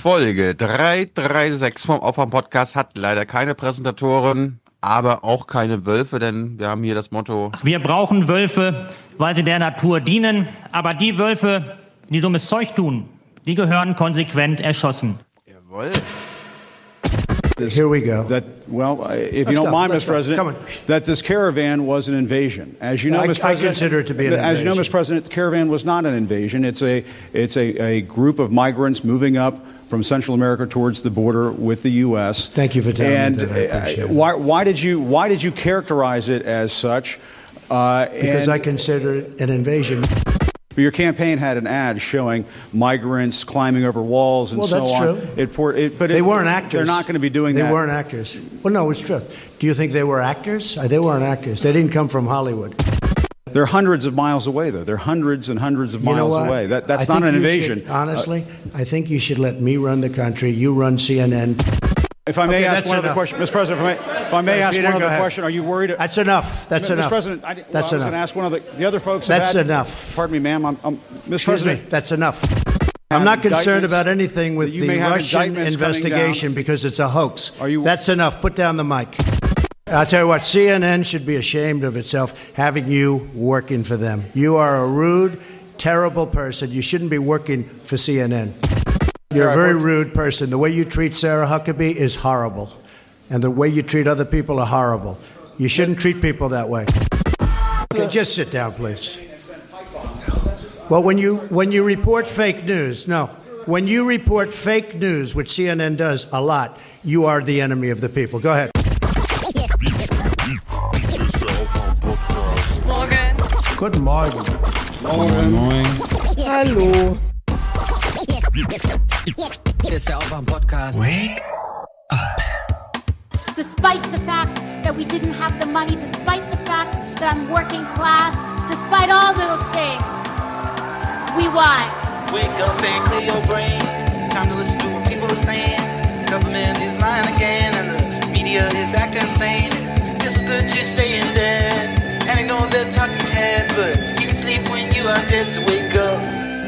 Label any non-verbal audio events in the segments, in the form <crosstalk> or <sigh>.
Folge 336 vom Aufwärm Podcast hat leider keine Präsentatoren, aber auch keine Wölfe, denn wir haben hier das Motto. Wir brauchen Wölfe, weil sie der Natur dienen, aber die Wölfe, die dummes Zeug tun, die gehören konsequent erschossen. Jawohl. This, Here we go. That well, if Let's you don't go, mind, Mr. go. President, that this caravan was an invasion. As you know, I- Mr. I President, consider it to be an As you know, invasion. Mr. President, the caravan was not an invasion. It's a it's a, a group of migrants moving up from Central America towards the border with the U.S. Thank you for telling me and that. I uh, why why did you why did you characterize it as such? Uh, Because I consider it an invasion. Your campaign had an ad showing migrants climbing over walls and Well, so that's on. true. It, pour, it, but They it, weren't actors. They're not going to be doing they that. They weren't actors. Well, no, it's true. Do you think they were actors? Uh, They weren't actors. They didn't come from Hollywood. They're hundreds of miles away, though. They're hundreds and hundreds of You miles away. That, that's I not an invasion. should- honestly, I think you should let me run the country. You run CNN. If I may Okay, ask one other question, Mr. President, if I may, if I may ask Peter, one other ahead. question, are you worried? That's enough. That's Mr. enough. President, I, well, That's I was enough. going to ask one of the, the other folks. That's had- enough. Pardon me, ma'am. I'm, I'm, Mr. Excuse President, me. That's enough. I'm not concerned about anything with you the Russian investigation because it's a hoax. Are you- That's enough. Put down the mic. I'll tell you what, CNN should be ashamed of itself having you working for them. You are a rude, terrible person. You shouldn't be working for CNN. You're a very rude person. The way you treat Sarah Huckabee is horrible. And the way you treat other people are horrible. You shouldn't treat people that way. Okay, just sit down, please. Well, when you when you report fake news, no, when you report fake news, which CNN does a lot, you are the enemy of the people. Go ahead. Morgen. Guten Morgen. Hallo. Hier ist der Aufwärm-Podcast. despite the fact that we didn't have the money, despite the fact that I'm working class, despite all those things, we won. Wake up and clear your brain. Time to listen to what people are saying. Government is lying again, and the media is acting insane. Feels so good just stay in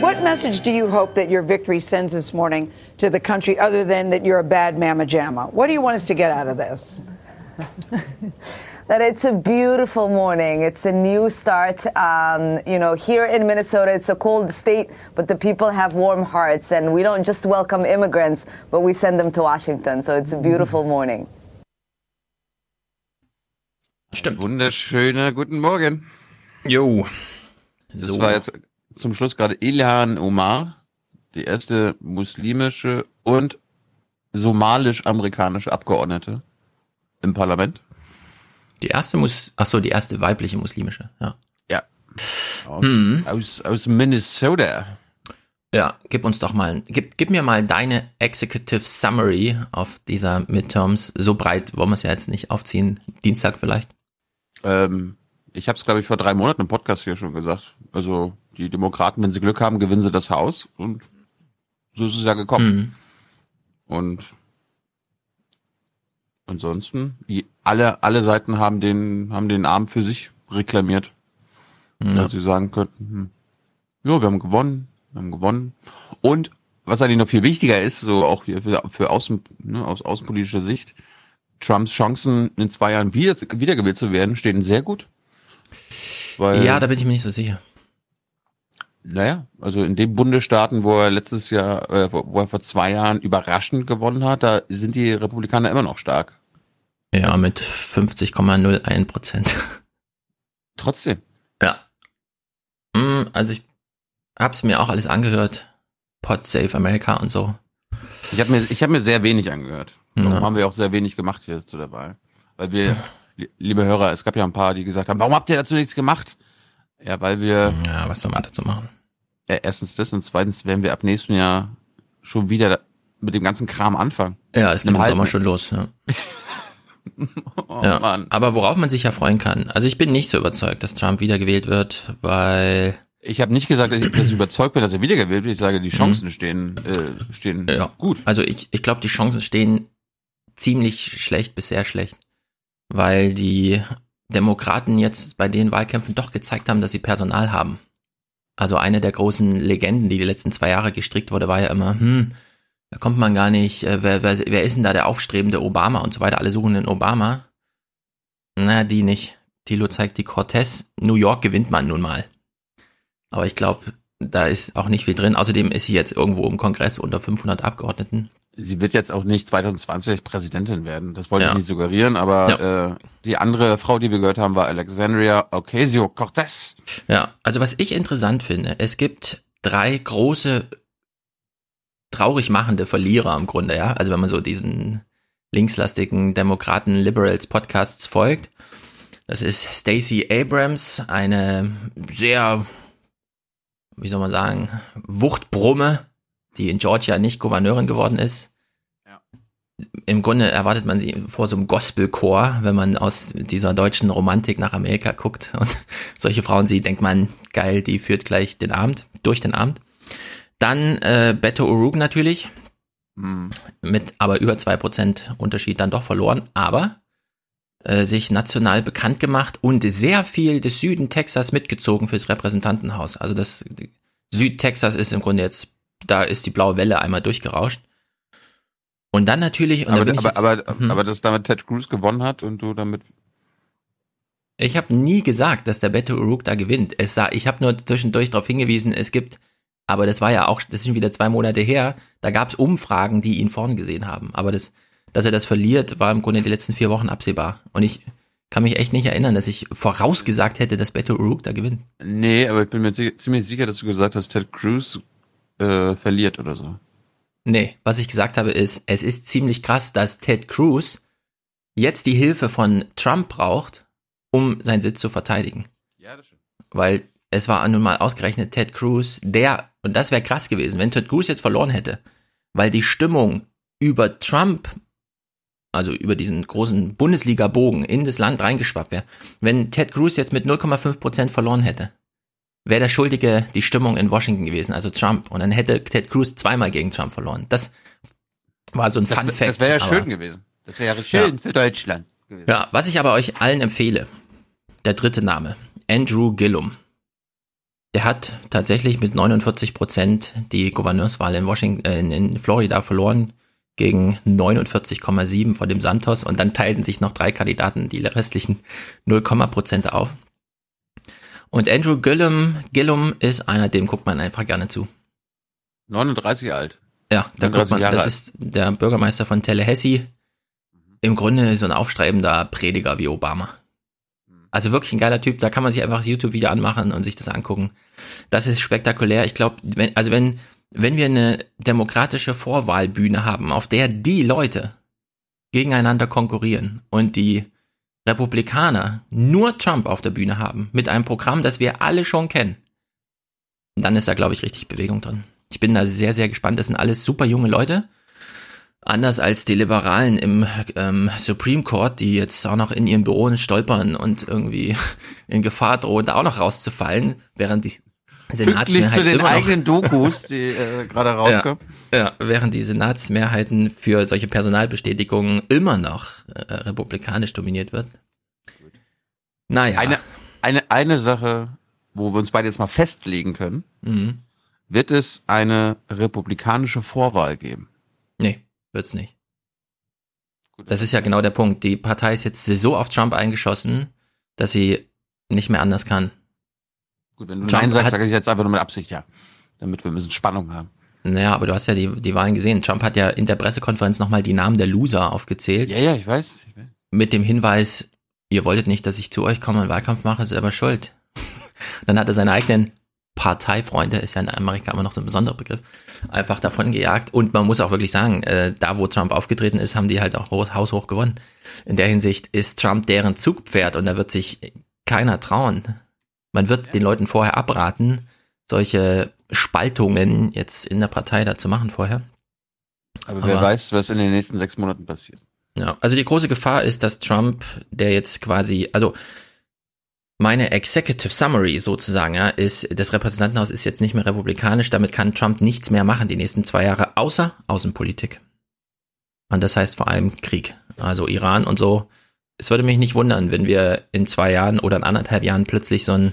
What message do you hope that your victory sends this morning to the country other than that you're a bad mamma jamma? What do you want us to get out of this? <laughs> that it's a beautiful morning. It's a new start. Um, you know, here in Minnesota, it's a cold state, but the people have warm hearts, and we don't just welcome immigrants, but we send them to Washington. So it's a beautiful morning. Stimmt. Wunderschöner guten Morgen. Jo. Das So. war jetzt zum Schluss gerade Ilhan Omar, die erste muslimische und somalisch-amerikanische Abgeordnete im Parlament. Die erste muss, ach so, die erste weibliche muslimische, ja. Ja. Aus, Mhm. aus, aus Minnesota. Ja, gib uns doch mal, gib, gib mir mal deine Executive Summary auf dieser Midterms. So breit wollen wir es ja jetzt nicht aufziehen. Dienstag vielleicht. Ähm, ich habe es, glaube ich, vor drei Monaten im Podcast hier schon gesagt. Also die Demokraten, wenn sie Glück haben, gewinnen sie das Haus. Und so ist es ja gekommen. Mhm. Und ansonsten, alle, alle Seiten haben den, haben den Arm für sich reklamiert. Ja. Dass sie sagen könnten, hm, ja, wir haben gewonnen, wir haben gewonnen. Und was eigentlich noch viel wichtiger ist, so auch hier für, für Außen, ne, aus außenpolitischer Sicht, Trumps Chancen in zwei Jahren wieder, wiedergewählt zu werden, stehen sehr gut. Weil, Ja, da bin ich mir nicht so sicher. Naja, also in den Bundesstaaten, wo er letztes Jahr, äh, wo er vor zwei Jahren überraschend gewonnen hat, da sind die Republikaner immer noch stark. Ja, mit 50,01 Prozent. <laughs> Trotzdem. Ja. Mm, Also ich hab's mir auch alles angehört. Pod Save America und so. Ich habe mir, ich hab mir sehr wenig angehört. Darum Ja. haben wir auch sehr wenig gemacht hier zu der Wahl. Weil wir, <laughs> li- liebe Hörer, es gab ja ein paar, die gesagt haben, warum habt ihr dazu nichts gemacht? Ja, weil wir, Ja, was soll man dazu machen? ja, erstens das und zweitens werden wir ab nächsten Jahr schon wieder mit dem ganzen Kram anfangen. Ja, es geht Im halben- Sommer schon los. Ja. <laughs> Oh ja. Mann. Aber worauf man sich ja freuen kann. Also ich bin nicht so überzeugt, dass Trump wiedergewählt wird, weil Ich habe nicht gesagt, dass ich, dass ich überzeugt bin, dass er wiedergewählt wird. Ich sage, die Chancen stehen, äh, stehen Mhm. ja, gut. Also ich, ich glaube, die Chancen stehen ziemlich schlecht bis sehr schlecht, weil die Demokraten jetzt bei den Wahlkämpfen doch gezeigt haben, dass sie Personal haben. Also eine der großen Legenden, die die letzten zwei Jahre gestrickt wurde, war ja immer, hm, Da kommt man gar nicht, äh, wer, wer, wer ist denn da der aufstrebende Obama und so weiter, alle suchen den Obama. Na, die nicht. Tilo zeigt die Cortez. New York gewinnt man nun mal. Aber ich glaube, da ist auch nicht viel drin. Außerdem ist sie jetzt irgendwo im Kongress unter 500 Abgeordneten. Sie wird jetzt auch nicht 2020 Präsidentin werden. Das wollte Ja. ich nicht suggerieren, aber äh, die andere Frau, die wir gehört haben, war Alexandria Ocasio-Cortez. Ja, also was ich interessant finde, es gibt drei große, traurig machende Verlierer im Grunde, ja. Also wenn man so diesen linkslastigen Demokraten Liberals Podcasts folgt. Das ist Stacey Abrams, eine sehr, wie soll man sagen, Wuchtbrumme, die in Georgia nicht Gouverneurin geworden ist. Im Grunde erwartet man sie vor so einem Gospelchor, wenn man aus dieser deutschen Romantik nach Amerika guckt und <laughs> solche Frauen sieht, denkt man, geil, die führt gleich den Abend, durch den Abend. Dann äh, Beto O'Rourke natürlich, mit aber über zwei Prozent Unterschied dann doch verloren, aber äh, sich national bekannt gemacht und sehr viel des Süden Texas mitgezogen fürs Repräsentantenhaus. Also das Südtexas ist im Grunde jetzt, da ist die blaue Welle einmal durchgerauscht. Und dann natürlich, und da Aber, ich, aber, jetzt, aber, Mhm. aber dass damit Ted Cruz gewonnen hat und du damit ich habe nie gesagt, dass der Beto O'Rourke da gewinnt. Es sah, ich habe nur zwischendurch darauf hingewiesen, es gibt, aber das war ja auch, das sind wieder zwei Monate her, da gab es Umfragen, die ihn vorn gesehen haben. Aber das, dass er das verliert, war im Grunde die letzten vier Wochen absehbar. Und ich kann mich echt nicht erinnern, dass ich vorausgesagt hätte, dass Beto O'Rourke da gewinnt. Nee, aber ich bin mir ziemlich sicher, dass du gesagt hast, Ted Cruz äh, verliert oder so. Nee, was ich gesagt habe ist, es ist ziemlich krass, dass Ted Cruz jetzt die Hilfe von Trump braucht, um seinen Sitz zu verteidigen. Ja, das stimmt. Weil es war nun mal ausgerechnet Ted Cruz, der, und das wäre krass gewesen, wenn Ted Cruz jetzt verloren hätte, weil die Stimmung über Trump, also über diesen großen Bundesliga-Bogen in das Land reingeschwappt wäre, wenn Ted Cruz jetzt mit 0,5 Prozent verloren hätte, wäre der Schuldige die Stimmung in Washington gewesen, also Trump. Und dann hätte Ted Cruz zweimal gegen Trump verloren. Das war so ein Das, Fun Fact. das wäre ja schön gewesen. Das wäre ja schön für Deutschland gewesen. ja, was ich aber euch allen empfehle, der dritte Name, Andrew Gillum. Der hat tatsächlich mit 49 Prozent die Gouverneurswahl in Washington, äh, in, in Florida verloren gegen 49,7 von dem Santos und dann teilten sich noch drei Kandidaten die restlichen 0, Prozent auf. Und Andrew Gillum, Gillum ist einer, dem guckt man einfach gerne zu. 39 Jahre alt. Ja, da 39 guckt man, Jahre das alt. ist der Bürgermeister von Tallahassee. Im Grunde so ein aufstrebender Prediger wie Obama. Also wirklich ein geiler Typ, da kann man sich einfach das YouTube-Video anmachen und sich das angucken. Das ist spektakulär. Ich glaube, wenn, also wenn, wenn wir eine demokratische Vorwahlbühne haben, auf der die Leute gegeneinander konkurrieren und die Republikaner nur Trump auf der Bühne haben, mit einem Programm, das wir alle schon kennen, dann ist da, glaube ich, richtig Bewegung drin. Ich bin da sehr, sehr gespannt. Das sind alles super junge Leute. Anders als die Liberalen im ähm, Supreme Court, die jetzt auch noch in ihren Büros stolpern und irgendwie <laughs> in Gefahr drohen, da auch noch rauszufallen, während die Pünktlich Senatsmehrheit zu den immer noch, eigenen Dokus, <laughs> die äh, gerade rauskommen. ja, während die Senatsmehrheiten für solche Personalbestätigungen immer noch äh, republikanisch dominiert wird. Naja. Eine, eine, eine Sache, wo wir uns beide jetzt mal festlegen können, Mhm. wird es eine republikanische Vorwahl geben. Nee, wird's nicht. Das ist ja genau der Punkt. Die Partei ist jetzt so auf Trump eingeschossen, dass sie nicht mehr anders kann. Gut, wenn du Trump Nein sagst, sage ich jetzt einfach nur mit Absicht ja. Damit wir ein bisschen Spannung haben. Naja, aber du hast ja die, die Wahlen gesehen. Trump hat ja in der Pressekonferenz nochmal die Namen der Loser aufgezählt. Ja, ja, ich weiß. Ich weiß. Mit dem Hinweis, ihr wolltet nicht, dass ich zu euch komme und Wahlkampf mache, ist selber schuld. <laughs> Dann hat er seine eigenen Parteifreunde, ist ja in Amerika immer noch so ein besonderer Begriff, einfach davon gejagt. Und man muss auch wirklich sagen, äh, da wo Trump aufgetreten ist, haben die halt auch haus- haushoch gewonnen. In der Hinsicht ist Trump deren Zugpferd und da wird sich keiner trauen. Man wird den Leuten vorher abraten, solche Spaltungen jetzt in der Partei da zu machen vorher. Aber, wer Aber- weiß, was in den nächsten sechs Monaten passiert. Ja, also die große Gefahr ist, dass Trump, der jetzt quasi, also meine Executive Summary sozusagen, ja, ist, das Repräsentantenhaus ist jetzt nicht mehr republikanisch, damit kann Trump nichts mehr machen die nächsten zwei Jahre, außer Außenpolitik. Und das heißt vor allem Krieg. Also Iran und so. Es würde mich nicht wundern, wenn wir in zwei Jahren oder in anderthalb Jahren plötzlich so einen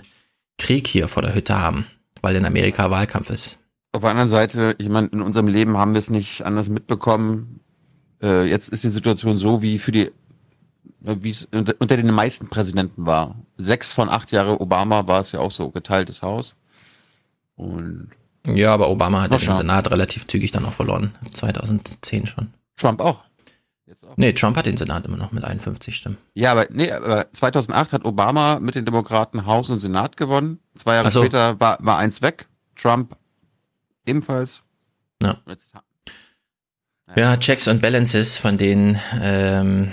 Krieg hier vor der Hütte haben, weil in Amerika Wahlkampf ist. Auf der anderen Seite, ich meine, in unserem Leben haben wir es nicht anders mitbekommen. Äh, jetzt ist die Situation so, wie für die, äh, wie es unter, unter den meisten Präsidenten war. Sechs von acht Jahre Obama war es ja auch so geteiltes Haus. Und Ja, aber Obama hat ja den. Senat relativ zügig dann auch verloren. 2010 schon. Trump auch. Nee, Trump hat den Senat immer noch mit 51 Stimmen. Ja, aber nee, aber 2008 hat Obama mit den Demokraten Haus und Senat gewonnen. Zwei Jahre so. später war, war eins weg. Trump ebenfalls. Ja. Jetzt, Ja, Checks and Balances, von denen, ähm,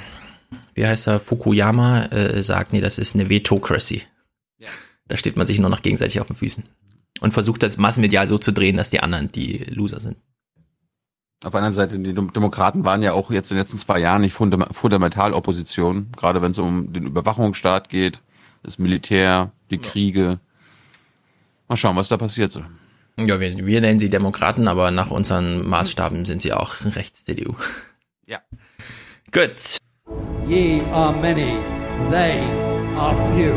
wie heißt er, Fukuyama äh, sagt, nee, das ist eine Vetocracy. Da steht man sich nur noch gegenseitig auf den Füßen. Und versucht das massenmedial so zu drehen, dass die anderen die Loser sind. Auf der anderen Seite, die Dem- Demokraten waren ja auch jetzt in den letzten zwei Jahren nicht fundam- fundamental Opposition, gerade wenn es um den Überwachungsstaat geht, das Militär, die Kriege. Mal schauen, was da passiert. Ja, wir, wir nennen sie Demokraten, aber nach unseren Maßstaben sind sie auch <laughs> rechts-CDU. Ja. Gut. Ye are many, they are few.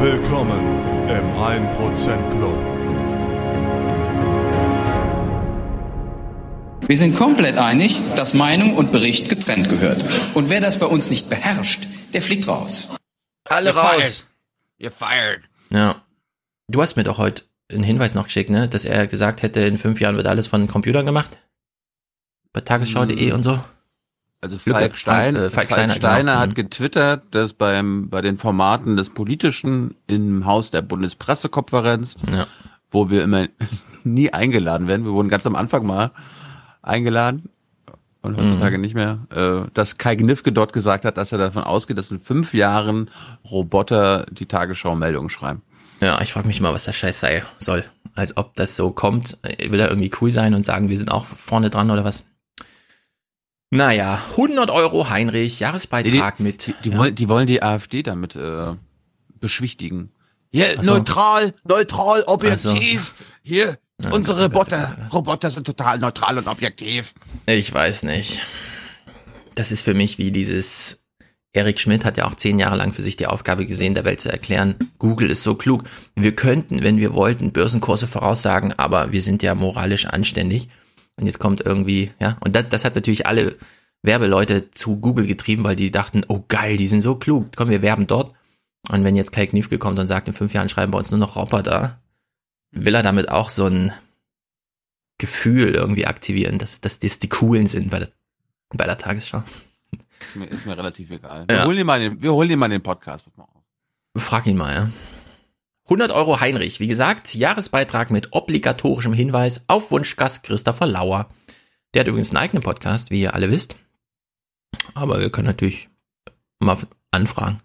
Willkommen im 1% Club. Wir sind komplett einig, dass Meinung und Bericht getrennt gehört. Und wer das bei uns nicht beherrscht, der fliegt raus. Alle You're raus. You're fired. Ja. Du hast mir doch heute einen Hinweis noch geschickt, ne? Dass er gesagt hätte, in fünf Jahren wird alles von Computern gemacht. Bei tagesschau.de und so. Also. Falk, Stein, Äh, Falk Falk Steiner, Steiner, genau. hat Mhm. getwittert, dass beim bei den Formaten des Politischen im Haus der Bundespressekonferenz, Ja. wo wir immer <laughs> nie eingeladen werden, wir wurden ganz am Anfang mal eingeladen und heutzutage Mhm. nicht mehr, äh, dass Kai Gnifke dort gesagt hat, dass er davon ausgeht, dass in fünf Jahren Roboter die Tagesschau-Meldungen schreiben. Ja, ich frage mich mal, was der Scheiß sei soll. Als ob das so kommt. Will er irgendwie cool sein und sagen, wir sind auch vorne dran oder was? Naja, 100 Euro Heinrich, Jahresbeitrag mit. Die, die, ja. wollen, die wollen die AfD damit äh, beschwichtigen. Ja, Ach so. neutral, neutral, objektiv. Hier, Ja, unsere Roboter, Roboter sind total neutral und objektiv. Ich weiß nicht. Das ist für mich wie dieses. Erik Schmidt hat ja auch zehn Jahre lang für sich die Aufgabe gesehen, der Welt zu erklären, Google ist so klug. Wir könnten, wenn wir wollten, Börsenkurse voraussagen, aber wir sind ja moralisch anständig. Und jetzt kommt irgendwie, ja, und das, das hat natürlich alle Werbeleute zu Google getrieben, weil die dachten, oh geil, die sind so klug, komm, wir werben dort. Und wenn jetzt Kai Kniefke kommt und sagt, in fünf Jahren schreiben wir uns nur noch Roboter, will er damit auch so ein Gefühl irgendwie aktivieren, dass, dass das die coolen sind bei der, bei der Tagesschau. Ist mir, ist mir relativ egal. Ja. Wir, holen ihn mal in den, wir holen ihn mal den Podcast. Frag ihn mal, ja. 100 Euro Heinrich, wie gesagt, Jahresbeitrag mit obligatorischem Hinweis auf Wunschgast Christopher Lauer. Der hat übrigens einen eigenen Podcast, wie ihr alle wisst. Aber wir können natürlich mal anfragen.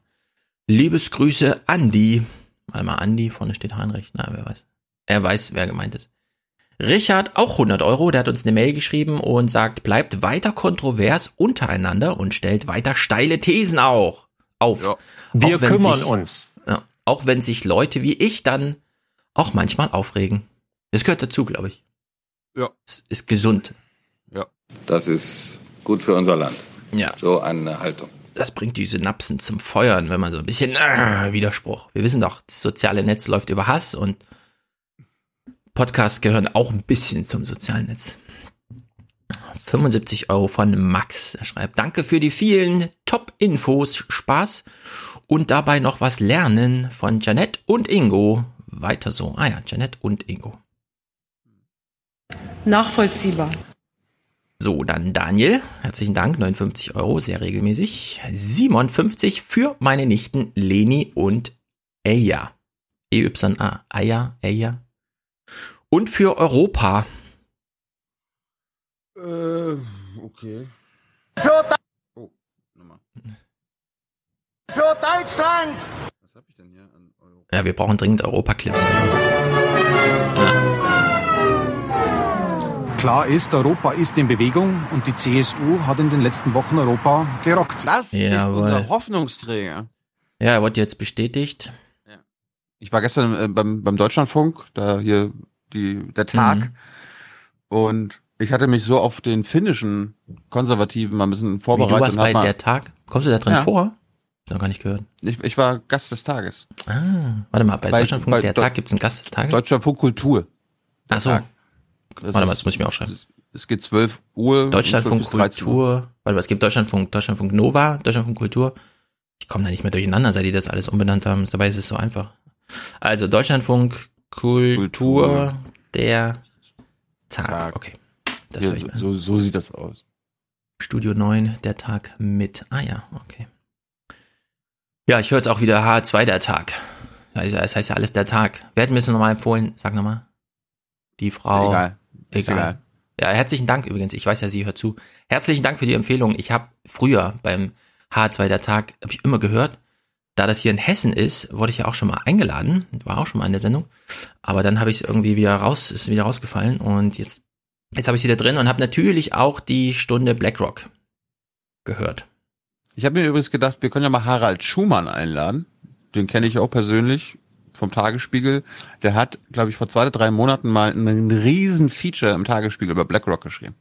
Liebesgrüße, Andi. Warte mal, Andi, vorne steht Heinrich. Na, wer weiß. Er weiß, wer gemeint ist. Richard, auch 100 Euro, der hat uns eine Mail geschrieben und sagt, bleibt weiter kontrovers untereinander und stellt weiter steile Thesen auch auf. Wir Auch wenn kümmern sich, uns. Auch wenn sich Leute wie ich dann auch manchmal aufregen. Das gehört dazu, glaube ich. Ja. Es ist gesund. Ja. Das ist gut für unser Land. Ja. So eine Haltung. Das bringt die Synapsen zum Feuern, wenn man so ein bisschen äh, Widerspruch. Wir wissen doch, das soziale Netz läuft über Hass und Podcasts gehören auch ein bisschen zum sozialen Netz. 75 Euro von Max. Er schreibt, danke für die vielen Top-Infos, Spaß und dabei noch was lernen von Janette und Ingo. Weiter so. Ah ja, Janette und Ingo. Nachvollziehbar. So, dann Daniel, herzlichen Dank, 59 Euro, sehr regelmäßig. 57 für meine Nichten Leni und Eya. E-Y-A, Eya, Eya. Und für Europa. Äh, okay. Für, De Oh, nochmal. Für Deutschland! Was habe ich denn hier an Euro? Ja, wir brauchen dringend Europa-Clips. Klar ist, Europa ist in Bewegung und die CSU hat in den letzten Wochen Europa gerockt. Das ist Jawohl. unser Hoffnungsträger. Ja, er wurde jetzt bestätigt. Ich war gestern äh, beim, beim Deutschlandfunk, da hier die, der Tag. Mhm. Und ich hatte mich so auf den finnischen Konservativen mal ein bisschen Wie vorbereitet. du warst und hab bei mal, der Tag? Kommst du da drin Ja. vor? Noch gar nicht gehört. Ich, ich war Gast des Tages. Ah, warte mal, bei, Deutschlandfunk der Deu- Tag gibt's einen Gast des Tages? Deutschlandfunk Kultur. Ach so. Tag. Warte mal, das muss ich mir aufschreiben. Es, es geht 12 Uhr. Deutschlandfunk 12 bis 13 Uhr. Kultur. Warte mal, es gibt Deutschlandfunk, Deutschlandfunk Nova, Deutschlandfunk Kultur. Ich komme da nicht mehr durcheinander, seit die das alles umbenannt haben. Dabei ist es so einfach. Also Deutschlandfunk Kultur, der Tag. Okay. Das Ja, höre ich mal. so, so sieht das aus. Studio 9, der Tag mit. Ah ja, okay. Ja, ich höre jetzt auch wieder H2, der Tag. Ja, also, Es heißt ja alles der Tag. Wer hat mir das nochmal empfohlen? Sag nochmal. Die Frau. Egal. Egal. egal. Ja, herzlichen Dank übrigens. Ich weiß ja, sie hört zu. Herzlichen Dank für die Empfehlung. Ich habe früher beim H2 der Tag, habe ich immer gehört, da das hier in Hessen ist, wurde ich ja auch schon mal eingeladen, war auch schon mal in der Sendung, aber dann habe ich es irgendwie wieder raus, ist wieder rausgefallen und jetzt, jetzt habe ich sie wieder drin und habe natürlich auch die Stunde BlackRock gehört. Ich habe mir übrigens gedacht, wir können ja mal Harald Schumann einladen. Den kenne ich auch persönlich vom Tagesspiegel. Der hat, glaube ich, vor zwei oder drei Monaten mal einen riesen Feature im Tagesspiegel über BlackRock geschrieben.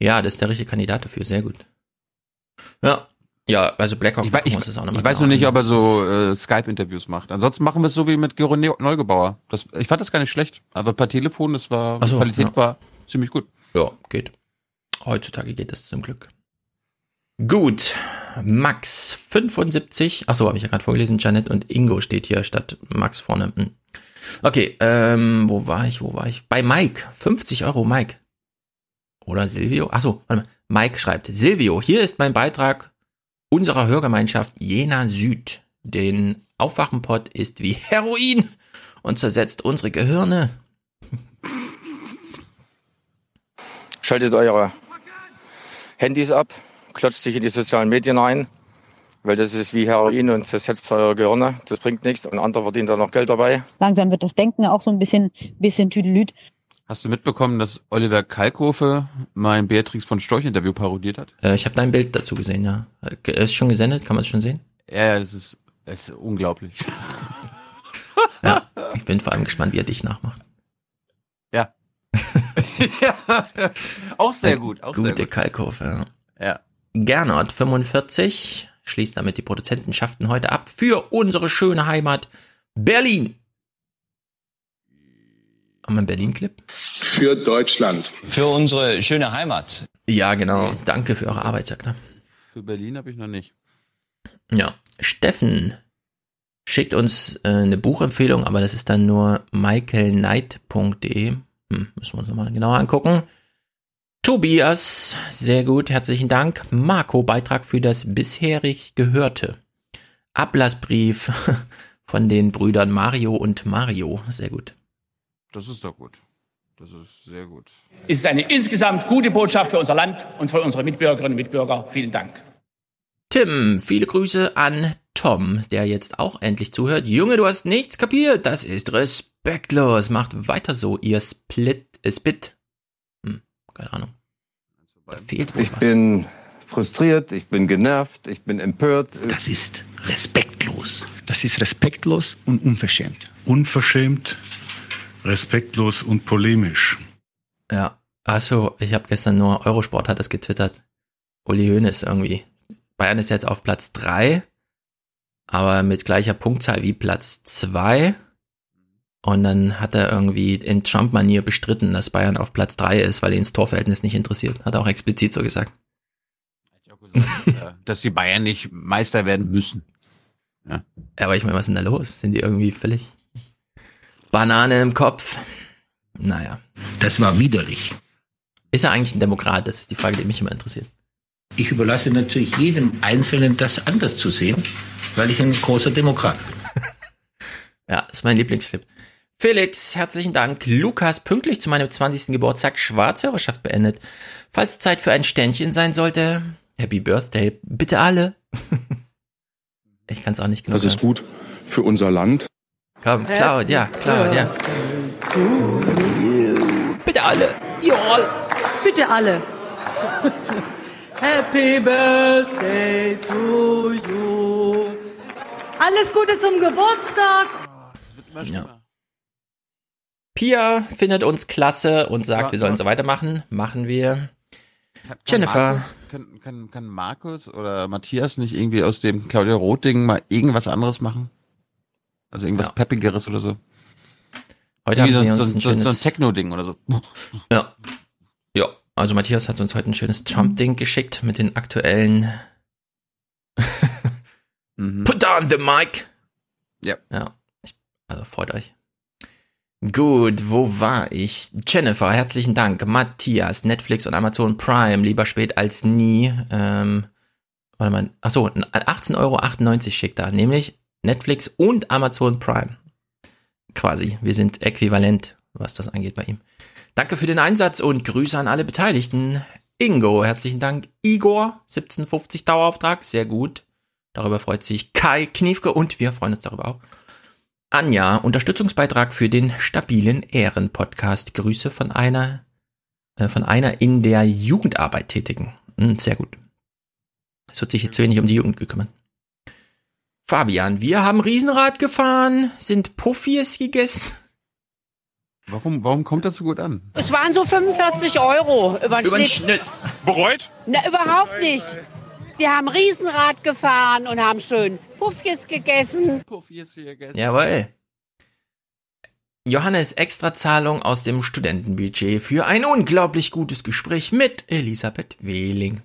Ja, das ist der richtige Kandidat dafür, sehr gut. Ja, ja, also BlackRock Ich, wei- gucken wir ich, uns das auch noch mal ich weiß noch nicht, ob er so äh, Skype-Interviews macht. Ansonsten machen wir es so wie mit Gero Neu- Neugebauer. Das, ich fand das gar nicht schlecht. Aber per Telefon, das war, so, die Qualität ja. war ziemlich gut. Ja, geht. Heutzutage geht das zum Glück. Gut. Max 75. Achso, habe ich ja gerade vorgelesen. Janet und Ingo steht hier statt Max vorne. Hm. Okay, ähm, wo war ich? Wo war ich? Bei Mike. 50 Euro, Mike. Oder Silvio? Achso, warte mal. Mike schreibt. Silvio, hier ist mein Beitrag unserer Hörgemeinschaft Jena Süd. Den Aufwachenpott ist wie Heroin und zersetzt unsere Gehirne. Schaltet eure Handys ab, klotzt sich in die sozialen Medien ein, weil das ist wie Heroin und zersetzt eure Gehirne. Das bringt nichts und andere verdienen da noch Geld dabei. Langsam wird das Denken auch so ein bisschen, bisschen tüdelüt. Hast du mitbekommen, dass Oliver Kalkofe mein Beatrix von Storch Interview parodiert hat? Äh, ich habe dein Bild dazu gesehen, ja. Äh, Ist schon gesendet, kann man es schon sehen? Ja, das ist, das ist unglaublich. <laughs> Ja, ich bin vor allem gespannt, wie er dich nachmacht. Ja. <laughs> <laughs> ja. Auch sehr gut. Auch Gute sehr gut. Kalkhofe, ja. Ja. Gernot 45 schließt damit die Produzentenschaften heute ab für unsere schöne Heimat Berlin. Haben wir einen Berlin-Clip? Für Deutschland. Für unsere schöne Heimat. Ja, genau. Danke für eure Arbeit, sagt er. Für Berlin habe ich noch nicht. Ja, Steffen schickt uns äh, eine Buchempfehlung, aber das ist dann nur michaelknight.de. Hm, müssen wir uns nochmal genauer angucken. Tobias, sehr gut, herzlichen Dank. Marco, Beitrag für das bisherig Gehörte. Ablassbrief <laughs> von den Brüdern Mario und Mario, sehr gut. Das ist doch gut. Das ist sehr gut. Es ist eine insgesamt gute Botschaft für unser Land und für unsere Mitbürgerinnen und Mitbürger. Vielen Dank. Tim, viele Grüße an Tom, der jetzt auch endlich zuhört. Junge, du hast nichts kapiert. Das ist respektlos. Macht weiter so, ihr Split, äh, Spit. Keine Ahnung. Da fehlt wohl Ich was. bin frustriert, ich bin genervt, ich bin empört. Das ist respektlos. Das ist respektlos und unverschämt. Unverschämt, respektlos und polemisch. Ja, achso, ich habe gestern nur Eurosport hat das getwittert. Uli Hoeneß irgendwie. Bayern ist jetzt auf Platz 3, aber mit gleicher Punktzahl wie Platz 2. Und dann hat er irgendwie in Trump-Manier bestritten, dass Bayern auf Platz 3 ist, weil ihn das Torverhältnis nicht interessiert. Hat er auch explizit so gesagt. Ja, dass die Bayern nicht Meister werden müssen. Ja. Aber ich meine, was ist denn da los? Sind die irgendwie völlig Banane im Kopf? Naja. Das war widerlich. Ist er eigentlich ein Demokrat? Das ist die Frage, die mich immer interessiert. Ich überlasse natürlich jedem Einzelnen, das anders zu sehen, weil ich ein großer Demokrat bin. <laughs> Ja, das ist mein Lieblingsclip. Felix, herzlichen Dank. Lukas, pünktlich zu meinem 20. Geburtstag Schwarzhörerschaft beendet. Falls Zeit für ein Ständchen sein sollte, Happy Birthday, bitte alle. <laughs> ich kann es auch nicht genug Das ist gut für unser Land. Komm, Claudia, Claudia. Bitte alle. Jawohl. Bitte alle. <laughs> Happy Birthday to you. Alles Gute zum Geburtstag. Ja. Pia findet uns klasse und sagt, Ja, wir sollen ja. so weitermachen. Machen wir. Kann Jennifer. Markus, kann, kann, kann Markus oder Matthias nicht irgendwie aus dem Claudia Roth-Ding mal irgendwas anderes machen? Also irgendwas Ja. Peppigeres oder so. Heute haben Irgendwie sie so, uns so, ein so, so ein schönes... Techno-Ding oder so. Ja. Ja, also Matthias hat uns heute ein schönes Trump-Ding geschickt mit den aktuellen Mhm. <laughs> Put on the mic. Ja. Ja. Ich, also freut euch. Gut, wo war ich? Jennifer, herzlichen Dank. Matthias, Netflix und Amazon Prime, lieber spät als nie. Ähm, warte mal, achso, 18,98 Euro schickt er, nämlich Netflix und Amazon Prime. Quasi, wir sind äquivalent, was das angeht bei ihm. Danke für den Einsatz und Grüße an alle Beteiligten. Ingo, herzlichen Dank. Igor, 1750 Dauerauftrag, sehr gut. Darüber freut sich Kai Kniefke und wir freuen uns darüber auch. Anja, Unterstützungsbeitrag für den stabilen Ehrenpodcast. Grüße von einer, äh, von einer in der Jugendarbeit tätigen. Hm, sehr gut. Es wird sich jetzt wenig um die Jugend gekümmert. Fabian, wir haben Riesenrad gefahren, sind Puffies gegessen. Warum, warum kommt das so gut an? Es waren so 45 Euro über den Über den Schnitt. Schnitt. Bereut? Na, überhaupt nicht. Wir haben Riesenrad gefahren und haben schön Puffjes gegessen. Puffies gegessen. Jawohl. Johannes Extrazahlung aus dem Studentenbudget für ein unglaublich gutes Gespräch mit Elisabeth Wehling.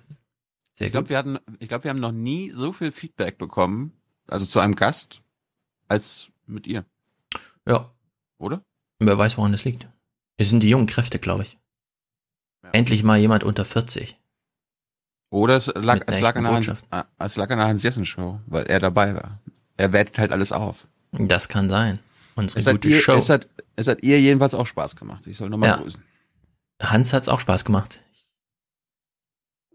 Sehr Ich glaube, wir hatten, ich glaube, wir haben noch nie so viel Feedback bekommen, also zu einem Gast, als mit ihr, Ja, oder? wer weiß, woran das liegt. Es sind die jungen Kräfte, glaube ich. Endlich mal jemand unter 40. Oder es lag, es lag, an der Hans, ah, es lag an der Hans-Jessen-Show, weil er dabei war. Er wertet halt alles auf. Das kann sein. Unsere Es hat, gute ihr, Show. es, hat, es hat ihr jedenfalls auch Spaß gemacht. Ich soll nochmal Ja. grüßen. Hans hat's auch Spaß gemacht.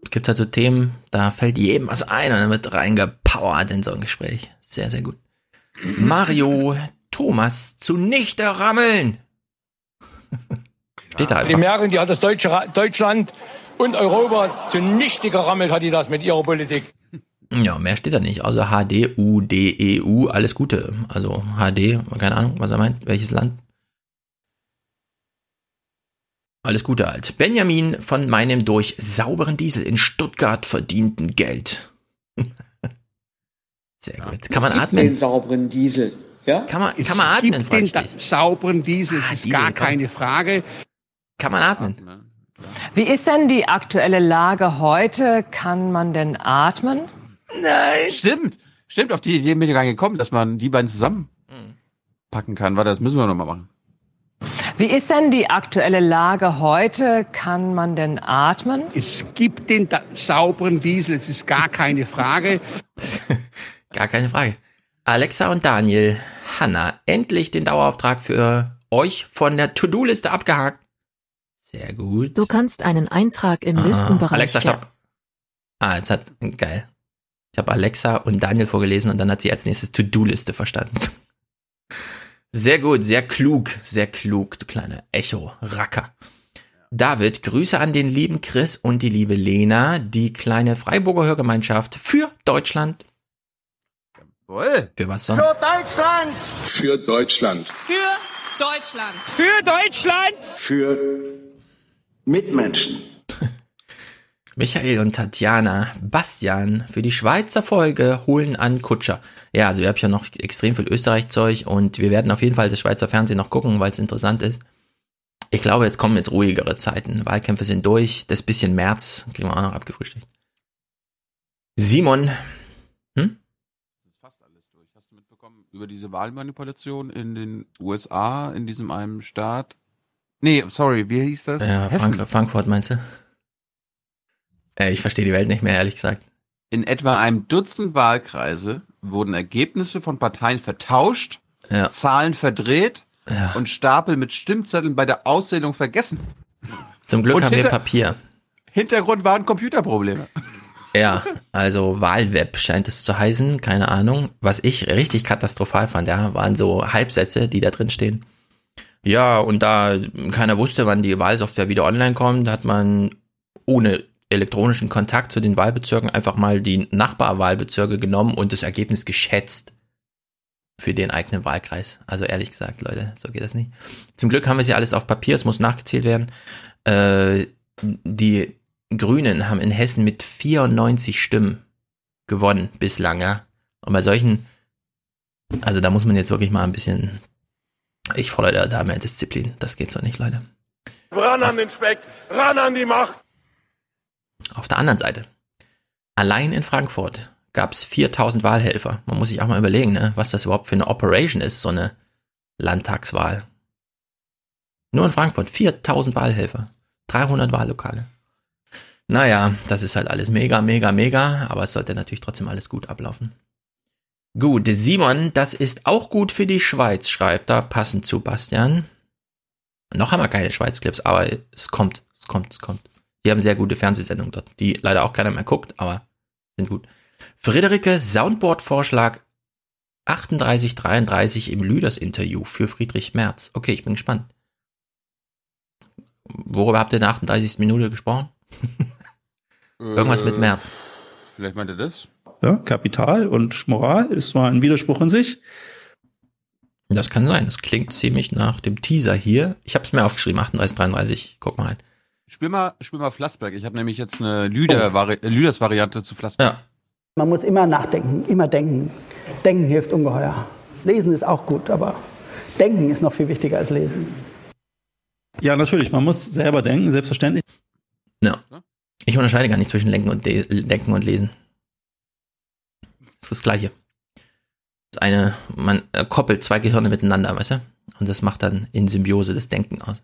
Es gibt halt so Themen, da fällt jedem was ein und dann wird reingepowert in so ein Gespräch. Sehr, sehr gut. Mario Thomas zunichte rammeln. <laughs> Steht da Die einfach. Merkel, die hat das deutsche Ra Deutschland und Europa zunichte gerammelt, hat die das mit ihrer Politik. Ja, mehr steht da nicht. Also HD, U, D, E, U, alles Gute. Also HD, keine Ahnung, was er meint, welches Land. Alles Gute halt. Benjamin von meinem durch sauberen Diesel in Stuttgart verdienten Geld. <laughs> Sehr gut. Kann man Den atmen? sauberen Diesel. Ja? Kann man, Es kann man atmen? gibt den sauberen Diesel, Ah, ist Diesel, gar komm. keine Frage. Kann man atmen? Wie ist denn die aktuelle Lage heute? Kann man denn atmen? Nein! Stimmt. Stimmt, auf die Idee bin ich gar nicht gekommen, dass man die beiden zusammen packen kann. Warte, das müssen wir nochmal machen. Wie ist denn die aktuelle Lage heute? Kann man denn atmen? Es gibt den da sauberen Diesel, es ist gar keine Frage. <laughs> Gar keine Frage. Alexa und Daniel, Hanna, endlich den Dauerauftrag für euch von der To-Do-Liste abgehakt. Sehr gut. Du kannst einen Eintrag im Ah, Listenbereich Alexa, stopp. Ah, jetzt hat, geil. Ich habe Alexa und Daniel vorgelesen und dann hat sie als nächstes To-Do-Liste verstanden. <laughs> Sehr gut, sehr klug, sehr klug, du kleiner Echo-Racker. David, Grüße an den lieben Chris und die liebe Lena, die kleine Freiburger Hörgemeinschaft für Deutschland. Jawohl. Für was sonst? Für Deutschland! Für Deutschland. Für Deutschland. Für Deutschland! Für Mitmenschen. <laughs> Michael und Tatjana, Bastian für die Schweizer Folge holen an Kutscher. Ja, also wir haben ja noch extrem viel Österreich-Zeug und wir werden auf jeden Fall das Schweizer Fernsehen noch gucken, weil es interessant ist. Ich glaube, jetzt kommen jetzt ruhigere Zeiten. Wahlkämpfe sind durch. Das bisschen März kriegen wir auch noch abgefrühstückt. Simon, Über diese Wahlmanipulation in den USA, in diesem einen Staat. Nee, sorry, wie hieß das? ja. Frank Frankfurt meinst du? Äh, ich verstehe die Welt nicht mehr, ehrlich gesagt. In etwa einem Dutzend Wahlkreise wurden Ergebnisse von Parteien vertauscht, Ja. Zahlen verdreht Ja. und Stapel mit Stimmzetteln bei der Auszählung vergessen. Zum Glück Und haben wir Papier. Hintergrund waren Computerprobleme. <laughs> Ja, also Wahlweb scheint es zu heißen, keine Ahnung. Was ich richtig katastrophal fand, ja, waren so Halbsätze, die da drin stehen. Ja, und da keiner wusste, wann die Wahlsoftware wieder online kommt, hat man ohne elektronischen Kontakt zu den Wahlbezirken einfach mal die Nachbarwahlbezirke genommen und das Ergebnis geschätzt für den eigenen Wahlkreis. Also ehrlich gesagt, Leute, so geht das nicht. Zum Glück haben wir sie alles auf Papier, es muss nachgezählt werden. Äh, die Grünen haben in Hessen mit 94 Stimmen gewonnen bislang, ja. Und bei solchen, also da muss man jetzt wirklich mal ein bisschen, ich fordere da mehr Disziplin. Das geht so nicht, Leute. Ran an den Speck, ran an die Macht. Auf der anderen Seite, allein in Frankfurt gab es 4000 Wahlhelfer. Man muss sich auch mal überlegen, ne, was das überhaupt für eine Operation ist, so eine Landtagswahl. Nur in Frankfurt 4000 Wahlhelfer, 300 Wahllokale. Naja, das ist halt alles mega, mega, mega, aber es sollte natürlich trotzdem alles gut ablaufen. Gut, Simon, das ist auch gut für die Schweiz, schreibt da passend zu Bastian. Noch haben wir keine Schweiz-Clips, aber es kommt, es kommt, es kommt. Die haben sehr gute Fernsehsendungen dort, die leider auch keiner mehr guckt, aber sind gut. Friederike, Soundboard-Vorschlag 3833 im Lüders-Interview für Friedrich Merz. Okay, ich bin gespannt. Worüber habt ihr in der 38. Minute gesprochen? <laughs> Irgendwas mit Merz. Äh, Vielleicht meint er das? Ja, Kapital und Moral ist zwar ein Widerspruch in sich. Das kann sein. Das klingt ziemlich nach dem Teaser hier. Ich habe es mir aufgeschrieben, 3833. Guck mal halt. Spiel mal, spiel mal Flassberg. Ich habe nämlich jetzt eine Lüder -Vari Lüders-Variante zu Flassberg. Ja. Man muss immer nachdenken, immer denken. Denken hilft ungeheuer. Lesen ist auch gut, aber denken ist noch viel wichtiger als lesen. Ja, natürlich. Man muss selber denken, selbstverständlich. Ja. Ich unterscheide gar nicht zwischen Lenken und De Denken und Lesen. Das ist das Gleiche. Das eine, man äh, koppelt zwei Gehirne miteinander, weißt du? Und das macht dann in Symbiose das Denken aus.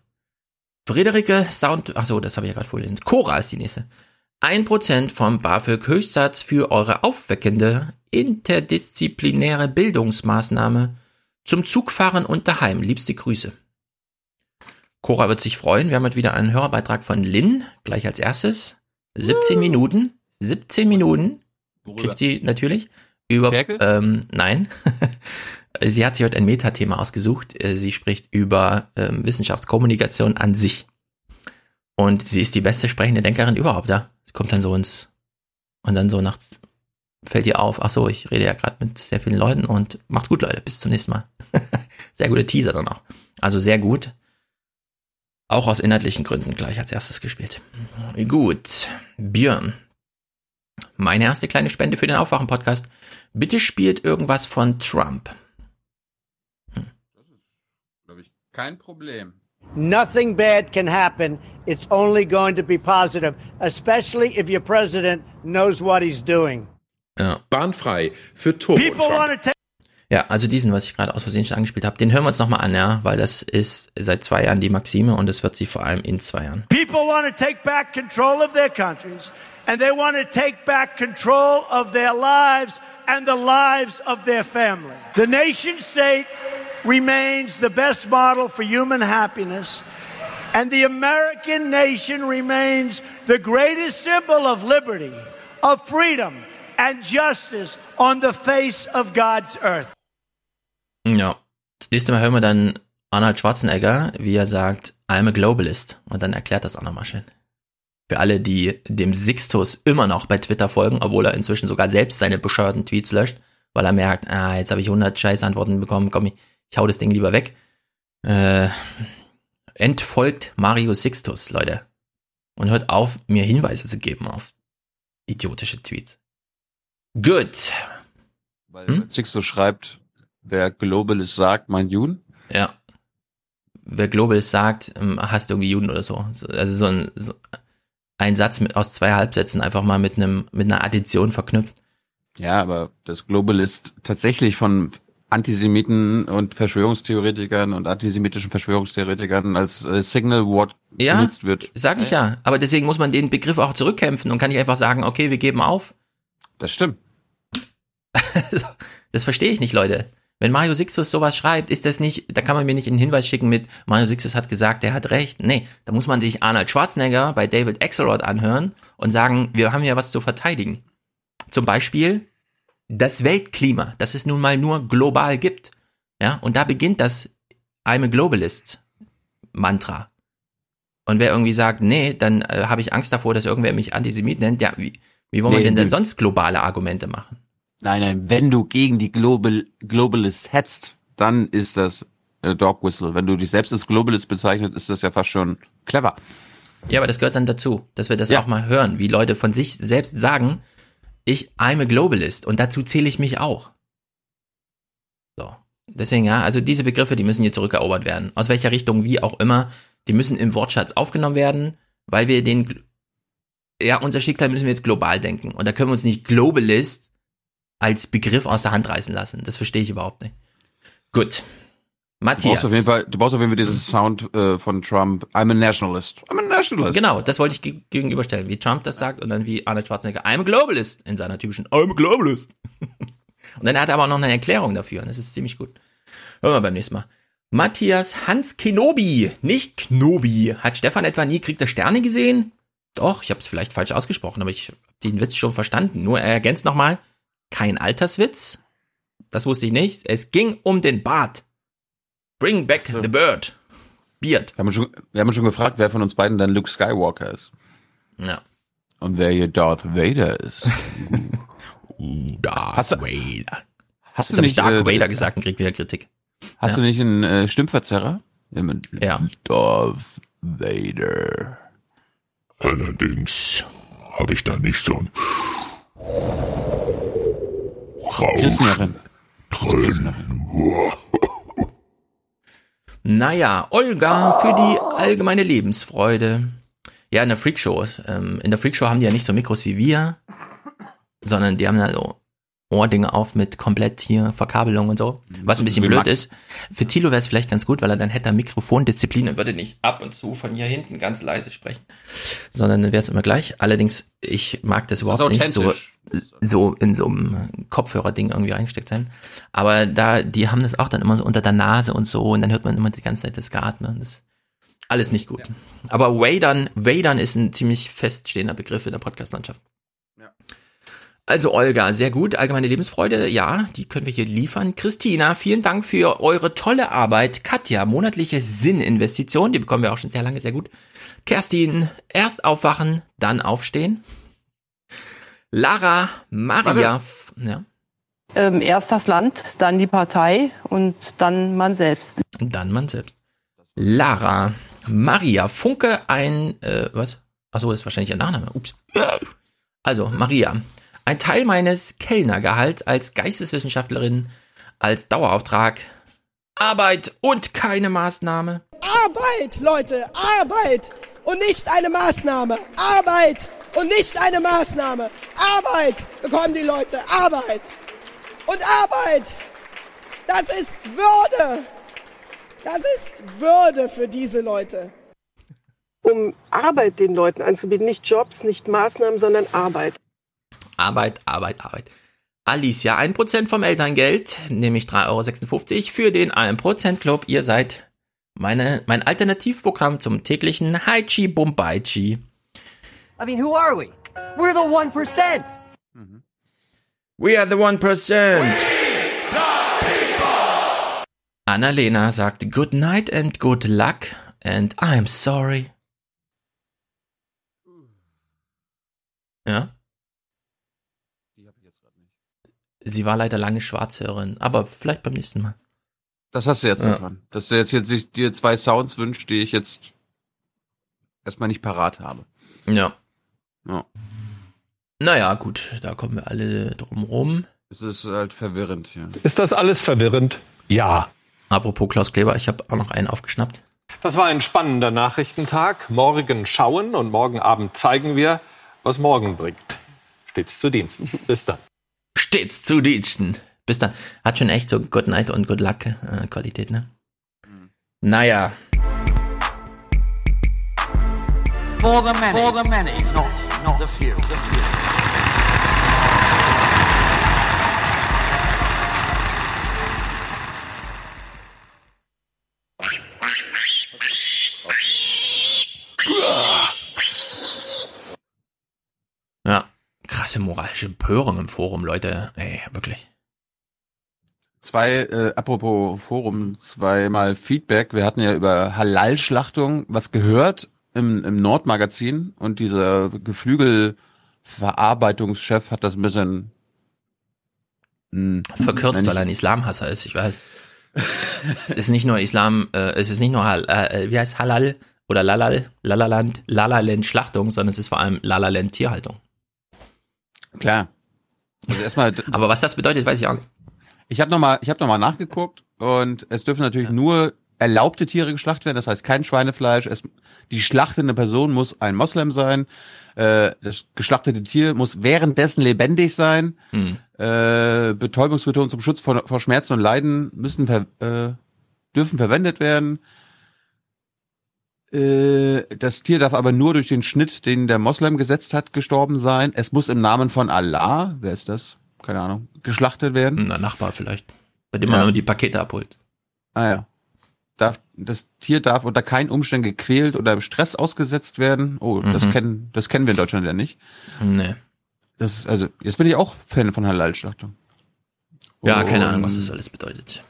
Friederike Sound, ach so, das habe ich ja gerade vorgelesen. Cora ist die nächste. 1% vom BAföG Höchstsatz für eure aufweckende interdisziplinäre Bildungsmaßnahme zum Zugfahren und daheim. Liebste Grüße. Cora wird sich freuen. Wir haben heute wieder einen Hörerbeitrag von Lynn, gleich als erstes. 17 Minuten. 17 Minuten. Kriegt sie natürlich. Über, ähm, nein. <laughs> sie hat sich heute ein Metathema ausgesucht. Äh, Sie spricht über ähm, Wissenschaftskommunikation an sich. Und sie ist die beste sprechende Denkerin überhaupt, ja. Sie kommt dann so ins, und dann so nachts fällt ihr auf, ach so, ich rede ja gerade mit sehr vielen Leuten und macht's gut, Leute, bis zum nächsten Mal. <laughs> sehr gute Teaser dann auch. Also sehr gut. Auch aus inhaltlichen Gründen gleich als erstes gespielt. Gut. Björn. Meine erste kleine Spende für den Aufwachen-Podcast. Bitte spielt irgendwas von Trump. Kein Problem. Nothing bad can happen. It's only going to be positive, especially if your president knows what he's doing. Ja. Bahnfrei für Turbo People take Ja, also diesen, was ich gerade aus Versehen schon angespielt habe, den hören wir uns nochmal an, ja, weil das ist seit zwei Jahren die Maxime und es wird sie vor allem in zwei Jahren. People want to take back control of their countries, and they want to take back control of their lives and the lives of their family. The nation state remains the best model for human happiness, and the American nation remains the greatest symbol of liberty, of freedom, and justice on the face of God's earth. Ja. Das nächste Mal hören wir dann Arnold Schwarzenegger, wie er sagt, I'm a globalist. Und dann erklärt das auch nochmal schön. Für alle, die dem Sixtus immer noch bei Twitter folgen, obwohl er inzwischen sogar selbst seine bescheuerten Tweets löscht, weil er merkt, ah, jetzt habe ich 100 Scheißantworten bekommen, komm, ich, ich hau das Ding lieber weg. Äh, entfolgt Mario Sixtus, Leute. Und hört auf, mir Hinweise zu geben auf idiotische Tweets. Gut. Weil hm? Sixtus schreibt, wer Globalist sagt, meint Juden. Ja. Wer Globalist sagt, ähm, hasst irgendwie Juden oder so. Also so ein, so ein Satz mit aus zwei Halbsätzen einfach mal mit einem mit einer Addition verknüpft. Ja, aber das Globalist tatsächlich von Antisemiten und Verschwörungstheoretikern und antisemitischen Verschwörungstheoretikern als äh, Signal Word ja, benutzt wird. Sag ich ja. Aber deswegen muss man den Begriff auch zurückkämpfen und kann nicht einfach sagen, okay, wir geben auf. Das stimmt. <laughs> das verstehe ich nicht, Leute. Wenn Mario Sixtus sowas schreibt, ist das nicht, da kann man mir nicht einen Hinweis schicken mit, Mario Sixtus hat gesagt, der hat recht. Nee, da muss man sich Arnold Schwarzenegger bei David Axelrod anhören und sagen, wir haben ja was zu verteidigen. Zum Beispiel das Weltklima, das es nun mal nur global gibt. Ja, und da beginnt das I'm a Globalist Mantra. Und wer irgendwie sagt, nee, dann äh, habe ich Angst davor, dass irgendwer mich Antisemit nennt, ja, wie, wie wollen nee, wir denn, denn sonst globale Argumente machen? Nein, nein, wenn du gegen die Global, Globalist hetzt, dann ist das äh, Dog Whistle. Wenn du dich selbst als Globalist bezeichnet, ist das ja fast schon clever. Ja, aber das gehört dann dazu, dass wir das auch mal hören, wie Leute von sich selbst sagen, ich, I'm a Globalist und dazu zähle ich mich auch. So. Deswegen, ja, also diese Begriffe, die müssen hier zurückerobert werden. Aus welcher Richtung, wie auch immer, die müssen im Wortschatz aufgenommen werden, weil wir den, ja, unser Schicksal müssen wir jetzt global denken. Und da können wir uns nicht Globalist als Begriff aus der Hand reißen lassen. Das verstehe ich überhaupt nicht. Gut. Du brauchst Matthias. auf jeden Fall, du brauchst auf jeden Fall dieses Sound äh, von Trump. I'm a nationalist. I'm a nationalist. Genau, das wollte ich ge gegenüberstellen, wie Trump das sagt und dann wie Arnold Schwarzenegger, I'm a globalist, in seiner typischen I'm a globalist. <laughs> und dann hat er aber auch noch eine Erklärung dafür und das ist ziemlich gut. Hören wir beim nächsten Mal. Matthias Hans Kenobi, nicht Knobi. Hat Stefan etwa nie Krieg der Sterne gesehen? Doch, ich habe es vielleicht falsch ausgesprochen, aber ich habe den Witz schon verstanden. Nur er ergänzt nochmal, kein Alterswitz. Das wusste ich nicht. Es ging um den Bart. Bring back the bird. Beard. Wir haben, schon, wir haben schon gefragt, wer von uns beiden dann Luke Skywalker ist. Ja. Und wer hier Darth Vader ist. <laughs> uh, Darth hast du, Vader. Hast Jetzt du nicht, Dark äh, Vader gesagt und krieg wieder Kritik. Hast Ja. du nicht einen äh, Stimmverzerrer? Ja. Darth Vader. Allerdings habe ich da nicht so ein Drin. <laughs> Naja, Olga für die allgemeine Lebensfreude. Ja, in der Freakshow. Ähm, in der Freakshow haben die ja nicht so Mikros wie wir, sondern die haben ja so Ohrdinge auf mit komplett hier Verkabelung und so. Was ein bisschen Wie blöd Max. ist. Für Tilo wäre es vielleicht ganz gut, weil er dann hätte er Mikrofondisziplin und würde nicht ab und zu von hier hinten ganz leise sprechen, sondern dann wäre es immer gleich. Allerdings, ich mag das überhaupt nicht so. So in so einem Kopfhörer-Ding irgendwie eingesteckt sein. Aber da, die haben das auch dann immer so unter der Nase und so und dann hört man immer die ganze Zeit das Geatmen. Das alles nicht gut. Aber Wadern, Wadern ist ein ziemlich feststehender Begriff in der Podcast-Landschaft. Also Olga, sehr gut. Allgemeine Lebensfreude, ja, die können wir hier liefern. Christina, vielen Dank für eure tolle Arbeit. Katja, monatliche Sinninvestition, die bekommen wir auch schon sehr lange, sehr gut. Kerstin, erst aufwachen, dann aufstehen. Lara, Maria, f- ja, Ähm, erst das Land, dann die Partei und dann man selbst. dann man selbst. Lara, Maria, Funke, ein, äh, was? Achso, ist wahrscheinlich ihr Nachname. Ups. Also, Maria, ein Teil meines Kellnergehalts als Geisteswissenschaftlerin, als Dauerauftrag, Arbeit und keine Maßnahme. Arbeit, Leute, Arbeit und nicht eine Maßnahme. Arbeit und nicht eine Maßnahme. Arbeit bekommen die Leute, Arbeit. Und Arbeit, das ist Würde. Das ist Würde für diese Leute. Um Arbeit den Leuten anzubieten, nicht Jobs, nicht Maßnahmen, sondern Arbeit. Arbeit, Arbeit, Arbeit. Alicia, 1% vom Elterngeld, nämlich 3,56 Euro für den 1% Club. Ihr seid meine, mein Alternativprogramm zum täglichen Haichi Bumbaichi. I mean, who are we? We're the 1%. We are the 1%. Annalena sagt Good night and good luck and I'm sorry. Ja? Sie war leider lange Schwarzhörerin, aber vielleicht beim nächsten Mal. Das hast du jetzt Ja. davon. Dass du jetzt, jetzt sich dir zwei Sounds wünschst, die ich jetzt erstmal nicht parat habe. Ja. Ja. Naja, gut, da kommen wir alle drum rum. Es ist halt verwirrend, ja. Ist das alles verwirrend? Ja. Apropos Klaus Kleber, ich habe auch noch einen aufgeschnappt. Das war ein spannender Nachrichtentag. Morgen schauen und morgen Abend zeigen wir, was morgen bringt. Stets zu Diensten. Bis dann. Stets zu Diensten. Bis dann. Hat schon echt so Good Night und Good Luck äh, Qualität, ne? Naja. For the many. For the many, not, not the few. The few. Ja. Krasse moralische Empörung im Forum, Leute. Ey, wirklich. Zwei, äh, apropos Forum, zweimal Feedback. Wir hatten ja über Halal-Schlachtung was gehört im, im Nordmagazin und dieser Geflügelverarbeitungschef hat das ein bisschen mh, Verkürzt, wenn weil er ein Islamhasser ist, ich weiß. es ist nicht nur Islam, äh, es ist nicht nur Hal, äh, wie heißt Halal oder Lalal, Lalaland, Lalaland Schlachtung, sondern es ist vor allem Lalaland Tierhaltung. Klar. Also erstmal, Aber was das bedeutet, weiß ich auch nicht. ich habe nochmal, ich habe noch mal nachgeguckt und es dürfen natürlich nur erlaubte Tiere geschlachtet werden, das heißt kein Schweinefleisch. Es, die schlachtende Person muss ein Moslem sein. Äh, das geschlachtete Tier muss währenddessen lebendig sein. Hm. Äh, Betäubungsmethoden zum Schutz vor, vor Schmerzen und Leiden müssen ver, äh, dürfen verwendet werden. Äh, das Tier darf aber nur durch den Schnitt, den der Moslem gesetzt hat, gestorben sein. Es muss im Namen von Allah, wer ist das? Keine Ahnung, geschlachtet werden. Na, Nachbar vielleicht. Bei dem man Ja. nur die Pakete abholt. Ah ja. Darf, das Tier darf unter keinen Umständen gequält oder im Stress ausgesetzt werden. Oh, das Mhm. kennen, das kennen wir in Deutschland ja nicht. Nee. Das ist, also, jetzt bin ich auch Fan von Halal-Schlachtung. Ja, keine Ahnung, was Und das alles bedeutet.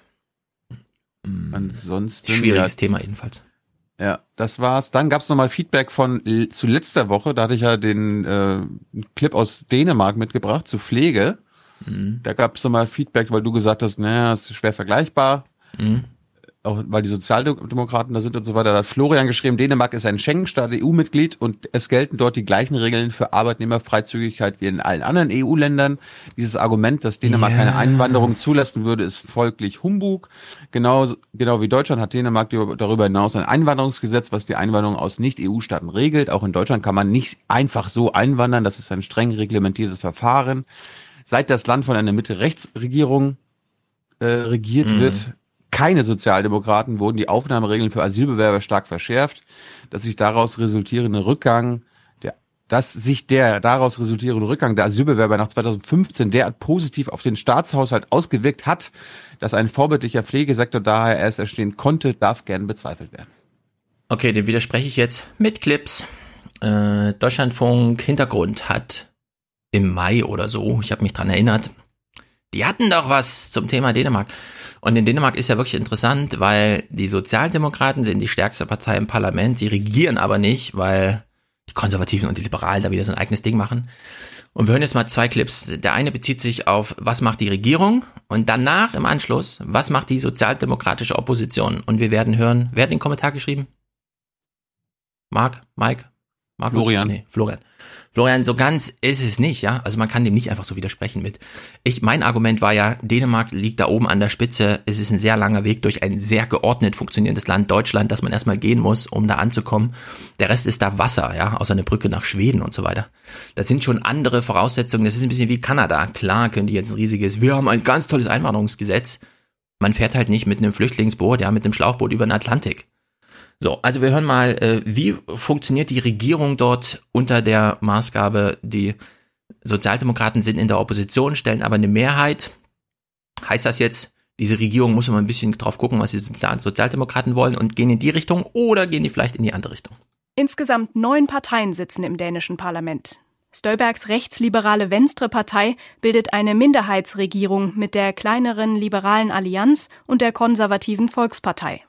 Ansonsten. Schwieriges ja, Thema jedenfalls. Ja, das war's. Dann gab's nochmal Feedback von l- zu letzter Woche. Da hatte ich ja den äh, Clip aus Dänemark mitgebracht zu Pflege. Mhm. Da gab's nochmal Feedback, weil du gesagt hast, naja, ist schwer vergleichbar. Mhm. Auch weil die Sozialdemokraten da sind und so weiter. Da hat Florian geschrieben, Dänemark ist ein Schengen-Staat, EU-Mitglied und es gelten dort die gleichen Regeln für Arbeitnehmerfreizügigkeit wie in allen anderen EU-Ländern. Dieses Argument, dass Dänemark Ja. keine Einwanderung zulassen würde, ist folglich Humbug. Genau, genau wie Deutschland hat Dänemark darüber hinaus ein Einwanderungsgesetz, was die Einwanderung aus Nicht-EU-Staaten regelt. Auch in Deutschland kann man nicht einfach so einwandern. Das ist ein streng reglementiertes Verfahren. Seit das Land von einer Mitte-Rechts-Regierung äh, regiert Mhm. wird, keine Sozialdemokraten wurden die Aufnahmeregeln für Asylbewerber stark verschärft, dass sich daraus resultierende Rückgang der dass sich der daraus resultierende Rückgang der Asylbewerber nach 2015 derart positiv auf den Staatshaushalt ausgewirkt hat, dass ein vorbildlicher Pflegesektor daher erst entstehen konnte, darf gern bezweifelt werden. Okay, dem widerspreche ich jetzt mit Clips. Äh, Deutschlandfunk Hintergrund hat im Mai oder so, ich habe mich dran erinnert, die hatten doch was zum Thema Dänemark. Und in Dänemark ist ja wirklich interessant, weil die Sozialdemokraten sind die stärkste Partei im Parlament, sie regieren aber nicht, weil die Konservativen und die Liberalen da wieder so ein eigenes Ding machen. Und wir hören jetzt mal zwei Clips. Der eine bezieht sich auf, was macht die Regierung? Und danach im Anschluss, was macht die sozialdemokratische Opposition? Und wir werden hören, wer hat den Kommentar geschrieben? Marc, Mike, Markus? Florian. Nee, Florian. Florian, so ganz ist es nicht, ja. Also man kann dem nicht einfach so widersprechen mit. Ich, mein Argument war ja, Dänemark liegt da oben an der Spitze. Es ist ein sehr langer Weg durch ein sehr geordnet funktionierendes Land Deutschland, das man erstmal gehen muss, um da anzukommen. Der Rest ist da Wasser, ja, außer eine Brücke nach Schweden und so weiter. Das sind schon andere Voraussetzungen. Das ist ein bisschen wie Kanada. Klar können die jetzt ein riesiges, wir haben ein ganz tolles Einwanderungsgesetz. Man fährt halt nicht mit einem Flüchtlingsboot, ja, mit einem Schlauchboot über den Atlantik. So, also wir hören mal, äh, wie funktioniert die Regierung dort unter der Maßgabe, die Sozialdemokraten sind in der Opposition, stellen aber eine Mehrheit. Heißt das jetzt, diese Regierung muss immer ein bisschen drauf gucken, was die Sozial Sozialdemokraten wollen und gehen in die Richtung oder gehen die vielleicht in die andere Richtung? Insgesamt neun Parteien sitzen im dänischen Parlament. Stolbergs rechtsliberale Venstre-Partei bildet eine Minderheitsregierung mit der kleineren liberalen Allianz und der konservativen Volkspartei.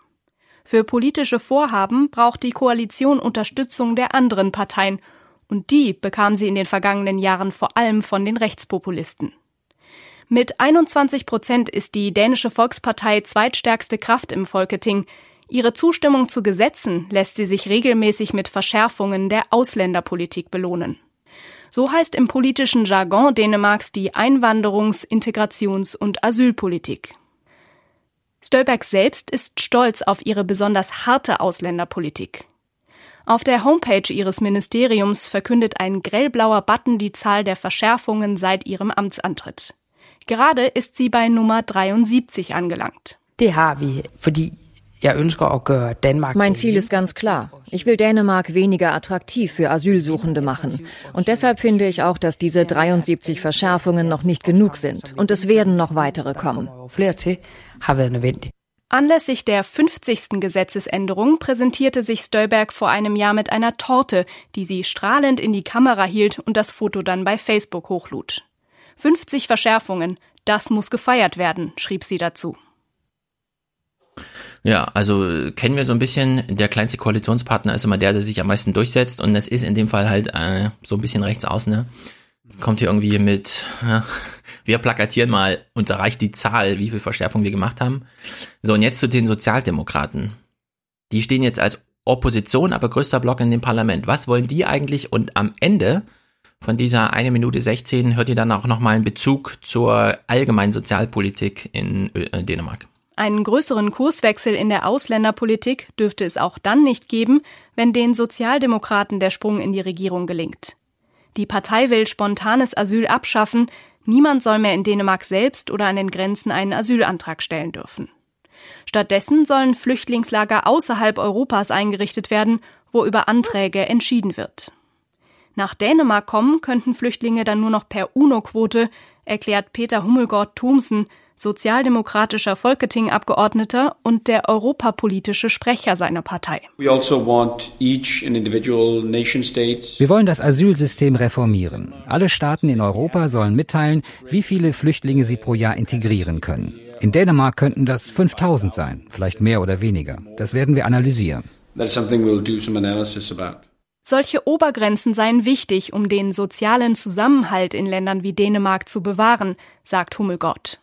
Für politische Vorhaben braucht die Koalition Unterstützung der anderen Parteien, und die bekam sie in den vergangenen Jahren vor allem von den Rechtspopulisten. Mit 21 Prozent ist die dänische Volkspartei zweitstärkste Kraft im Folketing. Ihre Zustimmung zu Gesetzen lässt sie sich regelmäßig mit Verschärfungen der Ausländerpolitik belohnen. So heißt im politischen Jargon Dänemarks die Einwanderungs-, Integrations- und Asylpolitik. Stolberg selbst ist stolz auf ihre besonders harte Ausländerpolitik. Auf der Homepage ihres Ministeriums verkündet ein grellblauer Button die Zahl der Verschärfungen seit ihrem Amtsantritt. Gerade ist sie bei Nummer 73 angelangt. Mein Ziel ist ganz klar. Ich will Dänemark weniger attraktiv für Asylsuchende machen. Und deshalb finde ich auch, dass diese 73 Verschärfungen noch nicht genug sind. Und es werden noch weitere kommen. Har været nødvendigt. Anlässlich der 50. Gesetzesänderung präsentierte sich Stolberg vor einem Jahr mit einer Torte, die sie strahlend in die Kamera hielt und das Foto dann bei Facebook hochlud. 50 Verschärfungen, das muss gefeiert werden, schrieb sie dazu. Ja, also äh, kennen wir so ein bisschen, der kleinste Koalitionspartner ist immer der, der sich am meisten durchsetzt und das ist in dem Fall halt äh, so ein bisschen rechts außen, ne? Kommt hier irgendwie mit, ja, wir plakatieren mal und erreicht die Zahl, wie viel Verschärfung wir gemacht haben. So, und jetzt zu den Sozialdemokraten. Die stehen jetzt als Opposition, aber größter Block in dem Parlament. Was wollen die eigentlich? Und am Ende von dieser eine Minute 16 hört ihr dann auch nochmal einen Bezug zur allgemeinen Sozialpolitik in äh, Dänemark. Einen größeren Kurswechsel in der Ausländerpolitik dürfte es auch dann nicht geben, wenn den Sozialdemokraten der Sprung in die Regierung gelingt. Die Partei will spontanes Asyl abschaffen, niemand soll mehr in Dänemark selbst oder an den Grenzen einen Asylantrag stellen dürfen. Stattdessen sollen Flüchtlingslager außerhalb Europas eingerichtet werden, wo über Anträge entschieden wird. Nach Dänemark kommen könnten Flüchtlinge dann nur noch per UNO-Quote, erklärt Peter Hummelgott Thomsen, sozialdemokratischer Folketing-Abgeordneter und der europapolitische Sprecher seiner Partei. Also Wir wollen das Asylsystem reformieren. Alle Staaten in Europa sollen mitteilen, wie viele Flüchtlinge sie pro Jahr integrieren können. In Dänemark könnten das 5000 sein, vielleicht mehr oder weniger. Das werden wir analysieren. Solche Obergrenzen seien wichtig, um den sozialen Zusammenhalt in Ländern wie Dänemark zu bewahren, sagt Hummelgott.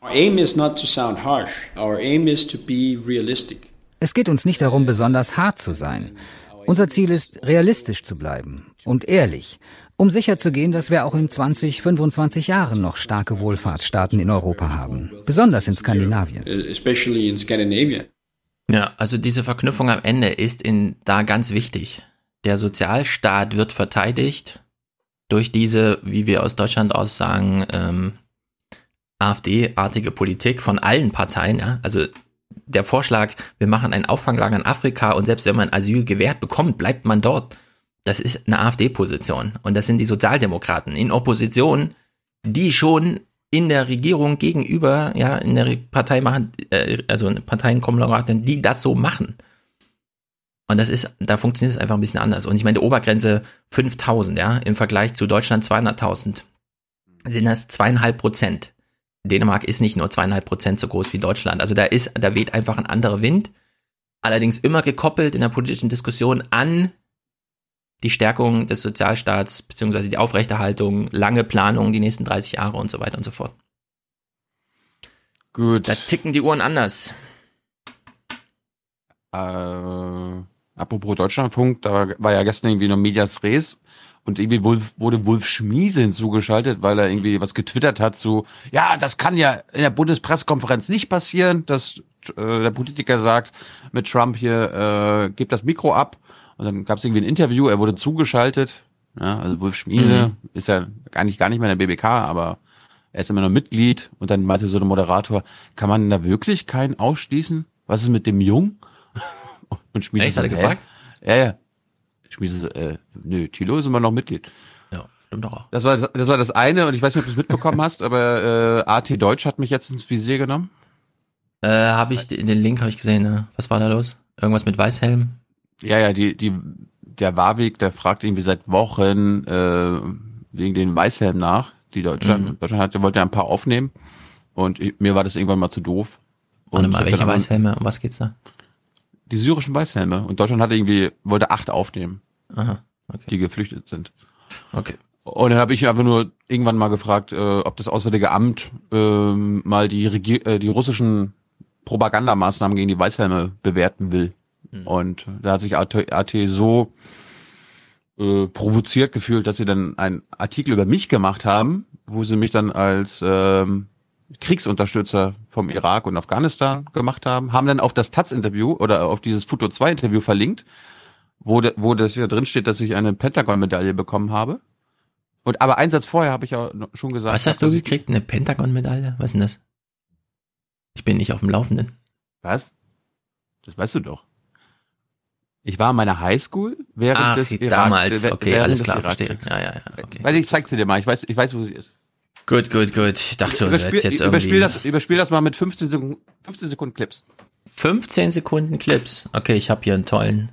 Es geht uns nicht darum, besonders hart zu sein. Unser Ziel ist, realistisch zu bleiben und ehrlich, um sicherzugehen, dass wir auch in 20, 25 Jahren noch starke Wohlfahrtsstaaten in Europa haben, besonders in Skandinavien. Ja, also diese Verknüpfung am Ende ist in, da ganz wichtig der Sozialstaat wird verteidigt durch diese, wie wir aus Deutschland aus sagen, ähm, AfD-artige Politik von allen Parteien. Ja? Also der Vorschlag, wir machen ein Auffanglager in Afrika und selbst wenn man Asyl gewährt bekommt, bleibt man dort. Das ist eine AfD-Position. Und das sind die Sozialdemokraten in Opposition, die schon in der Regierung gegenüber, ja, in der Partei machen, äh, also Parteienkonglomeratien, die das so machen. Und das ist, da funktioniert es einfach ein bisschen anders. Und ich meine, die Obergrenze 5000, ja, im Vergleich zu Deutschland 200.000 sind das zweieinhalb Prozent. Dänemark ist nicht nur zweieinhalb Prozent so groß wie Deutschland. Also da ist, da weht einfach ein anderer Wind. Allerdings immer gekoppelt in der politischen Diskussion an die Stärkung des Sozialstaats, beziehungsweise die Aufrechterhaltung, lange Planung, die nächsten 30 Jahre und so weiter und so fort. Gut. Da ticken die Uhren anders. Äh, Apropos Deutschlandfunk, da war ja gestern irgendwie noch Medias Res und irgendwie wurde Wolf Schmiese hinzugeschaltet, weil er irgendwie was getwittert hat, so, ja, das kann ja in der Bundespressekonferenz nicht passieren, dass äh, der Politiker sagt, mit Trump hier, äh, gebt das Mikro ab. Und dann gab es irgendwie ein Interview, er wurde zugeschaltet. Ja, also Wolf Schmiese mhm. ist ja eigentlich gar nicht mehr in der BBK, aber er ist immer noch Mitglied. Und dann meinte so der Moderator, kann man da wirklich keinen ausschließen? Was ist mit dem Jung? <laughs> Und Schmiese Echt, hat er gefragt? Ja, ja. Schmiese so, äh, nö, Thilo ist immer noch Mitglied. Ja, stimmt doch auch. Das war das, war das eine und ich weiß nicht, ob du es mitbekommen <laughs> hast, aber äh, AT Deutsch hat mich jetzt ins Visier genommen. Äh, habe ich den Link habe ich gesehen, ne? Was war da los? Irgendwas mit Weißhelm? Ja, ja, die die der Warweg, der fragt irgendwie seit Wochen äh, wegen den Weißhelm nach. Die Deutschland, mhm. Deutschland hat, wollte ja ein paar aufnehmen und ich, mir war das irgendwann mal zu doof. Und, und mal, welche Weißhelme? Um was geht's da? Die syrischen Weißhelme. Und Deutschland hatte irgendwie, wollte acht aufnehmen, Aha, okay. die geflüchtet sind. Okay. Und dann habe ich einfach nur irgendwann mal gefragt, äh, ob das Auswärtige Amt äh, mal die, Regier äh, die russischen Propagandamaßnahmen gegen die Weißhelme bewerten will. Mhm. Und da hat sich AT, AT so äh, provoziert gefühlt, dass sie dann einen Artikel über mich gemacht haben, wo sie mich dann als ähm, Kriegsunterstützer vom Irak und Afghanistan gemacht haben, haben dann auf das Taz-Interview oder auf dieses Futo 2-Interview verlinkt, wo, de, wo das ja drin steht, dass ich eine Pentagon-Medaille bekommen habe. Und aber einen Satz vorher habe ich ja schon gesagt. Was hast du gekriegt? Eine Pentagon-Medaille? Was ist denn das? Ich bin nicht auf dem Laufenden. Was? Das weißt du doch. Ich war in meiner Highschool während Ach, des Irak, damals. Okay, alles klar, verstehe. Ja, ja, ja. Okay. Weil ich zeig sie dir mal. Ich weiß, ich weiß, wo sie ist. Gut, gut, gut. Ich dachte schon, überspiel, jetzt, jetzt irgendwie. Überspiel das, überspiel das mal mit 15 Sekunden, 15 Sekunden Clips. 15 Sekunden Clips. Okay, ich habe hier einen tollen.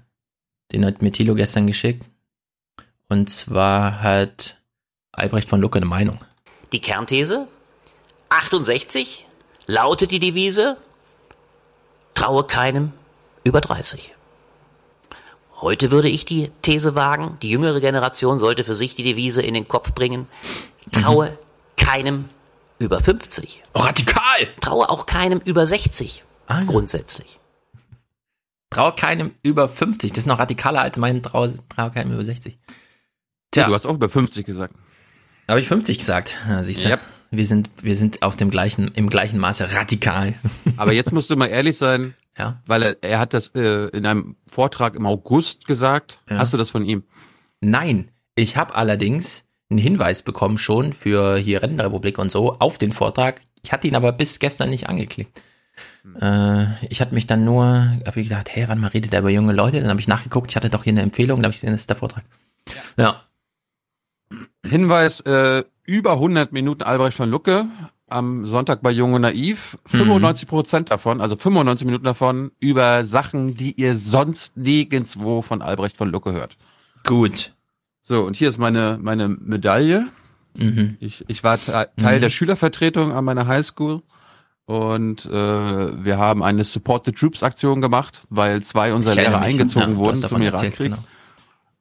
Den hat mir Thilo gestern geschickt. Und zwar hat Albrecht von Lucke eine Meinung. Die Kernthese 68 lautet die Devise Traue keinem über 30. Heute würde ich die These wagen, die jüngere Generation sollte für sich die Devise in den Kopf bringen. <laughs> Traue mhm keinem über 50. Radikal! Traue auch keinem über 60. Ah, ja. Grundsätzlich. Trau keinem über 50. Das ist noch radikaler als mein Trau, trau keinem über 60. Tja. Du hast auch über 50 gesagt. Habe ich 50 gesagt? Ja, siehst du? Yep. Wir sind, wir sind auf dem gleichen, im gleichen Maße radikal. <laughs> Aber jetzt musst du mal ehrlich sein, ja. weil er, er hat das äh, in einem Vortrag im August gesagt. Ja. Hast du das von ihm? Nein, ich habe allerdings einen Hinweis bekommen schon für hier Rentenrepublik und so auf den Vortrag. Ich hatte ihn aber bis gestern nicht angeklickt. Äh, ich hatte mich dann nur, habe ich gedacht, hey, wann mal redet er über junge Leute? Dann habe ich nachgeguckt, ich hatte doch hier eine Empfehlung, da habe ich gesehen, das ist der Vortrag. Ja. Hinweis, äh, über 100 Minuten Albrecht von Lucke am Sonntag bei Jung und Naiv. 95 Prozent davon, also 95 Minuten davon, über Sachen, die ihr sonst nirgendwo von Albrecht von Lucke hört. Gut. So, und hier ist meine, meine Medaille. Mhm. Ich, ich war te- Teil Mhm. der Schülervertretung an meiner Highschool und äh, wir haben eine Support the Troops Aktion gemacht, weil zwei unserer Lehrer mich, eingezogen ja, wurden zum Irakkrieg. genau.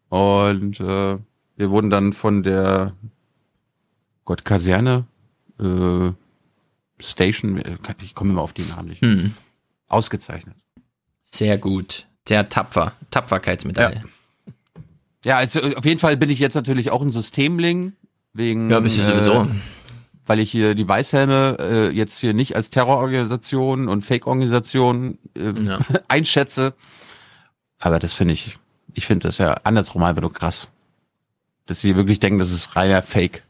Und äh, wir wurden dann von der Gott Kaserne äh, Station, äh, ich komme immer auf die Namen nicht, Mhm. ausgezeichnet. Sehr gut. Sehr tapfer. Tapferkeitsmedaille. Ja, also auf jeden Fall bin ich jetzt natürlich auch ein Systemling wegen Ja, bist du sowieso. Äh, weil ich hier die Weißhelme äh, jetzt hier nicht als Terrororganisation und Fake-Organisation äh, Ja. <laughs> einschätze. Aber das finde ich, ich finde das ja andersrum einfach nur krass. Dass sie wirklich denken, das ist reiner Fake.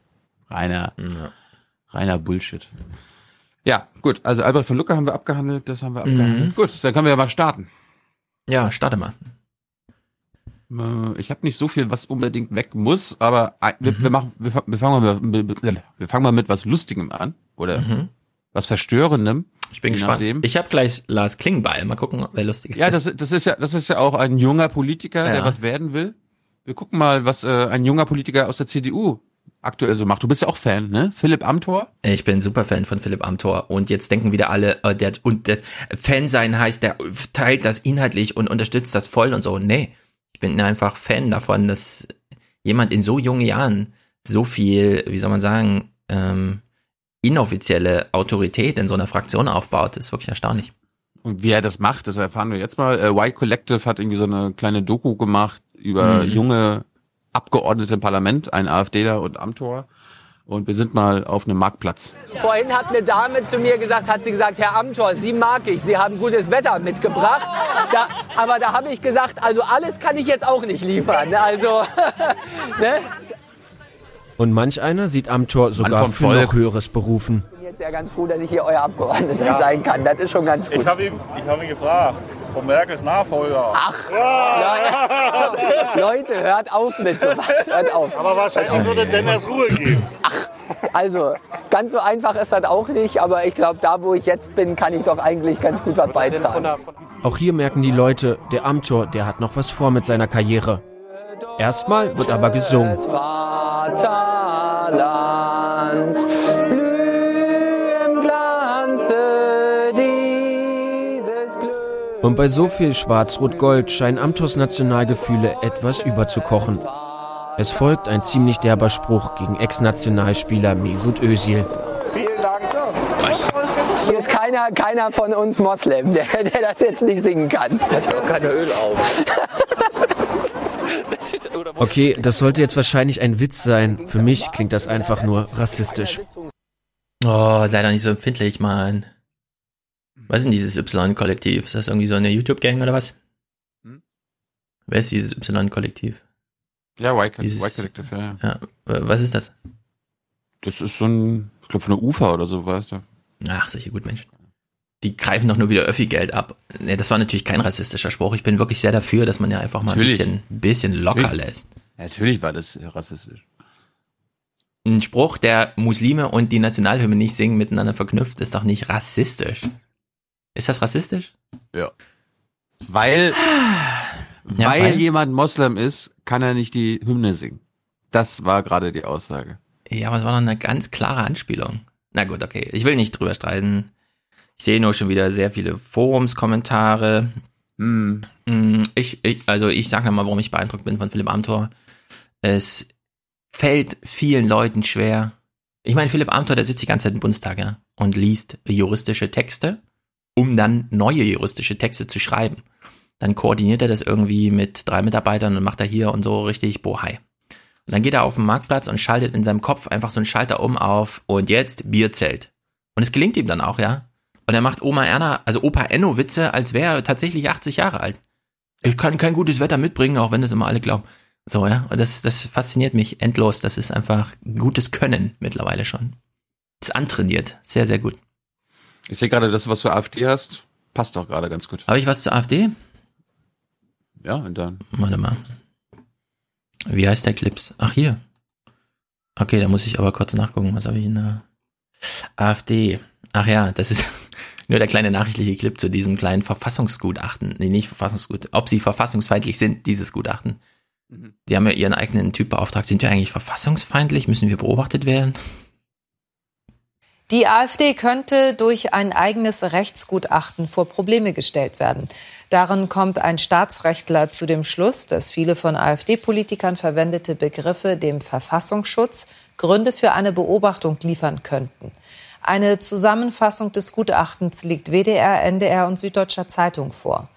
Reiner, Ja. reiner Bullshit. Ja, gut. Also Albert von Lucke haben wir abgehandelt, das haben wir Mhm. abgehandelt. Gut, dann können wir ja mal starten. Ja, starte mal. Äh, Ich habe nicht so viel, was unbedingt weg muss, aber wir, Mhm. wir machen, wir, wir fangen mal, mit- wir fangen mal mit was Lustigem an oder Mhm. was Verstörendem. Ich bin gespannt. nachdem. Ich habe gleich Lars Klingbeil. Mal gucken, wer lustig ist. Ja, das, das ist ja, das ist ja auch ein junger Politiker, der Ja. was werden will. Wir gucken mal, was äh, ein junger Politiker aus der CDU aktuell so macht. Du bist ja auch Fan, ne? Philipp Amthor. Ich bin super Fan von Philipp Amthor und jetzt denken wieder alle, äh, der und das Fan sein heißt, der teilt das inhaltlich und unterstützt das voll und so. Nee, ich bin einfach Fan davon, dass jemand in so jungen Jahren so viel, wie soll man sagen, ähm, inoffizielle Autorität in so einer Fraktion aufbaut, ist wirklich erstaunlich. Und wie er das macht, das erfahren wir jetzt mal. Äh, Y Collective hat irgendwie so eine kleine Doku gemacht über Mhm. junge Abgeordnete im Parlament, ein AfDler und Amthor. Und wir sind mal auf einem Marktplatz. Vorhin hat eine Dame zu mir gesagt, hat sie gesagt, Herr Amthor, Sie mag ich, Sie haben gutes Wetter mitgebracht. Da, aber da habe ich gesagt, also alles kann ich jetzt auch nicht liefern. Also, <laughs> ne? Und manch einer sieht Amthor sogar für noch Höheres berufen. Ich bin jetzt ja ganz froh, dass ich hier euer Abgeordneter sein kann. Das ist schon ganz gut. Ich habe ihn, ich hab ihn gefragt, von Merkels Nachfolger. Ach, Leute, hört auf mit sowas. Hört auf. Aber wahrscheinlich würde Dennis Ruhe geben. Also, ganz so einfach ist das auch nicht, aber ich glaube, da wo ich jetzt bin, kann ich doch eigentlich ganz gut was beitragen. Auch hier merken die Leute, der Amthor, der hat noch was vor mit seiner Karriere. Erstmal wird aber gesungen. Vaterland, Und bei so viel Schwarz-Rot-Gold scheinen Amthors Nationalgefühle etwas überzukochen. Es folgt ein ziemlich derber Spruch gegen Ex-Nationalspieler Mesut Özil. Vielen Dank. Hier ist keiner, keiner von uns Moslem, der, der das jetzt nicht singen kann. Hat auch keine Öl auf. Okay, das sollte jetzt wahrscheinlich ein Witz sein. Für mich klingt das einfach nur rassistisch. Oh, sei doch nicht so empfindlich, Mann. Was ist denn dieses Y-Kollektiv? Ist das irgendwie so eine YouTube-Gang oder was? Hm? Wer ist dieses Y-Kollektiv? Ja, Y, Co- Dieses- y Collective, ja, ja. Was ist das? Das ist so ein, ich glaube, von der UFA oder so, weißt du. Ach, solche Gutmenschen. Die greifen doch nur wieder Öffi-Geld ab. Nee, das war natürlich kein rassistischer Spruch. Ich bin wirklich sehr dafür, dass man ja einfach mal ein Natürlich. bisschen, bisschen locker Natürlich. lässt. Natürlich war das rassistisch. Ein Spruch, der Muslime und die Nationalhymne nicht singen, miteinander verknüpft, ist doch nicht rassistisch. Ist das rassistisch? Ja. Weil, Ja, weil, weil? jemand Moslem ist, kann er nicht die Hymne singen. Das war gerade die Aussage. Ja, aber es war doch eine ganz klare Anspielung. Na gut, okay. Ich will nicht drüber streiten. Ich sehe nur schon wieder sehr viele Forumskommentare. Hm. Mm, Ich, ich, also ich sage mal, warum ich beeindruckt bin von Philipp Amthor. Es fällt vielen Leuten schwer. Ich meine, Philipp Amthor, der sitzt die ganze Zeit im Bundestag, ja, und liest juristische Texte, um dann neue juristische Texte zu schreiben. Dann koordiniert er das irgendwie mit drei Mitarbeitern und macht er hier und so richtig bohai. Und dann geht er auf den Marktplatz und schaltet in seinem Kopf einfach so einen Schalter um auf und jetzt Bierzelt. Und es gelingt ihm dann auch, ja. Und er macht Oma Erna, also Opa Enno Witze, als wäre er tatsächlich 80 Jahre alt. Ich kann kein gutes Wetter mitbringen, auch wenn das immer alle glauben. So, ja. Und das, das fasziniert mich endlos. Das ist einfach gutes Können mittlerweile schon. Ist antrainiert. Sehr, sehr gut. Ich sehe gerade, das, was du AfD hast, passt doch gerade ganz gut. Habe ich was zur AfD? Ja, und dann. Warte mal. Wie heißt der Clips? Ach, hier. Okay, da muss ich aber kurz nachgucken. Was habe ich in der AfD? Ach ja, das ist <laughs> nur der kleine nachrichtliche Clip zu diesem kleinen Verfassungsgutachten. Nee, nicht Verfassungsgutachten. Ob sie verfassungsfeindlich sind, dieses Gutachten. Mhm. Die haben ja ihren eigenen Typ beauftragt. Sind wir eigentlich verfassungsfeindlich? Müssen wir beobachtet werden? Die AfD könnte durch ein eigenes Rechtsgutachten vor Probleme gestellt werden. Darin kommt ein Staatsrechtler zu dem Schluss, dass viele von AfD-Politikern verwendete Begriffe dem Verfassungsschutz Gründe für eine Beobachtung liefern könnten. Eine Zusammenfassung des Gutachtens liegt WDR, NDR und Süddeutscher Zeitung vor.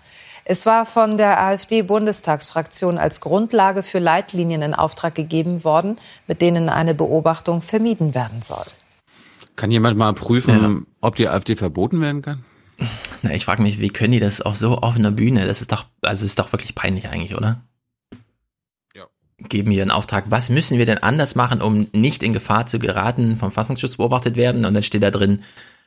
Es war von der AfD-Bundestagsfraktion als Grundlage für Leitlinien in Auftrag gegeben worden, mit denen eine Beobachtung vermieden werden soll. Kann jemand mal prüfen, ja. ob die AfD verboten werden kann? Na, ich frage mich, wie können die das auf so offener Bühne? Das ist doch, also ist doch wirklich peinlich eigentlich, oder? Ja. Geben hier einen Auftrag. Was müssen wir denn anders machen, um nicht in Gefahr zu geraten, vom Fassungsschutz beobachtet werden? Und dann steht da drin,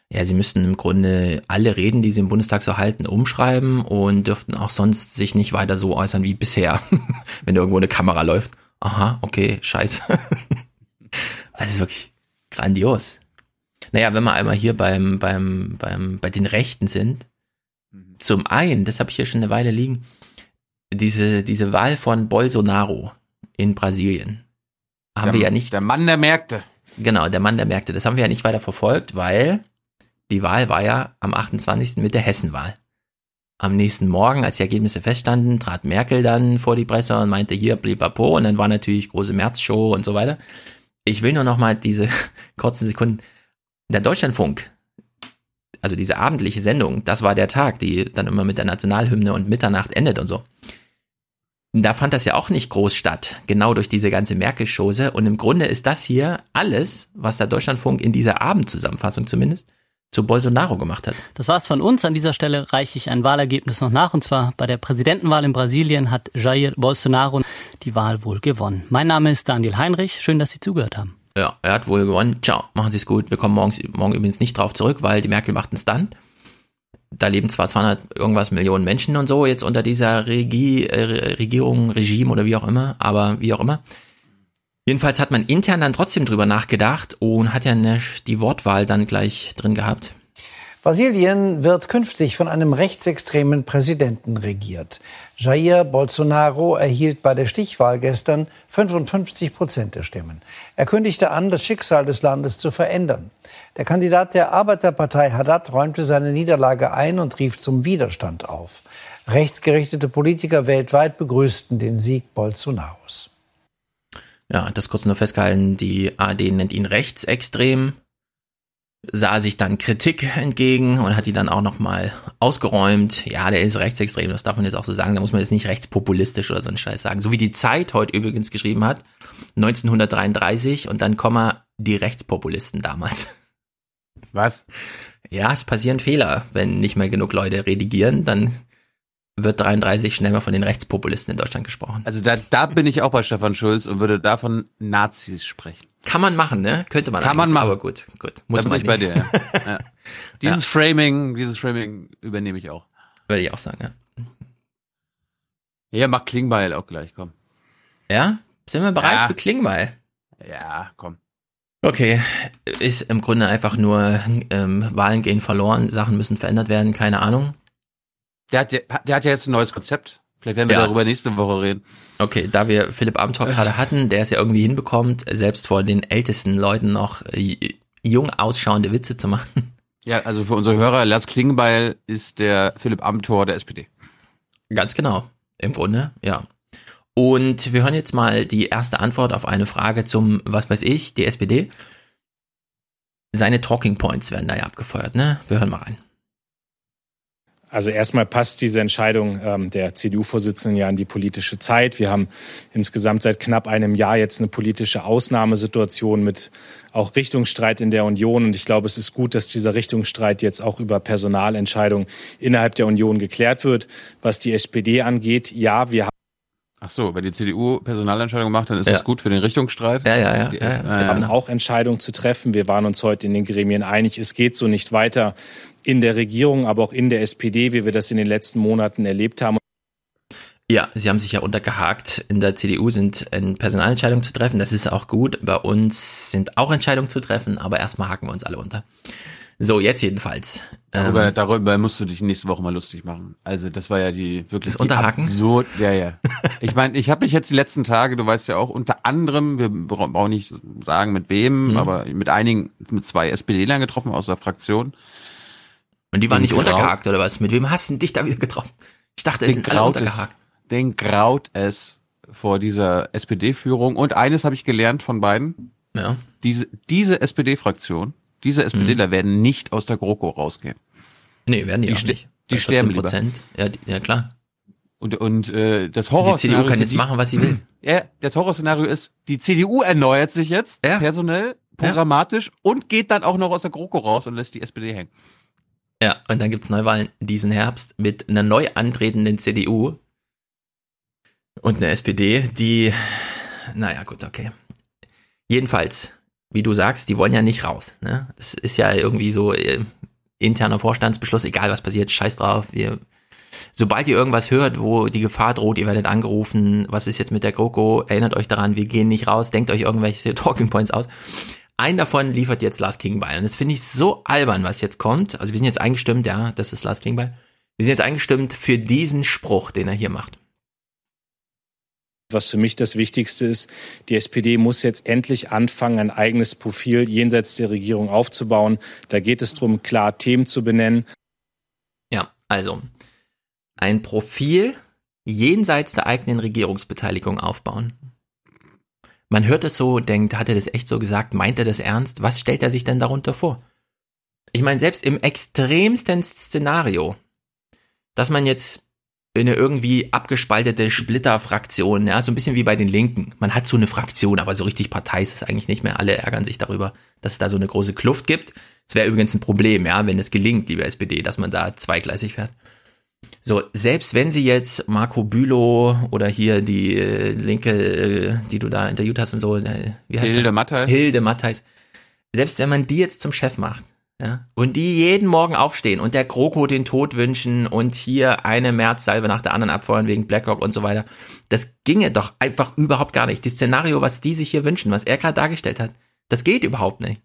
ja, sie müssten im Grunde alle Reden, die sie im Bundestag so halten, umschreiben und dürften auch sonst sich nicht weiter so äußern wie bisher, <laughs> wenn irgendwo eine Kamera läuft. Aha, okay, scheiße. <laughs> also wirklich grandios. Naja, wenn wir einmal hier beim, beim, beim, bei den Rechten sind, mhm. zum einen, das habe ich hier schon eine Weile liegen, diese, diese Wahl von Bolsonaro in Brasilien haben der, wir ja nicht. Der Mann der Märkte. Genau, der Mann der Märkte. Das haben wir ja nicht weiter verfolgt, weil die Wahl war ja am 28. mit der Hessenwahl. Am nächsten Morgen, als die Ergebnisse feststanden, trat Merkel dann vor die Presse und meinte hier blibapo und dann war natürlich große Märzshow und so weiter. Ich will nur noch mal diese <laughs> kurzen Sekunden der Deutschlandfunk, also diese abendliche Sendung, das war der Tag, die dann immer mit der Nationalhymne und Mitternacht endet und so. Da fand das ja auch nicht groß statt, genau durch diese ganze Merkel-Chose. Und im Grunde ist das hier alles, was der Deutschlandfunk in dieser Abendzusammenfassung zumindest zu Bolsonaro gemacht hat. Das war's von uns. An dieser Stelle reiche ich ein Wahlergebnis noch nach. Und zwar bei der Präsidentenwahl in Brasilien hat Jair Bolsonaro die Wahl wohl gewonnen. Mein Name ist Daniel Heinrich. Schön, dass Sie zugehört haben. Ja, er hat wohl gewonnen. Ciao, machen Sie es gut. Wir kommen morgens, morgen übrigens nicht drauf zurück, weil die Merkel macht einen Stunt. Da leben zwar 200 irgendwas Millionen Menschen und so jetzt unter dieser Regie, äh, Regierung, Regime oder wie auch immer, aber wie auch immer. Jedenfalls hat man intern dann trotzdem drüber nachgedacht und hat ja eine, die Wortwahl dann gleich drin gehabt. Brasilien wird künftig von einem rechtsextremen Präsidenten regiert. Jair Bolsonaro erhielt bei der Stichwahl gestern 55 Prozent der Stimmen. Er kündigte an, das Schicksal des Landes zu verändern. Der Kandidat der Arbeiterpartei Haddad räumte seine Niederlage ein und rief zum Widerstand auf. Rechtsgerichtete Politiker weltweit begrüßten den Sieg Bolsonaros. Ja, das kurz nur festgehalten, die AD nennt ihn rechtsextrem sah sich dann Kritik entgegen und hat die dann auch nochmal ausgeräumt. Ja, der ist rechtsextrem, das darf man jetzt auch so sagen. Da muss man jetzt nicht rechtspopulistisch oder so einen Scheiß sagen. So wie die Zeit heute übrigens geschrieben hat, 1933 und dann Komma die Rechtspopulisten damals. Was? Ja, es passieren Fehler, wenn nicht mehr genug Leute redigieren, dann wird 33 schnell mal von den Rechtspopulisten in Deutschland gesprochen. Also da, da bin ich auch bei Stefan Schulz und würde davon Nazis sprechen. Kann man machen, ne? Könnte man Kann man machen. Aber gut, gut. Muss da man nicht. bei dir, ja. ja. <laughs> Dieses ja. Framing, dieses Framing übernehme ich auch. Würde ich auch sagen, ja. Ja, mach Klingbeil auch gleich, komm. Ja? Sind wir bereit für Klingbeil? Ja, komm. Okay, ist im Grunde einfach nur ähm, Wahlen gehen verloren, Sachen müssen verändert werden, keine Ahnung. Der hat, ja, der hat ja jetzt ein neues Konzept. Vielleicht werden wir darüber nächste Woche reden. Okay, da wir Philipp Amthor gerade hatten, der es ja irgendwie hinbekommt, selbst vor den ältesten Leuten noch jung ausschauende Witze zu machen. Ja, also für unsere Hörer, Lars Klingenbeil ist der Philipp Amthor der SPD. Ganz genau. Im Grunde, ja. Und wir hören jetzt mal die erste Antwort auf eine Frage zum, was weiß ich, die SPD. Seine Talking Points werden da ja abgefeuert, ne? Wir hören mal rein. Also erstmal passt diese Entscheidung ähm, der CDU-Vorsitzenden ja in die politische Zeit. Wir haben insgesamt seit knapp einem Jahr jetzt eine politische Ausnahmesituation mit auch Richtungsstreit in der Union. Und ich glaube, es ist gut, dass dieser Richtungsstreit jetzt auch über Personalentscheidungen innerhalb der Union geklärt wird. Was die SPD angeht, ja, wir haben Ach so, wenn die CDU Personalentscheidungen macht, dann ist Ja. das gut für den Richtungsstreit. Ja, ja, ja. Die- ja, ja. Wir haben auch Entscheidungen zu treffen. Wir waren uns heute in den Gremien einig, es geht so nicht weiter in der Regierung, aber auch in der SPD, wie wir das in den letzten Monaten erlebt haben. Ja, sie haben sich ja untergehakt. In der CDU sind äh, Personalentscheidungen zu treffen. Das ist auch gut. Bei uns sind auch Entscheidungen zu treffen, aber erstmal haken wir uns alle unter. So, jetzt jedenfalls. Darüber, Ähm, darüber musst du dich nächste Woche mal lustig machen. Also das war ja die wirklich Das Unterhaken? So, ja, ja. <laughs> Ich meine, ich habe mich jetzt die letzten Tage, du weißt ja auch, unter anderem, wir bra- brauchen nicht sagen mit wem, Mhm. aber mit einigen, mit zwei SPD-Lern getroffen aus der Fraktion. Und die waren nicht Den untergehakt oder was? Mit wem hast du dich da wieder getroffen? Ich dachte, es Den sind alle graut, es, untergehakt. den graut es vor dieser SPD-Führung. Und eines habe ich gelernt von beiden. Ja. Diese, diese SPD-Fraktion, diese SPDler werden nicht aus der GroKo rausgehen. Nee, werden die, Die auch nicht. die sterben 14 Prozent. Ja, die, ja, klar. Und, und äh, das Horror Die CDU kann jetzt machen, was sie will. <clears throat> Ja, das Horrorszenario ist, die CDU erneuert sich jetzt personell, programmatisch und geht dann auch noch aus der GroKo raus und lässt die SPD hängen. Ja, und dann gibt's Neuwahlen diesen Herbst mit einer neu antretenden CDU und einer SPD, die, naja, gut, okay. Jedenfalls, wie du sagst, die wollen ja nicht raus. Ne? Das ist ja irgendwie so äh, interner Vorstandsbeschluss, egal was passiert, scheiß drauf. Wir, sobald ihr irgendwas hört, wo die Gefahr droht, ihr werdet angerufen, was ist jetzt mit der GroKo, erinnert euch daran, wir gehen nicht raus, denkt euch irgendwelche <laughs> Talking Points aus. Einen davon liefert jetzt Lars Klingbeil. Und das finde ich so albern, was jetzt kommt. Also wir sind jetzt eingestimmt, ja, das ist Lars Klingbeil. Wir sind jetzt eingestimmt für diesen Spruch, den er hier macht. Was für mich das Wichtigste ist, die SPD muss jetzt endlich anfangen, ein eigenes Profil jenseits der Regierung aufzubauen. Da geht es darum, klar Themen zu benennen. Ja, also ein Profil jenseits der eigenen Regierungsbeteiligung aufbauen. Man hört es so, denkt, hat er das echt so gesagt, meint er das ernst? Was stellt er sich denn darunter vor? Ich meine, selbst im extremsten Szenario, dass man jetzt in eine irgendwie abgespaltete Splitterfraktion, ja, so ein bisschen wie bei den Linken. Man hat so eine Fraktion, aber so richtig Partei ist es eigentlich nicht mehr. Alle ärgern sich darüber, dass es da so eine große Kluft gibt. Es wäre übrigens ein Problem, ja, wenn es gelingt, liebe SPD, dass man da zweigleisig fährt. So, selbst wenn sie jetzt Marco Bülow oder hier die äh, Linke, äh, die du da interviewt hast und so, äh, wie heißt Hilde? Mattheis. Hilde Mattheis. Selbst wenn man die jetzt zum Chef macht, ja, und die jeden Morgen aufstehen und der GroKo den Tod wünschen und hier eine Märzsalve nach der anderen abfeuern wegen BlackRock und so weiter, das ginge doch einfach überhaupt gar nicht. Das Szenario, was die sich hier wünschen, was er gerade dargestellt hat, das geht überhaupt nicht.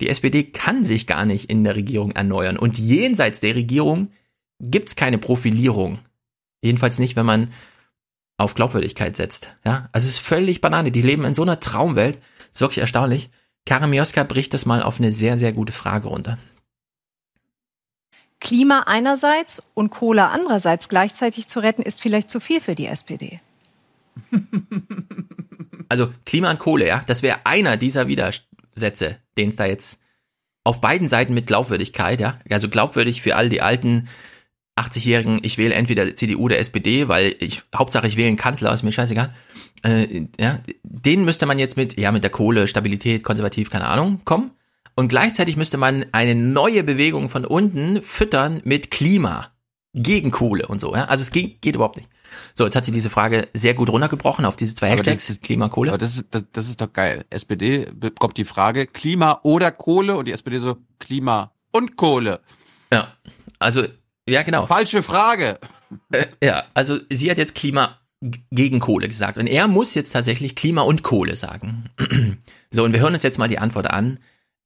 Die SPD kann sich gar nicht in der Regierung erneuern. Und jenseits der Regierung gibt's keine Profilierung. Jedenfalls nicht, wenn man auf Glaubwürdigkeit setzt. Ja, also es ist völlig Banane. Die leben in so einer Traumwelt. ist wirklich erstaunlich. Karin Mioska bricht das mal auf eine sehr, sehr gute Frage runter. Klima einerseits und Kohle andererseits gleichzeitig zu retten, ist vielleicht zu viel für die SPD. <laughs> Also Klima und Kohle, ja, das wäre einer dieser Widersätze, den es da jetzt auf beiden Seiten mit Glaubwürdigkeit, ja, also glaubwürdig für all die alten 80-Jährigen, ich wähle entweder CDU oder SPD, weil ich, Hauptsache ich wähle einen Kanzler, ist mir scheißegal. Äh, ja, den müsste man jetzt mit, ja, mit der Kohle, Stabilität, konservativ, keine Ahnung, kommen. Und gleichzeitig müsste man eine neue Bewegung von unten füttern mit Klima gegen Kohle und so, ja. Also es geht, geht überhaupt nicht. So, jetzt hat sie diese Frage sehr gut runtergebrochen auf diese zwei Aber Hashtags, das- Klima, Kohle. Aber das ist, das, das ist doch geil. SPD bekommt die Frage Klima oder Kohle und die SPD so Klima und Kohle. Ja, also, ja, genau. Falsche Frage. Äh, ja, also sie hat jetzt Klima gegen Kohle gesagt. Und er muss jetzt tatsächlich Klima und Kohle sagen. <clears throat> so, und wir hören uns jetzt mal die Antwort an.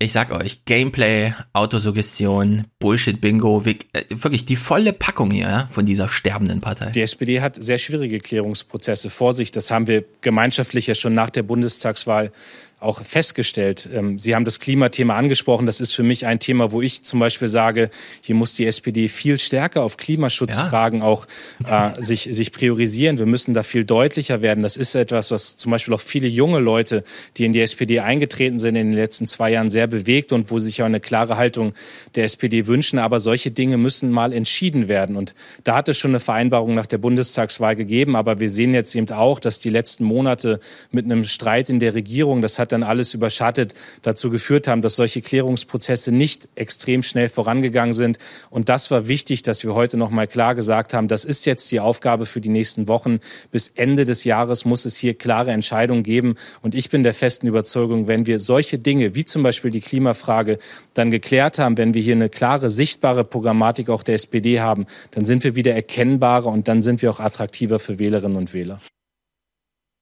Ich sag euch, Gameplay, Autosuggestion, Bullshit-Bingo, äh, wirklich die volle Packung hier ja, von dieser sterbenden Partei. Die SPD hat sehr schwierige Klärungsprozesse vor sich. Das haben wir gemeinschaftlich ja schon nach der Bundestagswahl auch festgestellt. Ähm, Sie haben das Klimathema angesprochen. Das ist für mich ein Thema, wo ich zum Beispiel sage, hier muss die SPD viel stärker auf Klimaschutzfragen ja. auch äh, sich, sich priorisieren. Wir müssen da viel deutlicher werden. Das ist etwas, was zum Beispiel auch viele junge Leute, die in die SPD eingetreten sind, in den letzten zwei Jahren sehr bewegt und wo sich auch eine klare Haltung der SPD wünschen. Aber solche Dinge müssen mal entschieden werden. Und da hat es schon eine Vereinbarung nach der Bundestagswahl gegeben. Aber wir sehen jetzt eben auch, dass die letzten Monate mit einem Streit in der Regierung, das hat dann alles überschattet, dazu geführt haben, dass solche Klärungsprozesse nicht extrem schnell vorangegangen sind. Und das war wichtig, dass wir heute noch mal klar gesagt haben, das ist jetzt die Aufgabe für die nächsten Wochen. Bis Ende des Jahres muss es hier klare Entscheidungen geben. Und ich bin der festen Überzeugung, wenn wir solche Dinge wie zum Beispiel die Klimafrage dann geklärt haben, wenn wir hier eine klare, sichtbare Programmatik auch der SPD haben, dann sind wir wieder erkennbarer und dann sind wir auch attraktiver für Wählerinnen und Wähler.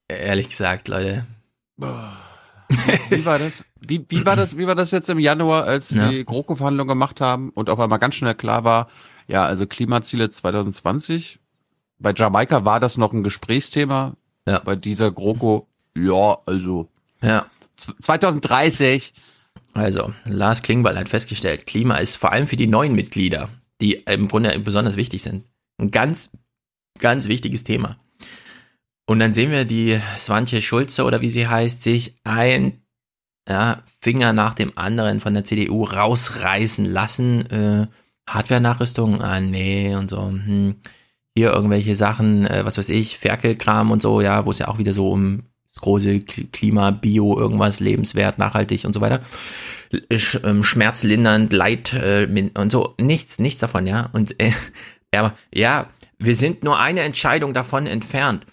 Ehrlich gesagt, Leute. Boah. Wie war das? Wie, wie war das? Wie war das jetzt im Januar, als ja. die GroKo-Verhandlungen gemacht haben und auf einmal ganz schnell klar war, ja, also Klimaziele 2020. Bei Jamaika war das noch ein Gesprächsthema. Ja. Bei dieser GroKo, ja, also. Ja. 2030. Also, Lars Klingbeil hat festgestellt, Klima ist vor allem für die neuen Mitglieder, die im Grunde besonders wichtig sind, ein ganz, ganz wichtiges Thema. Und dann sehen wir die Swantje Schulze oder wie sie heißt, sich ein ja, Finger nach dem anderen von der CDU rausreißen lassen. Äh, Hardware-Nachrüstung, ah nee und so. Hm. Hier irgendwelche Sachen, äh, was weiß ich, Ferkelkram und so, ja, wo es ja auch wieder so um das große Klima, Bio, irgendwas, lebenswert, nachhaltig und so weiter. Sch ähm, schmerzlindernd, Leid äh, und so. Nichts, nichts davon, ja. Und äh, <laughs> aber ja, wir sind nur eine Entscheidung davon entfernt.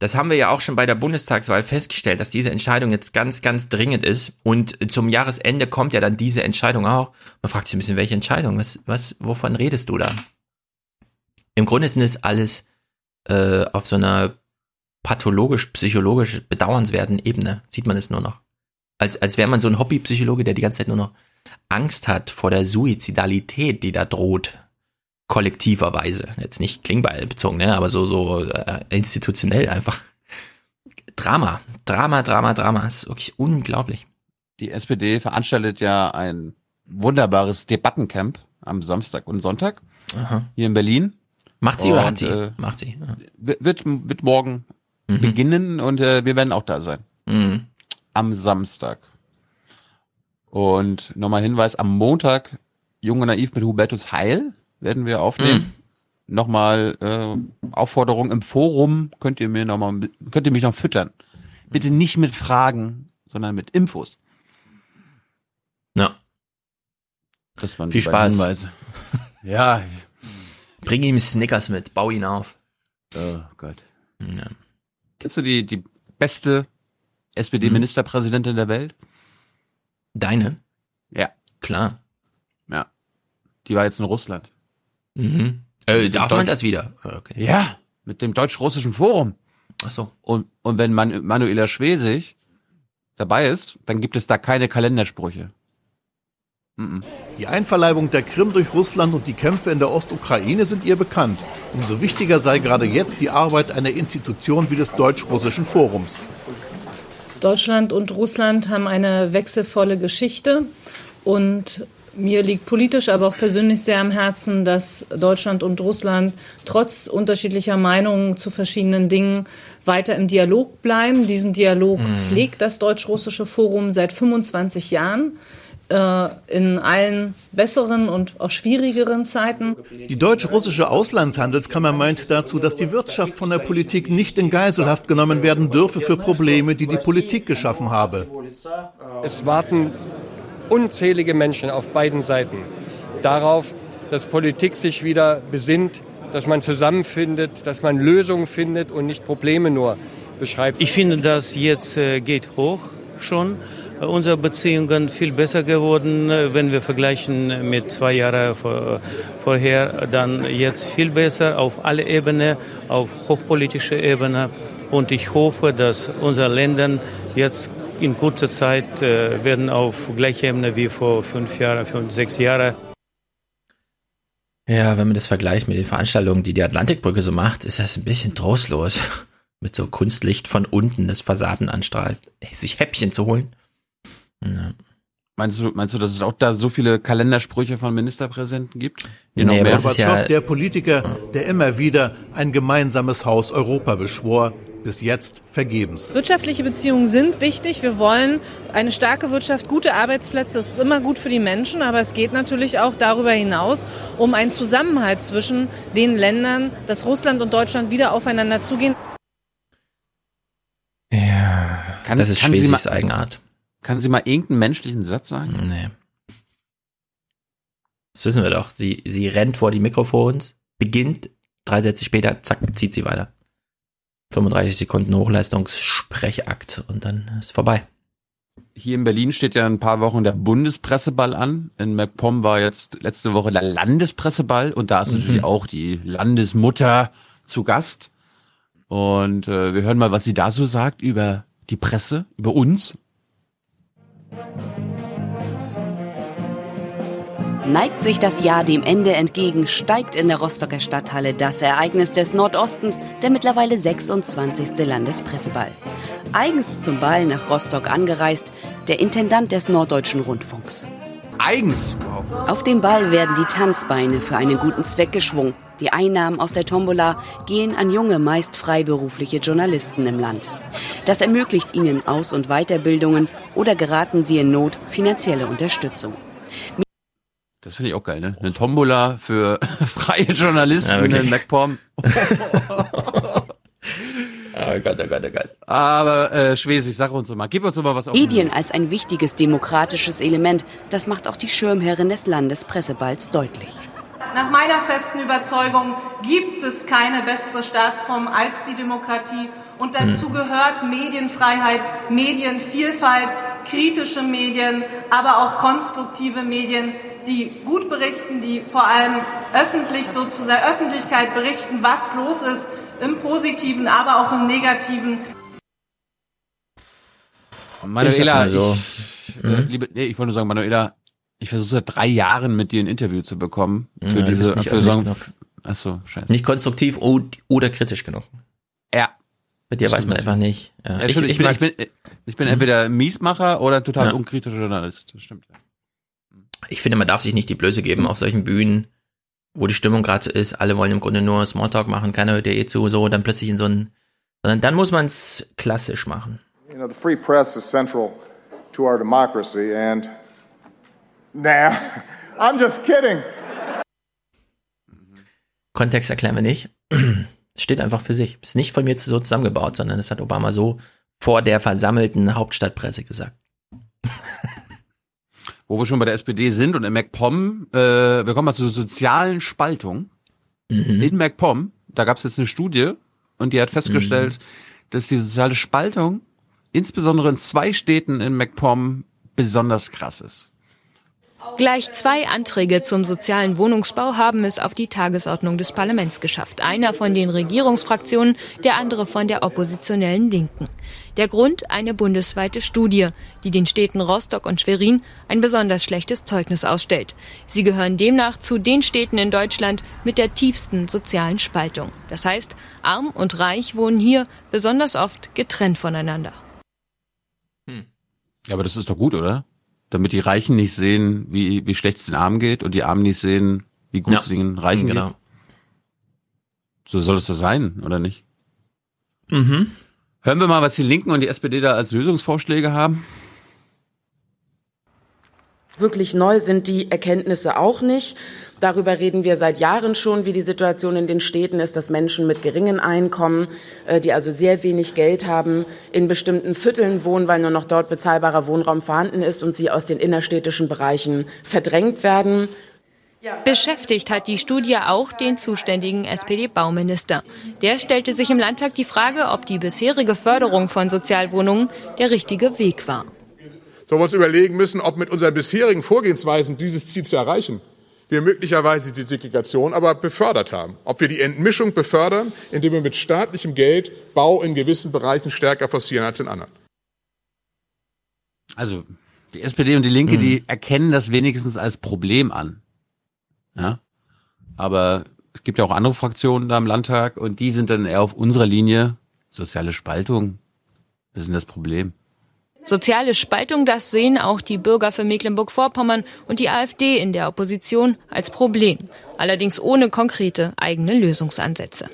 Das haben wir ja auch schon bei der Bundestagswahl festgestellt, dass diese Entscheidung jetzt ganz, ganz dringend ist. Und zum Jahresende kommt ja dann diese Entscheidung auch. Man fragt sich ein bisschen, welche Entscheidung? Was, was, wovon redest du da? Im Grunde sind es alles äh, auf so einer pathologisch-psychologisch bedauernswerten Ebene. Sieht man es nur noch. Als, als wäre man so ein Hobbypsychologe, der die ganze Zeit nur noch Angst hat vor der Suizidalität, die da droht kollektiverweise. Jetzt nicht Klingbeil bezogen, ne, aber so, so äh, institutionell einfach. Drama, Drama, Drama, Drama. Ist wirklich unglaublich. Die SPD veranstaltet ja ein wunderbares Debattencamp am Samstag und Sonntag Aha. hier in Berlin. Macht sie und, oder hat sie? Äh, Macht sie. Ja. Wird, wird morgen mhm. beginnen und äh, wir werden auch da sein. Mhm. Am Samstag. Und nochmal Hinweis, am Montag Jung und Naiv mit Hubertus Heil werden wir aufnehmen. Mhm. Nochmal äh, Aufforderung im Forum, könnt ihr mir nochmal, könnt ihr mich noch füttern. Bitte nicht mit Fragen, sondern mit Infos. Ja. Das waren Viel Spaß. Hinweise. ja. Bring ihm Snickers mit, bau ihn auf. Oh Gott. Ja. Kennst du die, die beste SPD-Ministerpräsidentin mhm. der Welt? Deine? Ja. Klar. Ja. Die war jetzt in Russland. Mhm. Äh, darf man das wieder? Ah, okay. Ja, mit dem Deutsch-Russischen Forum. Ach so. Und, und wenn Man Manuela Schwesig dabei ist, dann gibt es da keine Kalendersprüche. Die Einverleibung der Krim durch Russland und die Kämpfe in der Ostukraine sind ihr bekannt. Umso wichtiger sei gerade jetzt die Arbeit einer Institution wie des Deutsch-Russischen Forums. Deutschland und Russland haben eine wechselvolle Geschichte und mir liegt politisch, aber auch persönlich sehr am Herzen, dass Deutschland und Russland trotz unterschiedlicher Meinungen zu verschiedenen Dingen weiter im Dialog bleiben. Diesen Dialog mhm. pflegt das Deutsch-Russische Forum seit 25 Jahren äh, in allen besseren und auch schwierigeren Zeiten. Die deutsch-russische Auslandshandelskammer meint dazu, dass die Wirtschaft von der Politik nicht in Geiselhaft genommen werden dürfe für Probleme, die die Politik geschaffen habe. Es warten unzählige Menschen auf beiden Seiten darauf, dass Politik sich wieder besinnt, dass man zusammenfindet, dass man Lösungen findet und nicht Probleme nur beschreibt. Ich finde, das jetzt äh, geht hoch schon. Äh, unsere Beziehungen viel besser geworden, äh, wenn wir vergleichen mit zwei Jahren vor, vorher. Dann jetzt viel besser auf alle Ebenen, auf hochpolitischer Ebene. Und ich hoffe, dass unsere Länder jetzt in kurzer Zeit äh, werden auf gleicher Ebene wie vor fünf Jahren, fünf, sechs Jahren. Ja, wenn man das vergleicht mit den Veranstaltungen, die die Atlantikbrücke so macht, ist das ein bisschen trostlos. <laughs> mit so Kunstlicht von unten das Fassaden anstrahlt, sich Häppchen zu holen. Ja. Meinst du, meinst du, dass es auch da so viele Kalendersprüche von Ministerpräsidenten gibt? Nee, noch aber mehr? ist ja- Gorbatschow, der Politiker, der immer wieder ein gemeinsames Haus Europa beschwor, bis jetzt vergebens. Wirtschaftliche Beziehungen sind wichtig. Wir wollen eine starke Wirtschaft, gute Arbeitsplätze. Das ist immer gut für die Menschen, aber es geht natürlich auch darüber hinaus um einen Zusammenhalt zwischen den Ländern, dass Russland und Deutschland wieder aufeinander zugehen. Kann, das ist Schwesigs mal- Eigenart. Kann sie mal irgendeinen menschlichen Satz sagen? Nee. Das wissen wir doch. Sie, sie rennt vor die Mikrofons, beginnt, drei Sätze später, zack, zieht sie weiter. 35 Sekunden Hochleistungssprechakt und dann ist vorbei. Hier in Berlin steht ja ein paar Wochen der Bundespresseball an. In MacPom war jetzt letzte Woche der Landespresseball und da ist Mhm. natürlich auch die Landesmutter zu Gast. Und äh, wir hören mal, was sie da so sagt über die Presse, über uns. Neigt sich das Jahr dem Ende entgegen, steigt in der Rostocker Stadthalle das Ereignis des Nordostens, der mittlerweile 26. Landespresseball. Eigens zum Ball nach Rostock angereist, der Intendant des Norddeutschen Rundfunks. Eigens? Wow. Auf dem Ball werden die Tanzbeine für einen guten Zweck geschwungen. Die Einnahmen aus der Tombola gehen an junge, meist freiberufliche Journalisten im Land. Das ermöglicht ihnen Aus- und Weiterbildungen oder geraten sie in Not finanzielle Unterstützung. Das finde ich auch geil, ne? Eine Tombola für <laughs> freie Journalisten Ja, in MacPom. Oh <laughs> Gott, oh Gott, oh Gott. Aber äh, Schwesig, sag uns mal, gib uns mal was auf. Medien als ein wichtiges demokratisches Element, das macht auch die Schirmherrin des Landespresseballs deutlich. Nach meiner festen Überzeugung gibt es keine bessere Staatsform als die Demokratie. Und dazu gehört Medienfreiheit, Medienvielfalt, kritische Medien, aber auch konstruktive Medien, die gut berichten, die vor allem öffentlich sozusagen Öffentlichkeit berichten, was los ist, im Positiven, aber auch im Negativen. Manuela, Ich sag mal so. ich, äh, liebe, nee, ich wollte nur sagen, Manuela, ich versuche seit drei Jahren mit dir ein Interview zu bekommen. Für Ja, diese nicht für Song. genug. Achso, scheiße. Nicht konstruktiv oder kritisch genug. Ja. Bei dir weiß man einfach nicht. Ja, Ja, stimmt, ich, bin, ich, bin, ich bin entweder ein Miesmacher oder total Ja. unkritischer Journalist. Das stimmt. ich finde, man darf sich nicht die Blöße geben auf solchen Bühnen, wo die Stimmung gerade so ist. Alle wollen im Grunde nur Smalltalk machen, keiner hört dir eh zu, so, dann plötzlich in so einen, sondern dann muss man es klassisch machen. You know, the free press is central to our democracy, and nah, I'm just kidding. Kontext erklären wir nicht. Es steht einfach für sich. Ist nicht von mir so zusammengebaut, sondern das hat Obama so vor der versammelten Hauptstadtpresse gesagt. <laughs> Wo wir schon bei der SPD sind und in MacPom, äh, wir kommen mal zur sozialen Spaltung. Mhm. In MacPom, da gab es jetzt eine Studie und die hat festgestellt, Mhm. dass die soziale Spaltung insbesondere in zwei Städten in MacPom besonders krass ist. Gleich zwei Anträge zum sozialen Wohnungsbau haben es auf die Tagesordnung des Parlaments geschafft. Einer von den Regierungsfraktionen, der andere von der oppositionellen Linken. Der Grund eine bundesweite Studie, die den Städten Rostock und Schwerin ein besonders schlechtes Zeugnis ausstellt. Sie gehören demnach zu den Städten in Deutschland mit der tiefsten sozialen Spaltung. Das heißt, arm und reich wohnen hier besonders oft getrennt voneinander. Ja, aber das ist doch gut, oder? Damit die Reichen nicht sehen, wie, wie schlecht es den Armen geht und die Armen nicht sehen, wie gut Ja, es den Reichen genau. geht. So soll es doch sein, oder nicht? Mhm. Hören wir mal, was die Linken und die SPD da als Lösungsvorschläge haben. Wirklich neu sind die Erkenntnisse auch nicht. Darüber reden wir seit Jahren schon, wie die Situation in den Städten ist, dass Menschen mit geringen Einkommen, äh, die also sehr wenig Geld haben, in bestimmten Vierteln wohnen, weil nur noch dort bezahlbarer Wohnraum vorhanden ist und sie aus den innerstädtischen Bereichen verdrängt werden. Beschäftigt hat die Studie auch den zuständigen SPD-Bauminister. Der stellte sich im Landtag die Frage, ob die bisherige Förderung von Sozialwohnungen der richtige Weg war. sollen wir uns überlegen müssen, ob mit unseren bisherigen Vorgehensweisen dieses Ziel zu erreichen, wir möglicherweise die Segregation aber befördert haben. Ob wir die Entmischung befördern, indem wir mit staatlichem Geld Bau in gewissen Bereichen stärker forcieren als in anderen. Also, die SPD und die Linke, die erkennen das wenigstens als Problem an. Ja. Aber es gibt ja auch andere Fraktionen da im Landtag und die sind dann eher auf unserer Linie. Soziale Spaltung. Das ist das Problem? Soziale Spaltung, das sehen auch die Bürger für Mecklenburg-Vorpommern und die AfD in der Opposition als Problem, allerdings ohne konkrete eigene Lösungsansätze.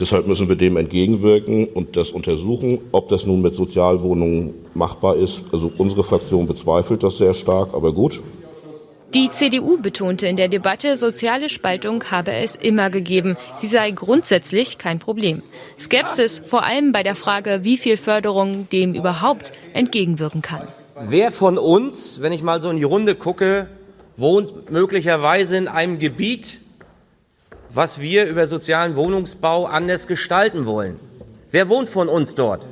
Deshalb müssen wir dem entgegenwirken und das untersuchen, ob das nun mit Sozialwohnungen machbar ist. Also unsere Fraktion bezweifelt das sehr stark, aber gut. Die CDU betonte in der Debatte, soziale Spaltung habe es immer gegeben. Sie sei grundsätzlich kein Problem. Skepsis vor allem bei der Frage, wie viel Förderung dem überhaupt entgegenwirken kann. Wer von uns, wenn ich mal so in die Runde gucke, wohnt möglicherweise in einem Gebiet, was wir über sozialen Wohnungsbau anders gestalten wollen? Wer wohnt von uns dort?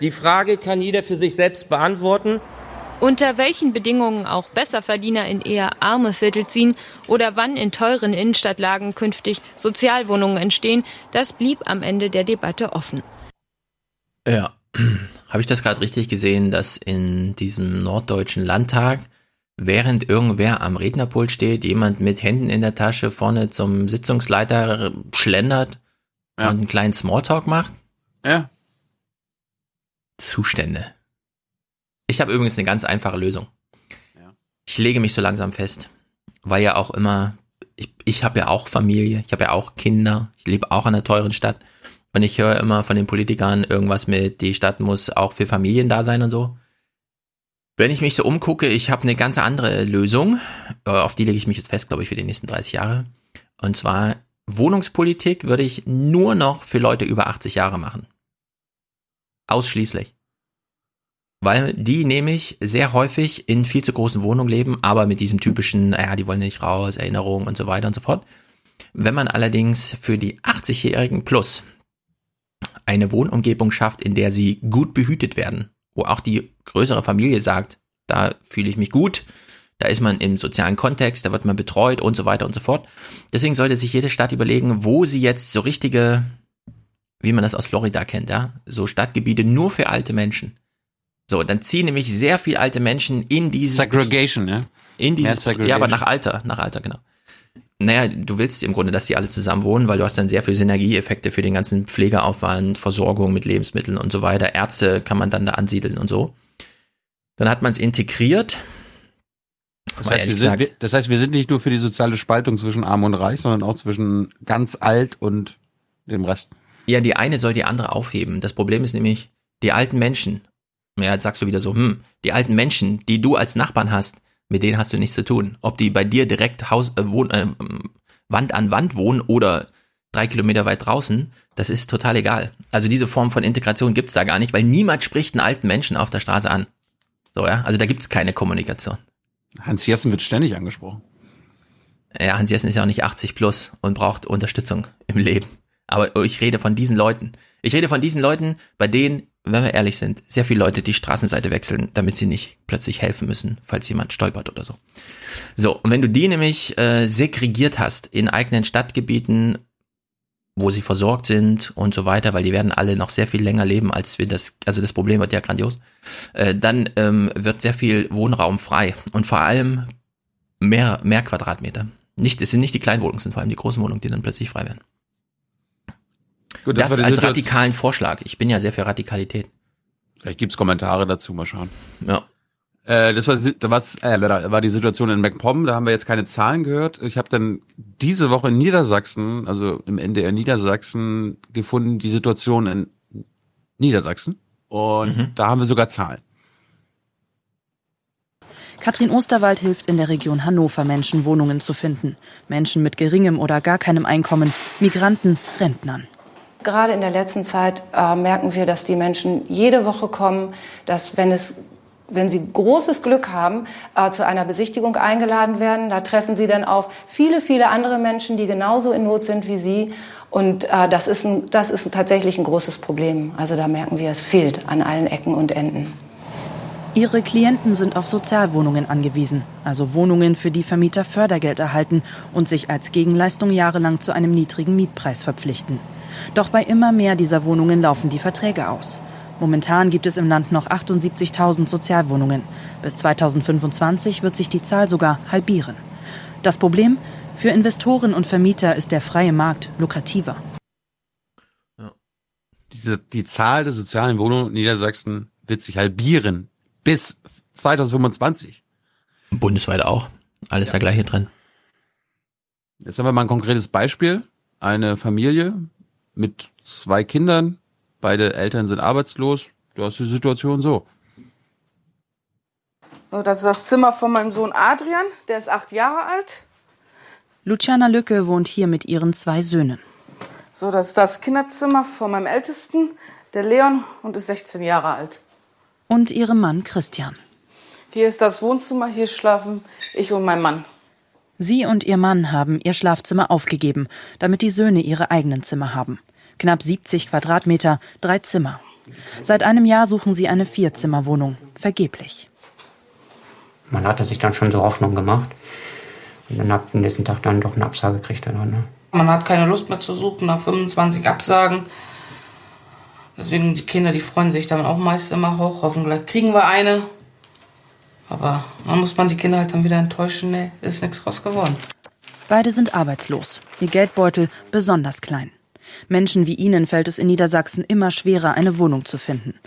Die Frage kann jeder für sich selbst beantworten. Unter welchen Bedingungen auch Besserverdiener in eher arme Viertel ziehen oder wann in teuren Innenstadtlagen künftig Sozialwohnungen entstehen, das blieb am Ende der Debatte offen. Ja, <clears throat> habe ich das gerade richtig gesehen, dass in diesem norddeutschen Landtag, während irgendwer am Rednerpult steht, jemand mit Händen in der Tasche vorne zum Sitzungsleiter schlendert ja. und einen kleinen Smalltalk macht? Ja. Zustände. Ich habe übrigens eine ganz einfache Lösung. Ja. Ich lege mich so langsam fest, weil ja auch immer, ich, ich habe ja auch Familie, ich habe ja auch Kinder, ich lebe auch in einer teuren Stadt und ich höre immer von den Politikern irgendwas mit, die Stadt muss auch für Familien da sein und so. Wenn ich mich so umgucke, ich habe eine ganz andere Lösung, äh, auf die lege ich mich jetzt fest, glaube ich, für die nächsten 30 Jahre. Und zwar Wohnungspolitik würde ich nur noch für Leute über 80 Jahre machen. Ausschließlich weil die nämlich sehr häufig in viel zu großen Wohnungen leben, aber mit diesem typischen, ja, die wollen nicht raus, Erinnerungen und so weiter und so fort. Wenn man allerdings für die 80-Jährigen plus eine Wohnumgebung schafft, in der sie gut behütet werden, wo auch die größere Familie sagt, da fühle ich mich gut, da ist man im sozialen Kontext, da wird man betreut und so weiter und so fort. Deswegen sollte sich jede Stadt überlegen, wo sie jetzt so richtige, wie man das aus Florida kennt, ja, so Stadtgebiete nur für alte Menschen so, dann ziehen nämlich sehr viele alte Menschen in dieses Segregation, ja. In dieses, ja, aber nach Alter, nach Alter, genau. Naja, du willst im Grunde, dass die alle zusammen wohnen, weil du hast dann sehr viele Synergieeffekte für den ganzen Pflegeaufwand, Versorgung mit Lebensmitteln und so weiter. Ärzte kann man dann da ansiedeln und so. Dann hat man es integriert. Das heißt, wir sind, das heißt, wir sind nicht nur für die soziale Spaltung zwischen Arm und Reich, sondern auch zwischen ganz alt und dem Rest. Ja, die eine soll die andere aufheben. Das Problem ist nämlich, die alten Menschen ja, jetzt sagst du wieder so, hm, die alten Menschen, die du als Nachbarn hast, mit denen hast du nichts zu tun. Ob die bei dir direkt Haus, äh, wohn, äh, Wand an Wand wohnen oder drei Kilometer weit draußen, das ist total egal. Also diese Form von Integration gibt's da gar nicht, weil niemand spricht einen alten Menschen auf der Straße an. So, ja, also da gibt's keine Kommunikation. Hans Jessen wird ständig angesprochen. Ja, Hans Jessen ist ja auch nicht 80 plus und braucht Unterstützung im Leben. Aber ich rede von diesen Leuten. Ich rede von diesen Leuten, bei denen wenn wir ehrlich sind, sehr viele Leute die Straßenseite wechseln, damit sie nicht plötzlich helfen müssen, falls jemand stolpert oder so. So, und wenn du die nämlich äh, segregiert hast in eigenen Stadtgebieten, wo sie versorgt sind und so weiter, weil die werden alle noch sehr viel länger leben, als wir das, also das Problem wird ja grandios, äh, dann ähm, wird sehr viel Wohnraum frei und vor allem mehr, mehr Quadratmeter. Nicht, es sind nicht die kleinen Wohnungen, es sind vor allem die großen Wohnungen, die dann plötzlich frei werden. Gut, das, das als radikalen Vorschlag. Ich bin ja sehr für Radikalität. Vielleicht gibt's Kommentare dazu, mal schauen. Ja. Äh, das war, was, äh, war die Situation in MacPom, da haben wir jetzt keine Zahlen gehört. Ich habe dann diese Woche in Niedersachsen, also im NDR Niedersachsen, gefunden, die Situation in Niedersachsen. Und mhm. da haben wir sogar Zahlen. Katrin Osterwald hilft in der Region Hannover Menschen Wohnungen zu finden. Menschen mit geringem oder gar keinem Einkommen, Migranten, Rentnern. Gerade in der letzten Zeit äh, merken wir, dass die Menschen jede Woche kommen, dass wenn es wenn Sie großes Glück haben, äh, zu einer Besichtigung eingeladen werden. Da treffen Sie dann auf viele, viele andere Menschen, die genauso in Not sind wie Sie. Und äh, das, ist ein, das ist tatsächlich ein großes Problem. Also da merken wir, es fehlt an allen Ecken und Enden. Ihre Klienten sind auf Sozialwohnungen angewiesen, also Wohnungen, für die Vermieter Fördergeld erhalten und sich als Gegenleistung jahrelang zu einem niedrigen Mietpreis verpflichten. Doch bei immer mehr dieser Wohnungen laufen die Verträge aus. Momentan gibt es im Land noch 78.000 Sozialwohnungen. Bis 2025 wird sich die Zahl sogar halbieren. Das Problem? Für Investoren und Vermieter ist der freie Markt lukrativer. Ja. Diese, die Zahl der sozialen Wohnungen in Niedersachsen wird sich halbieren bis 2025. Bundesweit auch. Alles ja. der gleiche Trend. Jetzt haben wir mal ein konkretes Beispiel. Eine Familie mit zwei Kindern, beide Eltern sind arbeitslos. Du hast die Situation so. Das ist das Zimmer von meinem Sohn Adrian, der ist acht Jahre alt. Luciana Lücke wohnt hier mit ihren zwei Söhnen. So, das ist das Kinderzimmer von meinem Ältesten, der Leon, und ist 16 Jahre alt. Und ihrem Mann Christian. Hier ist das Wohnzimmer, hier schlafen ich und mein Mann. Sie und ihr Mann haben ihr Schlafzimmer aufgegeben, damit die Söhne ihre eigenen Zimmer haben. Knapp 70 Quadratmeter, drei Zimmer. Seit einem Jahr suchen sie eine Vierzimmerwohnung. Vergeblich. Man hatte sich dann schon so Hoffnung gemacht. Und dann ab dem nächsten Tag dann doch eine Absage gekriegt. Dann, ne? Man hat keine Lust mehr zu suchen nach 25 Absagen. Deswegen die Kinder, die freuen sich dann auch meist immer hoch. Hoffentlich kriegen wir eine. Aber dann muss man die Kinder halt dann wieder enttäuschen. Nee, ist nichts raus geworden. Beide sind arbeitslos. Ihr Geldbeutel besonders klein. Menschen wie ihnen fällt es in Niedersachsen immer schwerer, eine Wohnung zu finden.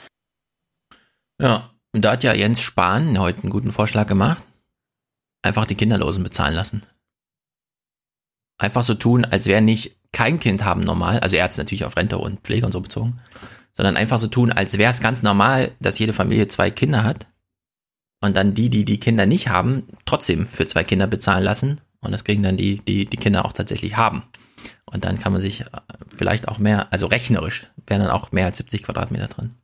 Ja, und da hat ja Jens Spahn heute einen guten Vorschlag gemacht. Einfach die Kinderlosen bezahlen lassen. Einfach so tun, als wäre nicht kein Kind haben normal, also er hat es natürlich auf Rente und Pflege und so bezogen, sondern einfach so tun, als wäre es ganz normal, dass jede Familie zwei Kinder hat und dann die, die die Kinder nicht haben, trotzdem für zwei Kinder bezahlen lassen und das kriegen dann die, die die Kinder auch tatsächlich haben. Und dann kann man sich äh, vielleicht auch mehr, also rechnerisch, wären dann auch mehr als 70 Quadratmeter drin.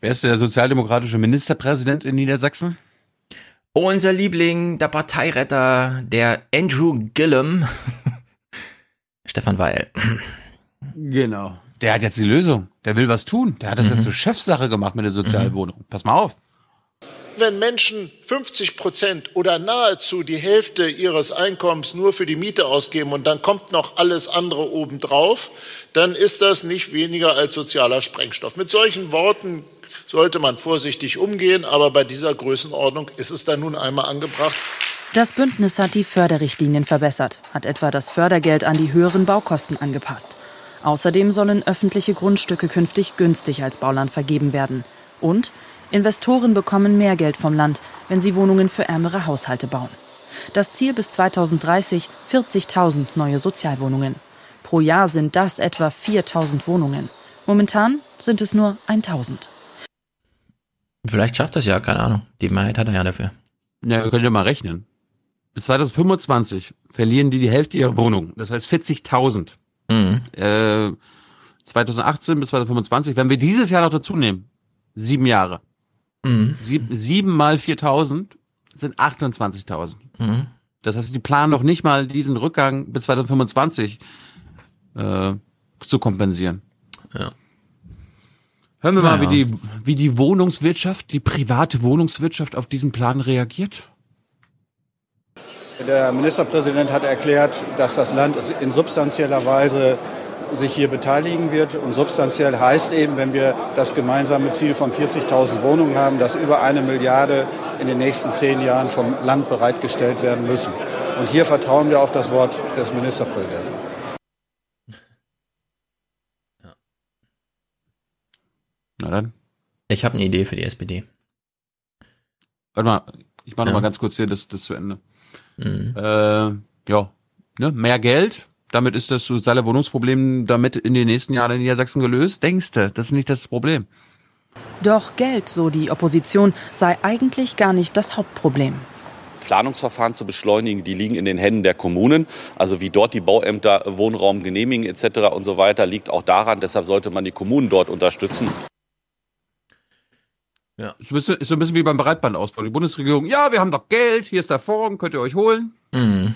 Wer ist der sozialdemokratische Ministerpräsident in Niedersachsen? Unser Liebling, der Parteiretter, der Andrew Gillum. <laughs> Stefan Weil. Genau. Der hat jetzt die Lösung. Der will was tun. Der hat das mhm. jetzt zur Chefsache gemacht mit der Sozialwohnung. Mhm. Pass mal auf wenn Menschen 50 Prozent oder nahezu die Hälfte ihres Einkommens nur für die Miete ausgeben und dann kommt noch alles andere obendrauf, dann ist das nicht weniger als sozialer Sprengstoff. Mit solchen Worten sollte man vorsichtig umgehen, aber bei dieser Größenordnung ist es dann nun einmal angebracht. Das Bündnis hat die Förderrichtlinien verbessert, hat etwa das Fördergeld an die höheren Baukosten angepasst. Außerdem sollen öffentliche Grundstücke künftig günstig als Bauland vergeben werden. Und Investoren bekommen mehr Geld vom Land, wenn sie Wohnungen für ärmere Haushalte bauen. Das Ziel bis 2030 40.000 neue Sozialwohnungen. Pro Jahr sind das etwa 4.000 Wohnungen. Momentan sind es nur 1.000. Vielleicht schafft das ja, keine Ahnung. Die Mehrheit hat er ja dafür. Ja, wir können ja mal rechnen. Bis 2025 verlieren die die Hälfte ihrer Wohnungen. Das heißt 40.000. Mhm. Äh, 2018 bis 2025, wenn wir dieses Jahr noch dazu nehmen, sieben Jahre, Mhm. Sieb, sieben mal 4000 sind 28.000. Mhm. Das heißt, die planen noch nicht mal diesen Rückgang bis 2025 äh, zu kompensieren. Ja. Hören wir naja. mal, wie die, wie die Wohnungswirtschaft, die private Wohnungswirtschaft auf diesen Plan reagiert. Der Ministerpräsident hat erklärt, dass das Land in substanzieller Weise sich hier beteiligen wird. Und substanziell heißt eben, wenn wir das gemeinsame Ziel von 40.000 Wohnungen haben, dass über eine Milliarde in den nächsten zehn Jahren vom Land bereitgestellt werden müssen. Und hier vertrauen wir auf das Wort des Ministerpräsidenten. Ja. Na dann. Ich habe eine Idee für die SPD. Warte mal, ich mache ja. noch mal ganz kurz hier das, das zu Ende. Mhm. Äh, ja, ne? mehr Geld, damit ist das soziale Wohnungsproblem damit in den nächsten Jahren in Niedersachsen gelöst? Denkst du, das ist nicht das Problem? Doch Geld, so die Opposition, sei eigentlich gar nicht das Hauptproblem. Planungsverfahren zu beschleunigen, die liegen in den Händen der Kommunen. Also wie dort die Bauämter Wohnraum genehmigen etc. und so weiter, liegt auch daran. Deshalb sollte man die Kommunen dort unterstützen. Ja. Ist, so ein bisschen wie beim Breitbandausbau. Die Bundesregierung, ja, wir haben doch Geld, hier ist der Fonds, könnt ihr euch holen. Mhm.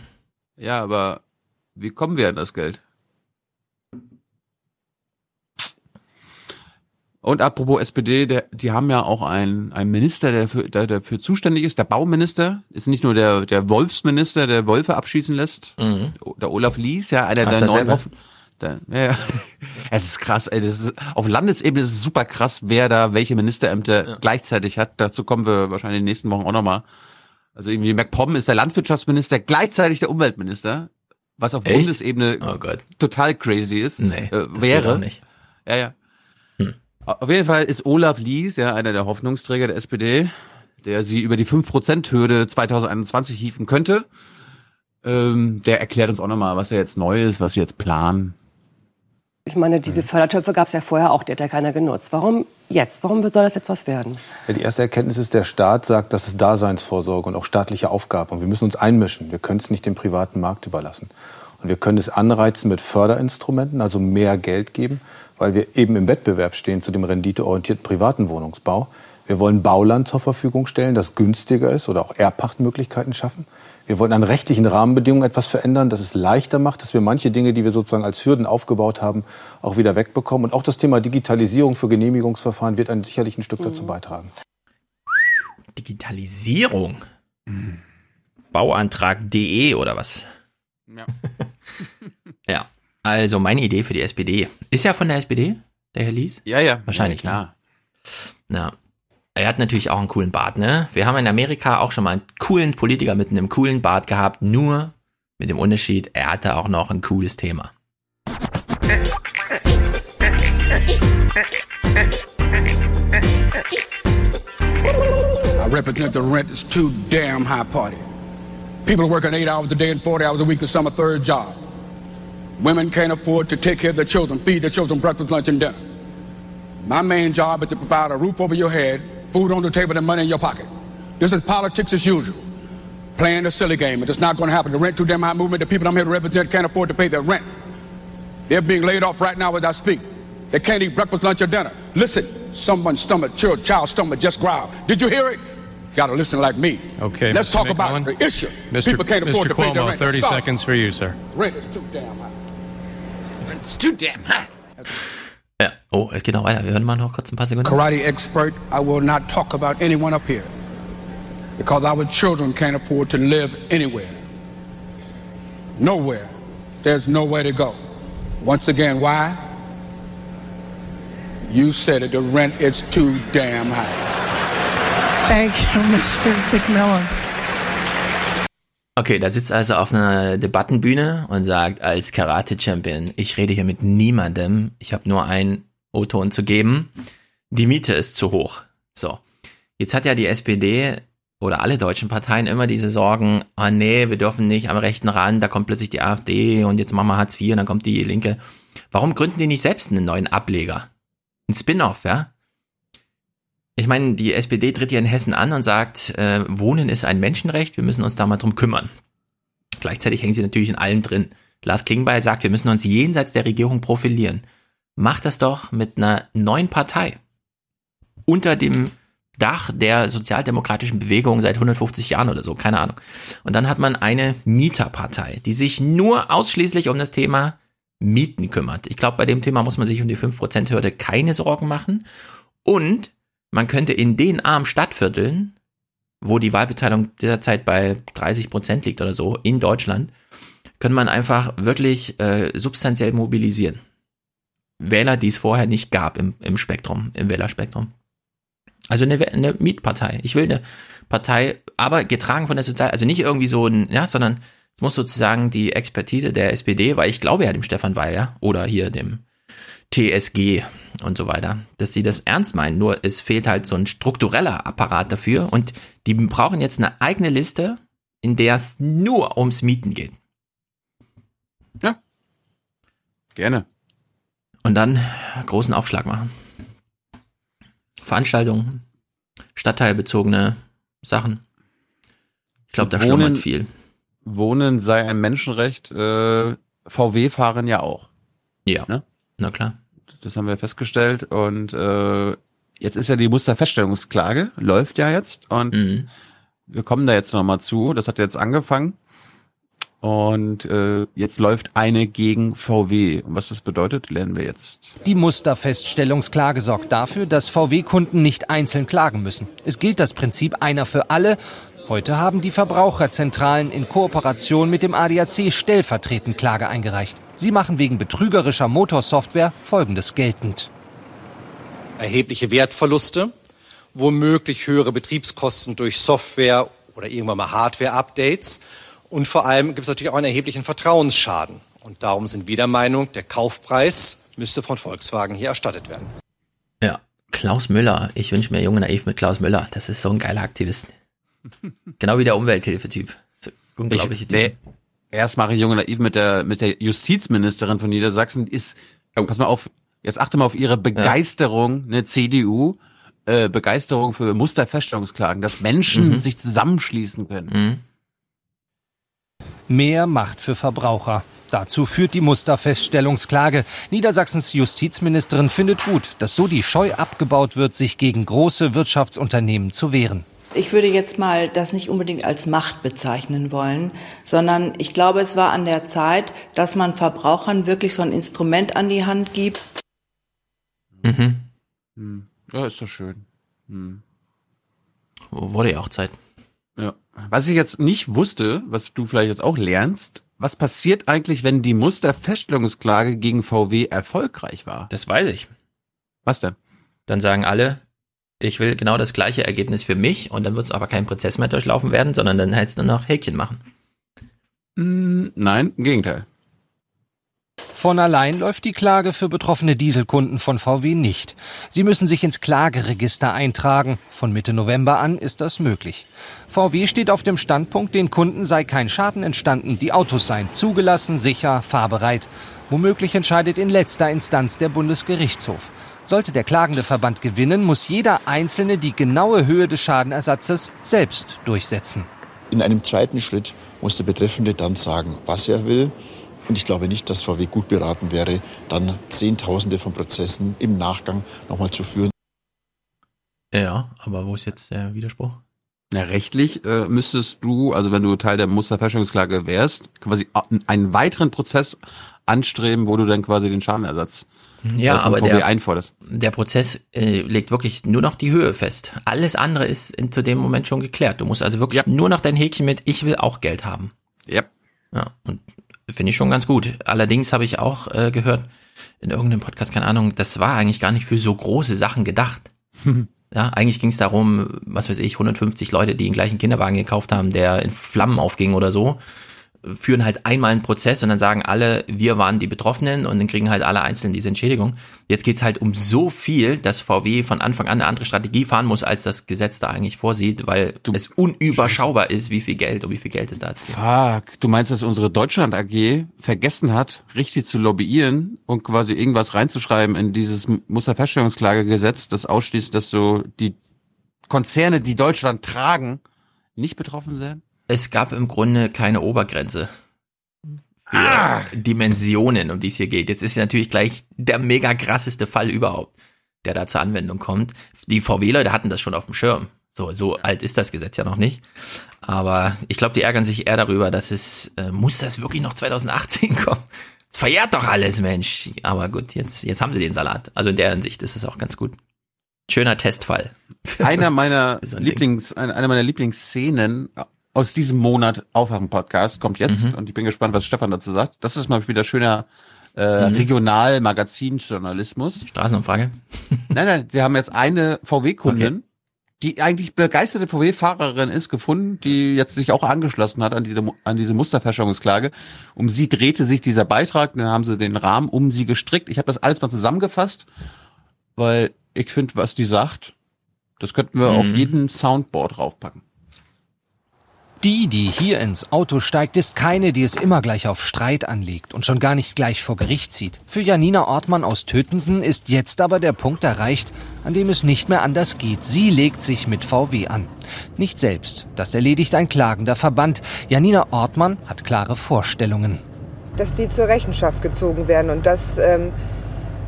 Ja, aber wie kommen wir an das Geld? Und apropos SPD, der, die haben ja auch einen, einen Minister, der, für, der dafür zuständig ist. Der Bauminister ist nicht nur der, der Wolfsminister, der Wolfe abschießen lässt. Mhm. Der Olaf Lies, ja, einer Hast der neuen Offen. Der, ja, <laughs> es ist krass, ey. Das ist, auf Landesebene ist es super krass, wer da welche Ministerämter ja. gleichzeitig hat. Dazu kommen wir wahrscheinlich in den nächsten Wochen auch nochmal. Also irgendwie MacPom ist der Landwirtschaftsminister, gleichzeitig der Umweltminister was auf Echt? Bundesebene oh total crazy ist. Nee, äh, wäre. nicht. Ja, ja. Hm. Auf jeden Fall ist Olaf Lies, ja, einer der Hoffnungsträger der SPD, der sie über die 5%-Hürde 2021 hieven könnte. Ähm, der erklärt uns auch nochmal, was er jetzt neu ist, was sie jetzt planen. Ich meine, diese Fördertöpfe gab es ja vorher auch, die hat ja keiner genutzt. Warum jetzt? Warum soll das jetzt was werden? Ja, die erste Erkenntnis ist, der Staat sagt, das ist Daseinsvorsorge und auch staatliche Aufgabe. Und wir müssen uns einmischen. Wir können es nicht dem privaten Markt überlassen. Und wir können es anreizen mit Förderinstrumenten, also mehr Geld geben, weil wir eben im Wettbewerb stehen zu dem renditeorientierten privaten Wohnungsbau. Wir wollen Bauland zur Verfügung stellen, das günstiger ist oder auch Erbpachtmöglichkeiten schaffen. Wir wollen an rechtlichen Rahmenbedingungen etwas verändern, dass es leichter macht, dass wir manche Dinge, die wir sozusagen als Hürden aufgebaut haben, auch wieder wegbekommen. Und auch das Thema Digitalisierung für Genehmigungsverfahren wird ein, sicherlich ein Stück mhm. dazu beitragen. Digitalisierung? Mhm. Bauantrag.de oder was? Ja. <laughs> ja. Also meine Idee für die SPD. Ist ja von der SPD, der Herr Lies? Ja, ja. Wahrscheinlich, ja, klar. Ne? Na, er hat natürlich auch einen coolen Bart, ne? Wir haben in Amerika auch schon mal einen coolen Politiker mit einem coolen Bart gehabt, nur mit dem Unterschied, er hatte auch noch ein cooles Thema. I represent the rent is too damn high party. People working eight hours a day and 40 hours a week to some a third job. Women can't afford to take care of their children, feed their children breakfast, lunch, and dinner. My main job is to provide a roof over your head food on the table and money in your pocket. This is politics as usual. Playing a silly game. It's not going to happen. The rent too damn high movement, the people I'm here to represent can't afford to pay their rent. They're being laid off right now as I speak. They can't eat breakfast, lunch, or dinner. Listen, someone's stomach, child, child's stomach just growled. Did you hear it? You gotta listen like me. Okay. Let's Mr. talk McMillan. about the issue. Mr. People can't afford Mr. to pay their Cuomo, rent. 30 Stop. seconds for you, sir. Rent is too damn high. It's too damn high. Ja. Oh, es geht noch weiter. Wir hören mal noch kurz ein paar Sekunden. Karate expert, I will not talk about anyone up here because our children can't afford to live anywhere. Nowhere. There's nowhere to go. Once again, why? You said it, the rent is too damn high. Thank you, <laughs> Mr. McMillan. Okay, da sitzt also auf einer Debattenbühne und sagt als Karate-Champion, ich rede hier mit niemandem, ich habe nur einen O-Ton zu geben, die Miete ist zu hoch. So, jetzt hat ja die SPD oder alle deutschen Parteien immer diese Sorgen, ah oh nee, wir dürfen nicht am rechten Rand, da kommt plötzlich die AfD und jetzt machen wir Hartz IV und dann kommt die Linke. Warum gründen die nicht selbst einen neuen Ableger? Ein Spin-off, ja? Ich meine, die SPD tritt hier in Hessen an und sagt, äh, Wohnen ist ein Menschenrecht, wir müssen uns da mal drum kümmern. Gleichzeitig hängen sie natürlich in allen drin. Lars Klingbeil sagt, wir müssen uns jenseits der Regierung profilieren. Macht das doch mit einer neuen Partei. Unter dem Dach der sozialdemokratischen Bewegung seit 150 Jahren oder so, keine Ahnung. Und dann hat man eine Mieterpartei, die sich nur ausschließlich um das Thema Mieten kümmert. Ich glaube, bei dem Thema muss man sich um die 5%-Hürde keine Sorgen machen. Und man könnte in den armen Stadtvierteln, wo die Wahlbeteiligung derzeit bei 30 Prozent liegt oder so, in Deutschland, könnte man einfach wirklich äh, substanziell mobilisieren. Wähler, die es vorher nicht gab im, im Spektrum, im Wählerspektrum. Also eine, eine Mietpartei. Ich will eine Partei, aber getragen von der Sozial, also nicht irgendwie so ein, ja, sondern es muss sozusagen die Expertise der SPD, weil ich glaube ja dem Stefan Weil, ja, oder hier dem TSG und so weiter, dass sie das ernst meinen. Nur es fehlt halt so ein struktureller Apparat dafür und die brauchen jetzt eine eigene Liste, in der es nur ums Mieten geht. Ja. Gerne. Und dann großen Aufschlag machen. Veranstaltungen, stadtteilbezogene Sachen. Ich glaube, da Wohnen- schlummert viel. Wohnen sei ein Menschenrecht. Äh, VW fahren ja auch. Ja. Ne? Na klar. Das haben wir festgestellt. Und äh, jetzt ist ja die Musterfeststellungsklage, läuft ja jetzt. Und Mhm. wir kommen da jetzt nochmal zu. Das hat jetzt angefangen. Und äh, jetzt läuft eine gegen VW. Und was das bedeutet, lernen wir jetzt. Die Musterfeststellungsklage sorgt dafür, dass VW-Kunden nicht einzeln klagen müssen. Es gilt das Prinzip einer für alle. Heute haben die Verbraucherzentralen in Kooperation mit dem ADAC stellvertretend Klage eingereicht. Sie machen wegen betrügerischer Motorsoftware Folgendes geltend. erhebliche Wertverluste, womöglich höhere Betriebskosten durch Software oder irgendwann mal Hardware-Updates und vor allem gibt es natürlich auch einen erheblichen Vertrauensschaden. Und darum sind wir der Meinung, der Kaufpreis müsste von Volkswagen hier erstattet werden. Ja, Klaus Müller. Ich wünsche mir Junge Naiv mit Klaus Müller. Das ist so ein geiler Aktivist. <laughs> genau wie der Umwelthilfetyp. So unglaubliche Ich- nee, Erst mache ich Junge Naiv mit der, mit der Justizministerin von Niedersachsen. Ist, oh, pass mal auf, jetzt achte mal auf ihre Begeisterung, eine CDU, äh, Begeisterung für Musterfeststellungsklagen, dass Menschen Mhm. sich zusammenschließen können. Mehr Macht für Verbraucher. Dazu führt die Musterfeststellungsklage. Niedersachsens Justizministerin findet gut, dass so die Scheu abgebaut wird, sich gegen große Wirtschaftsunternehmen zu wehren. Ich würde jetzt mal das nicht unbedingt als Macht bezeichnen wollen, sondern ich glaube, es war an der Zeit, dass man Verbrauchern wirklich so ein Instrument an die Hand gibt. Mhm. Hm. Ja, ist doch schön. Hm. Wurde ja auch Zeit. Ja. Was ich jetzt nicht wusste, was du vielleicht jetzt auch lernst, was passiert eigentlich, wenn die Musterfeststellungsklage gegen VW erfolgreich war? Das weiß ich. Was denn? Dann sagen alle, ich will genau das gleiche Ergebnis für mich und dann wird es aber kein Prozess mehr durchlaufen werden, sondern dann heißt es nur noch Häkchen machen. Hm, nein, im Gegenteil. Von allein läuft die Klage für betroffene Dieselkunden von VW nicht. Sie müssen sich ins Klageregister eintragen. Von Mitte November an ist das möglich. VW steht auf dem Standpunkt, den Kunden sei kein Schaden entstanden, die Autos seien zugelassen, sicher, fahrbereit. Womöglich entscheidet in letzter Instanz der Bundesgerichtshof. Sollte der klagende Verband gewinnen, muss jeder Einzelne die genaue Höhe des Schadenersatzes selbst durchsetzen. In einem zweiten Schritt muss der Betreffende dann sagen, was er will. Und ich glaube nicht, dass VW gut beraten wäre, dann Zehntausende von Prozessen im Nachgang nochmal zu führen. Ja, aber wo ist jetzt der Widerspruch? Na, rechtlich äh, müsstest du, also wenn du Teil der Musterfälschungsklage wärst, quasi einen weiteren Prozess anstreben, wo du dann quasi den Schadenersatz Ja, äh, von aber VW der, einforderst. der Prozess äh, legt wirklich nur noch die Höhe fest. Alles andere ist in, zu dem Moment schon geklärt. Du musst also wirklich nur noch dein Häkchen mit Ich will auch Geld haben. Ja. Ja, und finde ich schon ganz gut. Allerdings habe ich auch äh, gehört in irgendeinem Podcast, keine Ahnung, das war eigentlich gar nicht für so große Sachen gedacht. <laughs> Ja, eigentlich ging es darum, was weiß ich, 150 Leute, die den gleichen Kinderwagen gekauft haben, der in Flammen aufging oder so, führen halt einmal einen Prozess und dann sagen alle, wir waren die Betroffenen und dann kriegen halt alle einzeln diese Entschädigung. Jetzt geht's halt um so viel, dass VW von Anfang an eine andere Strategie fahren muss, als das Gesetz da eigentlich vorsieht, weil es unüberschaubar ist, wie viel Geld und wie viel Geld es da gibt. Fuck, du meinst, dass unsere Deutschland AG vergessen hat, richtig zu lobbyieren und quasi irgendwas reinzuschreiben in dieses Musterfeststellungsklagegesetz, das ausschließt, dass so die Konzerne, die Deutschland tragen, nicht betroffen sind? Es gab im Grunde keine Obergrenze für Dimensionen, um die es hier geht. Jetzt ist natürlich gleich der mega krasseste Fall überhaupt, der da zur Anwendung kommt. Die VW-Leute hatten das schon auf dem Schirm. So, so alt ist das Gesetz ja noch nicht. Aber ich glaube, die ärgern sich eher darüber, dass es, äh, muss das wirklich noch 2018 <laughs> kommen? Es verjährt doch alles, Mensch. Aber gut, jetzt, jetzt haben sie den Salat. Also in der Hinsicht ist es auch ganz gut. Schöner Testfall. Einer meiner <laughs> So ein Ding. Lieblings, eine einer meiner Lieblingsszenen aus diesem Monat Aufwachen-Podcast kommt jetzt Mhm. und ich bin gespannt, was Stefan dazu sagt. Das ist mal wieder schöner äh, Mhm. Regional-Magazinjournalismus. Straßenumfrage? <laughs> Nein, nein, sie haben jetzt eine VW-Kundin, die eigentlich begeisterte VW-Fahrerin ist, gefunden, die jetzt sich auch angeschlossen hat an, die, an diese Musterfälschungsklage. Um sie drehte sich dieser Beitrag, dann haben sie den Rahmen um sie gestrickt. Ich habe das alles mal zusammengefasst, weil ich finde, was die sagt, das könnten wir auf Mhm. jeden Soundboard draufpacken. Die, die hier ins Auto steigt, ist keine, die es immer gleich auf Streit anlegt und schon gar nicht gleich vor Gericht zieht. Für Janina Ortmann aus Tötensen ist jetzt aber der Punkt erreicht, an dem es nicht mehr anders geht. Sie legt sich mit VW an. Nicht selbst, das erledigt ein klagender Verband. Janina Ortmann hat klare Vorstellungen. dass die zur Rechenschaft gezogen werden und dass ähm,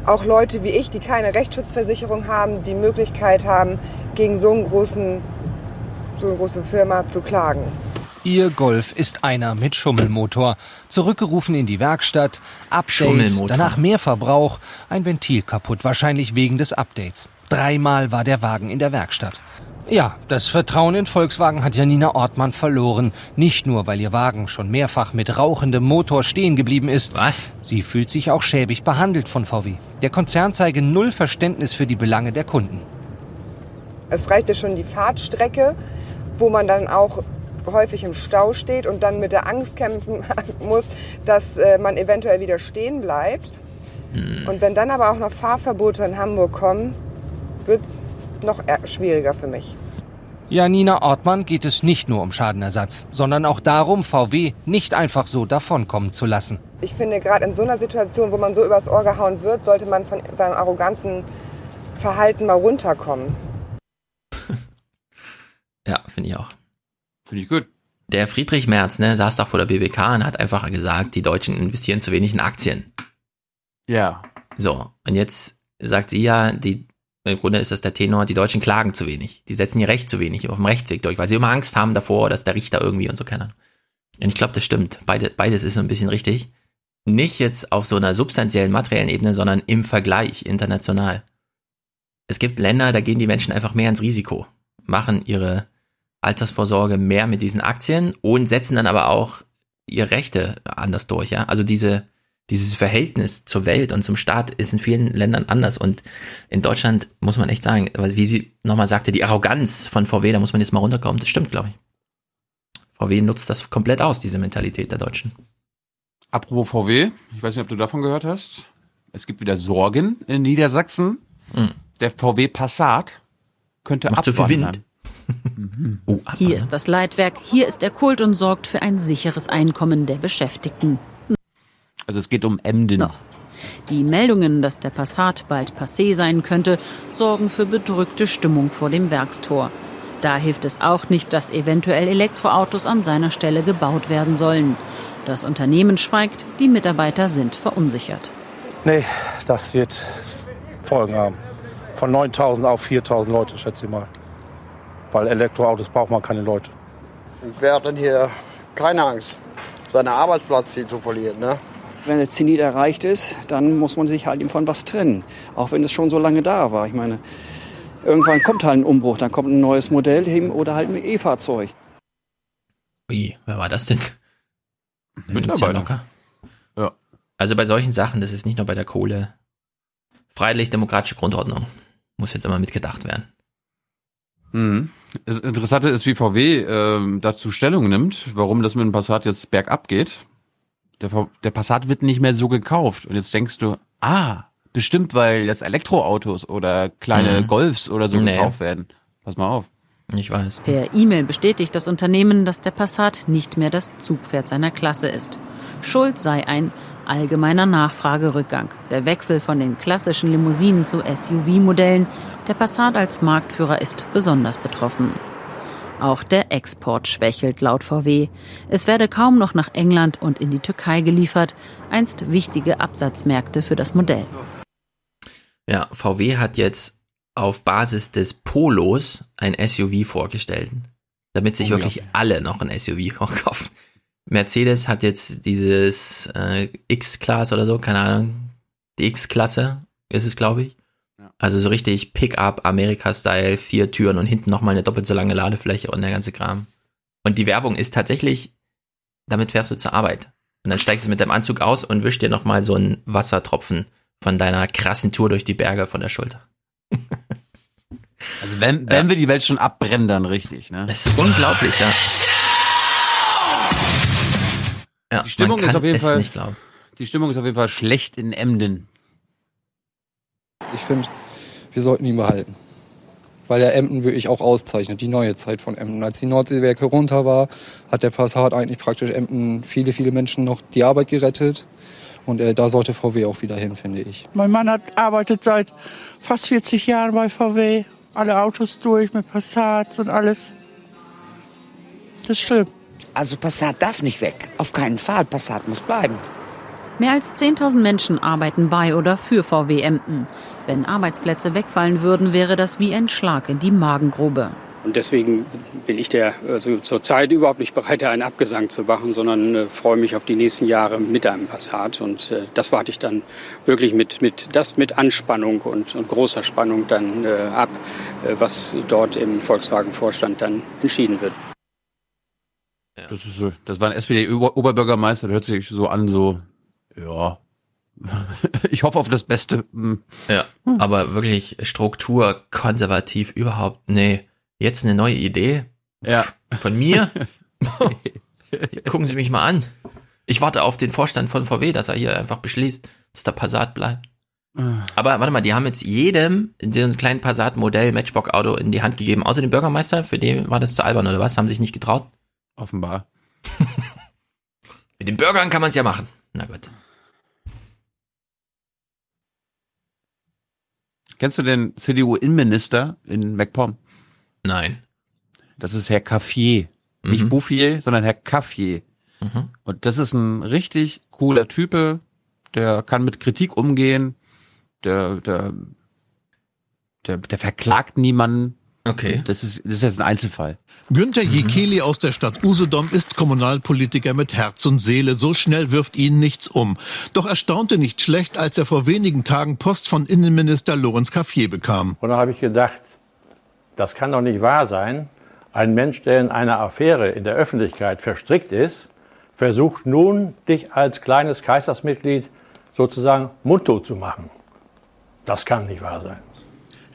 auch Leute wie ich, die keine Rechtsschutzversicherung haben, die Möglichkeit haben, gegen so, einen großen, so eine große Firma zu klagen. Ihr Golf ist einer mit Schummelmotor. Zurückgerufen in die Werkstatt. Update, danach mehr Verbrauch. Ein Ventil kaputt, wahrscheinlich wegen des Updates. Dreimal war der Wagen in der Werkstatt. Ja, das Vertrauen in Volkswagen hat Janina Ortmann verloren. Nicht nur, weil ihr Wagen schon mehrfach mit rauchendem Motor stehen geblieben ist. Was? Sie fühlt sich auch schäbig behandelt von VW. Der Konzern zeige null Verständnis für die Belange der Kunden. Es reichte schon die Fahrtstrecke, wo man dann auch häufig im Stau steht und dann mit der Angst kämpfen <laughs> muss, dass äh, man eventuell wieder stehen bleibt. Und wenn dann aber auch noch Fahrverbote in Hamburg kommen, wird es noch schwieriger für mich. Janina Ortmann geht es nicht nur um Schadenersatz, sondern auch darum, VW nicht einfach so davonkommen zu lassen. Ich finde, gerade in so einer Situation, wo man so übers Ohr gehauen wird, sollte man von seinem arroganten Verhalten mal runterkommen. Ja, finde ich auch. Finde ich gut. Der Friedrich Merz, ne, saß doch vor der BBK und hat einfach gesagt, die Deutschen investieren zu wenig in Aktien. Ja. So, und jetzt sagt sie ja, die, im Grunde ist das der Tenor, die Deutschen klagen zu wenig. Die setzen ihr Recht zu wenig auf dem Rechtsweg durch, weil sie immer Angst haben davor, dass der Richter irgendwie und so kennen. Und ich glaube, das stimmt. Beide, beides ist so ein bisschen richtig. Nicht jetzt auf so einer substanziellen, materiellen Ebene, sondern im Vergleich international. Es gibt Länder, da gehen die Menschen einfach mehr ins Risiko, machen ihre Altersvorsorge mehr mit diesen Aktien und setzen dann aber auch ihre Rechte anders durch, ja. Also diese, dieses Verhältnis zur Welt und zum Staat ist in vielen Ländern anders und in Deutschland muss man echt sagen, wie sie nochmal sagte, die Arroganz von VW, da muss man jetzt mal runterkommen, das stimmt, glaube ich. VW nutzt das komplett aus, diese Mentalität der Deutschen. Apropos VW, ich weiß nicht, ob du davon gehört hast. Es gibt wieder Sorgen in Niedersachsen. Mhm. Der VW Passat könnte Macht abwandern. So viel Wind. Oh, hier ist das Leitwerk, hier ist der Kult und sorgt für ein sicheres Einkommen der Beschäftigten. Also es geht um Emden. Noch. Die Meldungen, dass der Passat bald passé sein könnte, sorgen für bedrückte Stimmung vor dem Werkstor. Da hilft es auch nicht, dass eventuell Elektroautos an seiner Stelle gebaut werden sollen. Das Unternehmen schweigt, die Mitarbeiter sind verunsichert. Nee, das wird Folgen haben. Von 9000 auf 4000 Leute, schätze ich mal. Weil Elektroautos braucht man keine Leute. Wer hat denn hier keine Angst, seinen Arbeitsplatz hier zu verlieren? Ne? Wenn der Zenit erreicht ist, dann muss man sich halt von was trennen. Auch wenn es schon so lange da war. Ich meine, irgendwann kommt halt ein Umbruch, dann kommt ein neues Modell hin oder halt ein E-Fahrzeug. Wie, wer war das denn? Mitarbeiter. Ja. Also bei solchen Sachen, das ist nicht nur bei der Kohle. Freiheitlich-demokratische Grundordnung muss jetzt immer mitgedacht werden. Mhm. Das Interessante ist, wie VW äh, dazu Stellung nimmt, warum das mit dem Passat jetzt bergab geht. Der, der Passat wird nicht mehr so gekauft. Und jetzt denkst du, ah, bestimmt, weil jetzt Elektroautos oder kleine mhm. Golfs oder so nee. gekauft werden. Pass mal auf. Ich weiß. Per E-Mail bestätigt das Unternehmen, dass der Passat nicht mehr das Zugpferd seiner Klasse ist. Schuld sei ein allgemeiner Nachfragerückgang, der Wechsel von den klassischen Limousinen zu SUV-Modellen. Der Passat als Marktführer ist besonders betroffen. Auch der Export schwächelt laut VW. Es werde kaum noch nach England und in die Türkei geliefert, einst wichtige Absatzmärkte für das Modell. Ja, VW hat jetzt auf Basis des Polos ein SUV vorgestellt, damit sich wirklich alle noch ein SUV <laughs> kaufen. Mercedes hat jetzt dieses äh, X-Class oder so, keine Ahnung, die X-Klasse ist es, glaube ich. Also so richtig Pickup, Amerika-Style, vier Türen und hinten nochmal eine doppelt so lange Ladefläche und der ganze Kram. Und die Werbung ist tatsächlich, damit fährst du zur Arbeit. Und dann steigst du mit dem Anzug aus und wischst dir nochmal so einen Wassertropfen von deiner krassen Tour durch die Berge von der Schulter. Also wenn, wenn ja. wir die Welt schon abbrennen, dann richtig, ne? Das ist unglaublich, ja. ja die Stimmung ist auf jeden Fall, die Stimmung ist auf jeden Fall schlecht in Emden. Ich finde, wir sollten ihn behalten. Weil er Emden wirklich auch auszeichnet, die neue Zeit von Emden. Als die Nordseewerke runter war, hat der Passat eigentlich praktisch Emden viele, viele Menschen noch die Arbeit gerettet. Und äh, da sollte VW auch wieder hin, finde ich. Mein Mann hat, arbeitet seit fast 40 Jahren bei VW. Alle Autos durch mit Passat und alles. Das stimmt. Also Passat darf nicht weg. Auf keinen Fall. Passat muss bleiben. Mehr als 10.000 Menschen arbeiten bei oder für VW Emden. Wenn Arbeitsplätze wegfallen würden, wäre das wie ein Schlag in die Magengrube. Und deswegen bin ich der also zurzeit überhaupt nicht bereit, einen Abgesang zu machen, sondern äh, freue mich auf die nächsten Jahre mit einem Passat. Und äh, das warte ich dann wirklich mit, mit, das mit Anspannung und, und großer Spannung dann äh, ab, äh, was dort im Volkswagen-Vorstand dann entschieden wird. Das, ist, das war ein SPD-Oberbürgermeister, der hört sich so an, so ja. <laughs> ich hoffe auf das Beste. Hm. Ja, aber wirklich Struktur konservativ überhaupt. Nee, jetzt eine neue Idee. Ja. Von mir? <laughs> Gucken Sie mich mal an. Ich warte auf den Vorstand von VW, dass er hier einfach beschließt, dass der Passat bleibt. Aber warte mal, die haben jetzt jedem einen kleinen Passat-Modell Matchbox-Auto in die Hand gegeben, außer dem Bürgermeister. Für den war das zu albern oder was? Haben sich nicht getraut? Offenbar. <laughs> Mit den Bürgern kann man es ja machen. Na gut. Kennst du den CDU-Innenminister in MacPom? Nein. Das ist Herr Caffier. Nicht Mhm. Bouffier, sondern Herr Caffier. Mhm. Und das ist ein richtig cooler Type, der kann mit Kritik umgehen, der, der, der, der verklagt niemanden. Okay. Das ist, das ist jetzt ein Einzelfall. Günter Jekeli aus der Stadt Usedom ist Kommunalpolitiker mit Herz und Seele. So schnell wirft ihn nichts um. Doch er staunte nicht schlecht, als er vor wenigen Tagen Post von Innenminister Lorenz Caffier bekam. Und da habe ich gedacht, das kann doch nicht wahr sein. Ein Mensch, der in einer Affäre in der Öffentlichkeit verstrickt ist, versucht nun, dich als kleines Kaisersmitglied sozusagen mundtot zu machen. Das kann nicht wahr sein.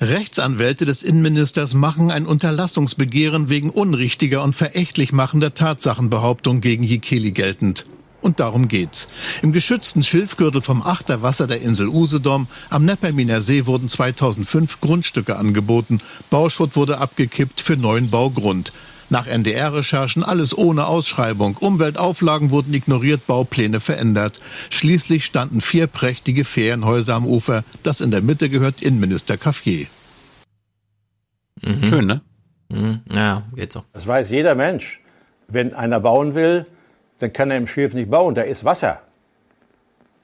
Rechtsanwälte des Innenministers machen ein Unterlassungsbegehren wegen unrichtiger und verächtlich machender Tatsachenbehauptung gegen Jekeli geltend. Und darum geht's. Im geschützten Schilfgürtel vom Achterwasser der Insel Usedom am Nepperminer See wurden 2005 Grundstücke angeboten. Bauschutt wurde abgekippt für neuen Baugrund. Nach NDR-Recherchen alles ohne Ausschreibung. Umweltauflagen wurden ignoriert, Baupläne verändert. Schließlich standen vier prächtige Ferienhäuser am Ufer. Das in der Mitte gehört Innenminister Caffier. Mhm. Schön, ne? Mhm. Ja, geht so. Das weiß jeder Mensch. Wenn einer bauen will, dann kann er im Schilf nicht bauen. Da ist Wasser.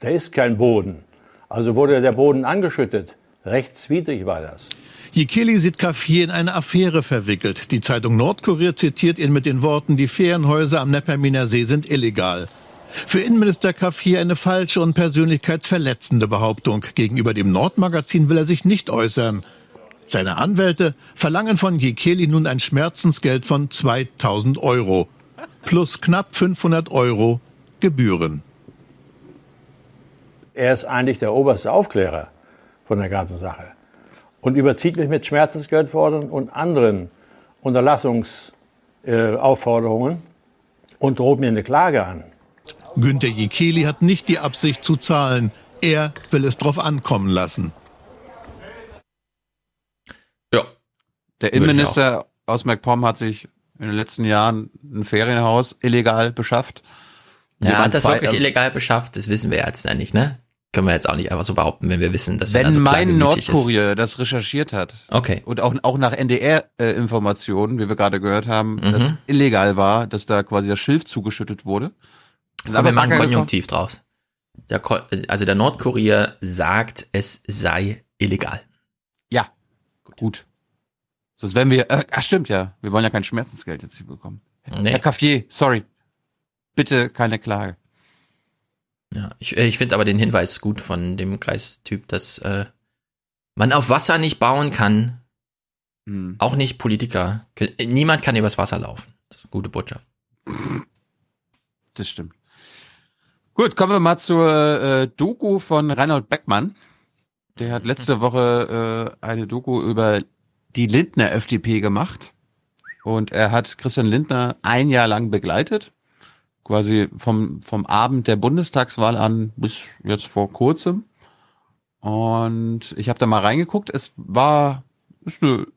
Da ist kein Boden. Also wurde der Boden angeschüttet. Rechtswidrig war das. Jekeli sieht Caffier in eine Affäre verwickelt. Die Zeitung Nordkurier zitiert ihn mit den Worten, die Ferienhäuser am Nepperminer See sind illegal. Für Innenminister Caffier eine falsche und persönlichkeitsverletzende Behauptung. Gegenüber dem Nordmagazin will er sich nicht äußern. Seine Anwälte verlangen von Jekeli nun ein Schmerzensgeld von 2000 Euro. Plus knapp 500 Euro Gebühren. Er ist eigentlich der oberste Aufklärer von der ganzen Sache. Und überzieht mich mit Schmerzensgeldforderungen und anderen Unterlassungsaufforderungen und droht mir eine Klage an. Günter Jekeli hat nicht die Absicht zu zahlen. Er will es drauf ankommen lassen. Ja. Der Innenminister aus MacPom hat sich in den letzten Jahren ein Ferienhaus illegal beschafft. Ja, hat das wirklich illegal beschafft? Das wissen wir jetzt ja nicht, ne? Können wir jetzt auch nicht einfach so behaupten, wenn wir wissen, dass er Wenn also mein klagewütig ist. Nordkurier das recherchiert hat Okay. und auch, auch nach NDR-Informationen, wie wir gerade gehört haben, Mhm. dass illegal war, dass da quasi das Schilf zugeschüttet wurde. Aber wir machen Konjunktiv draus. Der, Ko- also der Nordkurier sagt, es sei illegal. Ja, gut. Sonst werden wir, äh, ach stimmt ja, wir wollen ja kein Schmerzensgeld jetzt hier bekommen. Nee. Herr Caffier, sorry. Bitte keine Klage. Ja, ich, ich finde aber den Hinweis gut von dem Kreistyp, dass äh, man auf Wasser nicht bauen kann. Hm. Auch nicht Politiker. Niemand kann übers Wasser laufen. Das ist eine gute Botschaft. Das stimmt. Gut, kommen wir mal zur äh, Doku von Reinhold Beckmann. Der hat letzte <laughs> Woche äh, eine Doku über die Lindner FDP gemacht. Und er hat Christian Lindner ein Jahr lang begleitet. Quasi vom, vom Abend der Bundestagswahl an bis jetzt vor kurzem. Und ich habe da mal reingeguckt. Es war ist eine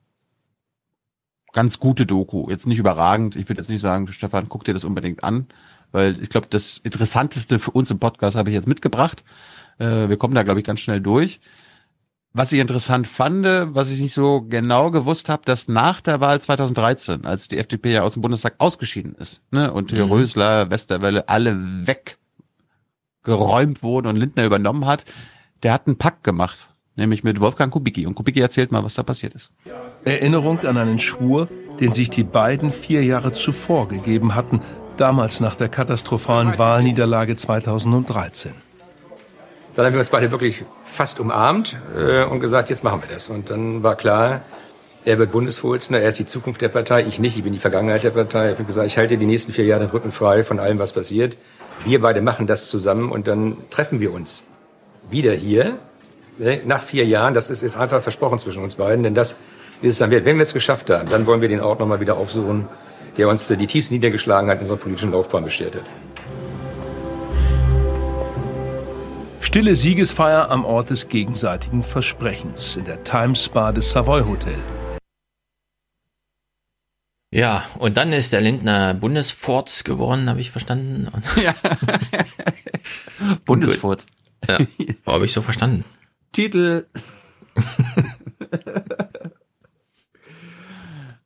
ganz gute Doku. Jetzt nicht überragend. Ich würde jetzt nicht sagen, Stefan, guck dir das unbedingt an, weil ich glaube, das Interessanteste für uns im Podcast habe ich jetzt mitgebracht. Äh, wir kommen da, glaube ich, ganz schnell durch. Was ich interessant fand, was ich nicht so genau gewusst habe, dass nach der Wahl 2013, als die FDP ja aus dem Bundestag ausgeschieden ist, ne, und hier Mhm. Rösler, Westerwelle alle weggeräumt wurden und Lindner übernommen hat, der hat einen Pakt gemacht, nämlich mit Wolfgang Kubicki. Und Kubicki erzählt mal, was da passiert ist. Erinnerung an einen Schwur, den sich die beiden vier Jahre zuvor gegeben hatten, damals nach der katastrophalen Wahlniederlage 2013. Dann haben wir uns beide wirklich fast umarmt äh, und gesagt, jetzt machen wir das. Und dann war klar, er wird Bundesvorsitzender, er ist die Zukunft der Partei, ich nicht, ich bin die Vergangenheit der Partei. Ich habe gesagt, ich halte die nächsten vier Jahre den Rücken frei von allem, was passiert. Wir beide machen das zusammen und dann treffen wir uns wieder hier. ne, Nach vier Jahren, das ist jetzt einfach versprochen zwischen uns beiden, denn das ist es dann wert. Wenn wir es geschafft haben, dann wollen wir den Ort nochmal wieder aufsuchen, der uns die tiefsten niedergeschlagen hat in unserer politischen Laufbahn beschert hat. Stille Siegesfeier am Ort des gegenseitigen Versprechens in der Times Spa des Savoy Hotel. Ja, und dann ist der Lindner Bundesfurz geworden, habe ich verstanden. <laughs> Ja. Bundesfurz. ja, <laughs> habe ich so verstanden. Titel. <laughs>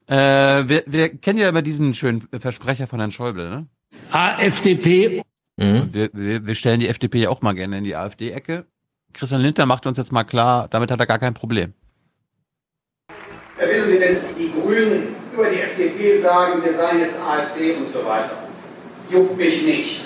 äh, wir, wir kennen ja immer diesen schönen Versprecher von Herrn Schäuble, ne? AfDP. Und wir, wir, wir stellen die FDP ja auch mal gerne in die AfD-Ecke. Christian Lindner macht uns jetzt mal klar, damit hat er gar kein Problem. Ja, wissen Sie, wenn die Grünen über die FDP sagen, wir seien jetzt AfD und so weiter, juckt mich nicht.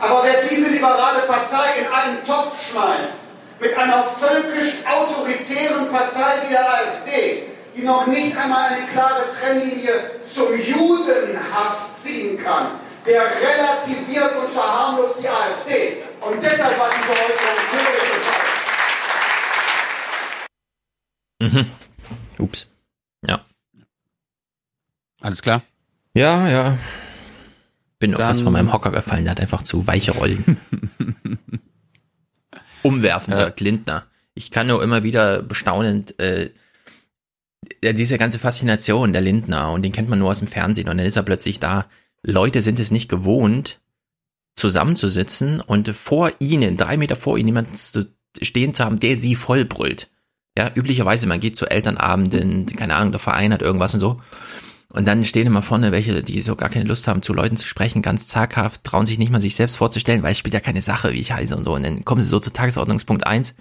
Aber wer diese liberale Partei in einen Topf schmeißt, mit einer völkisch-autoritären Partei wie der AfD, die noch nicht einmal eine klare Trennlinie zum Judenhass ziehen kann, der relativiert und verharmlost die AfD. Und deshalb war diese Äußerung tödlich und falsch. Mhm. Ups. Ja. Alles klar? Ja, ja. Bin Dann- fast von meinem Hocker gefallen, der hat einfach zu weiche Rollen. <laughs> Umwerfender Lindner. Ich kann nur immer wieder bestaunend, äh, ja, diese ganze Faszination der Lindner und den kennt man nur aus dem Fernsehen und dann ist er plötzlich da. Leute sind es nicht gewohnt, zusammenzusitzen und vor ihnen, drei Meter vor ihnen, jemanden zu stehen zu haben, der sie vollbrüllt. Ja, üblicherweise, man geht zu Elternabenden, keine Ahnung, der Verein hat irgendwas und so. Und dann stehen immer vorne welche, die so gar keine Lust haben, zu Leuten zu sprechen, ganz zaghaft, trauen sich nicht mal sich selbst vorzustellen, weil es spielt ja keine Sache, wie ich heiße und so. Und dann kommen sie so zu Tagesordnungspunkt eins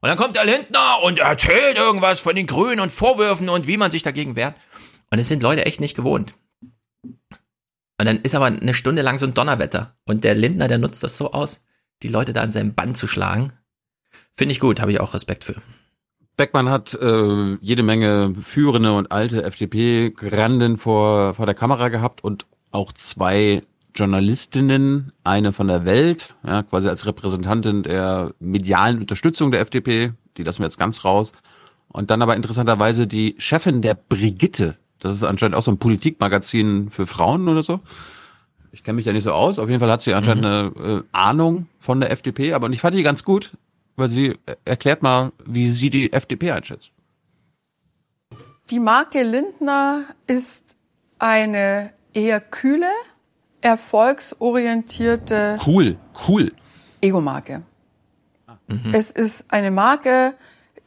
Und dann kommt der Lindner und erzählt irgendwas von den Grünen und Vorwürfen und wie man sich dagegen wehrt. Und es sind Leute echt nicht gewohnt. Und dann ist aber eine Stunde lang so ein Donnerwetter. Und der Lindner, der nutzt das so aus, die Leute da an seinem Bann zu schlagen. Finde ich gut, habe ich auch Respekt für. Beckmann hat äh, jede Menge führende und alte FDP-Granden vor, vor der Kamera gehabt und auch zwei Journalistinnen, eine von der Welt, ja, quasi als Repräsentantin der medialen Unterstützung der FDP, die lassen wir jetzt ganz raus. Und dann aber interessanterweise die Chefin der Brigitte. Das ist anscheinend auch so ein Politikmagazin für Frauen oder so. Ich kenne mich ja nicht so aus. Auf jeden Fall hat sie anscheinend eine äh, Ahnung von der FDP, aber ich fand die ganz gut, weil sie äh, erklärt mal, wie sie die FDP einschätzt. Die Marke Lindner ist eine eher kühle, erfolgsorientierte Cool, cool. Ego-Marke. Es ist eine Marke,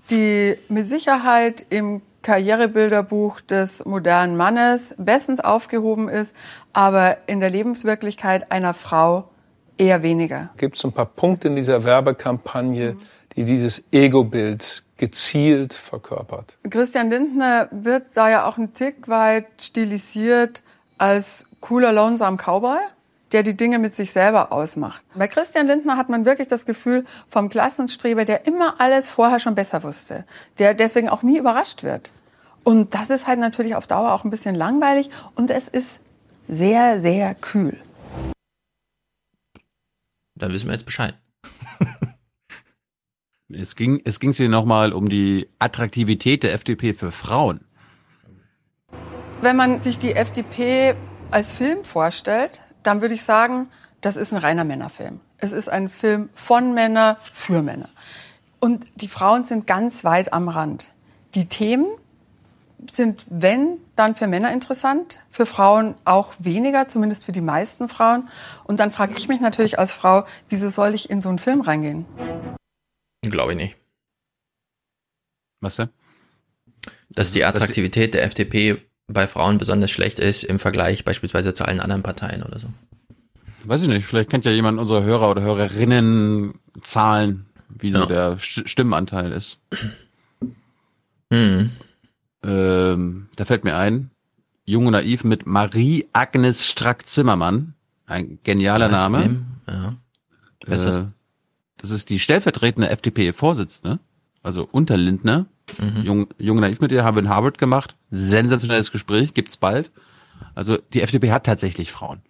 die mit Sicherheit im Karrierebilderbuch des modernen Mannes bestens aufgehoben ist, aber in der Lebenswirklichkeit einer Frau eher weniger. Gibt es ein paar Punkte in dieser Werbekampagne, die dieses Ego-Bild gezielt verkörpert? Christian Lindner wird da ja auch ein Tick weit stilisiert als cooler Lonesome Cowboy, der die Dinge mit sich selber ausmacht. Bei Christian Lindner hat man wirklich das Gefühl vom Klassenstreber, der immer alles vorher schon besser wusste, der deswegen auch nie überrascht wird. Und das ist halt natürlich auf Dauer auch ein bisschen langweilig und es ist sehr, sehr kühl. Da wissen wir jetzt Bescheid. <laughs> Es ging, es ging hier nochmal um die Attraktivität der FDP für Frauen. Wenn man sich die FDP als Film vorstellt, dann würde ich sagen, das ist ein reiner Männerfilm. Es ist ein Film von Männern für Männer. Und die Frauen sind ganz weit am Rand. Die Themen sind, wenn, dann für Männer interessant, für Frauen auch weniger, zumindest für die meisten Frauen. Und dann frage ich mich natürlich als Frau, wieso soll ich in so einen Film reingehen? Glaube ich nicht. Was denn? Dass die Attraktivität der FDP bei Frauen besonders schlecht ist im Vergleich beispielsweise zu allen anderen Parteien oder so. Weiß ich nicht, vielleicht kennt ja jemand unserer Hörer oder Hörerinnen Zahlen, wie so Ja. der St Stimmenanteil ist. <clears throat> Hm. Ähm, da fällt mir ein, Jung und Naiv mit Marie-Agnes Strack-Zimmermann. Ein genialer Weiß Name. Ja. Ist das? Äh, das ist die stellvertretende FDP-Vorsitzende, also unter Lindner. Mhm. Jung, Jung und Naiv mit ihr haben wir in Harvard gemacht. Sensationelles Gespräch, gibt's bald. Also die FDP hat tatsächlich Frauen.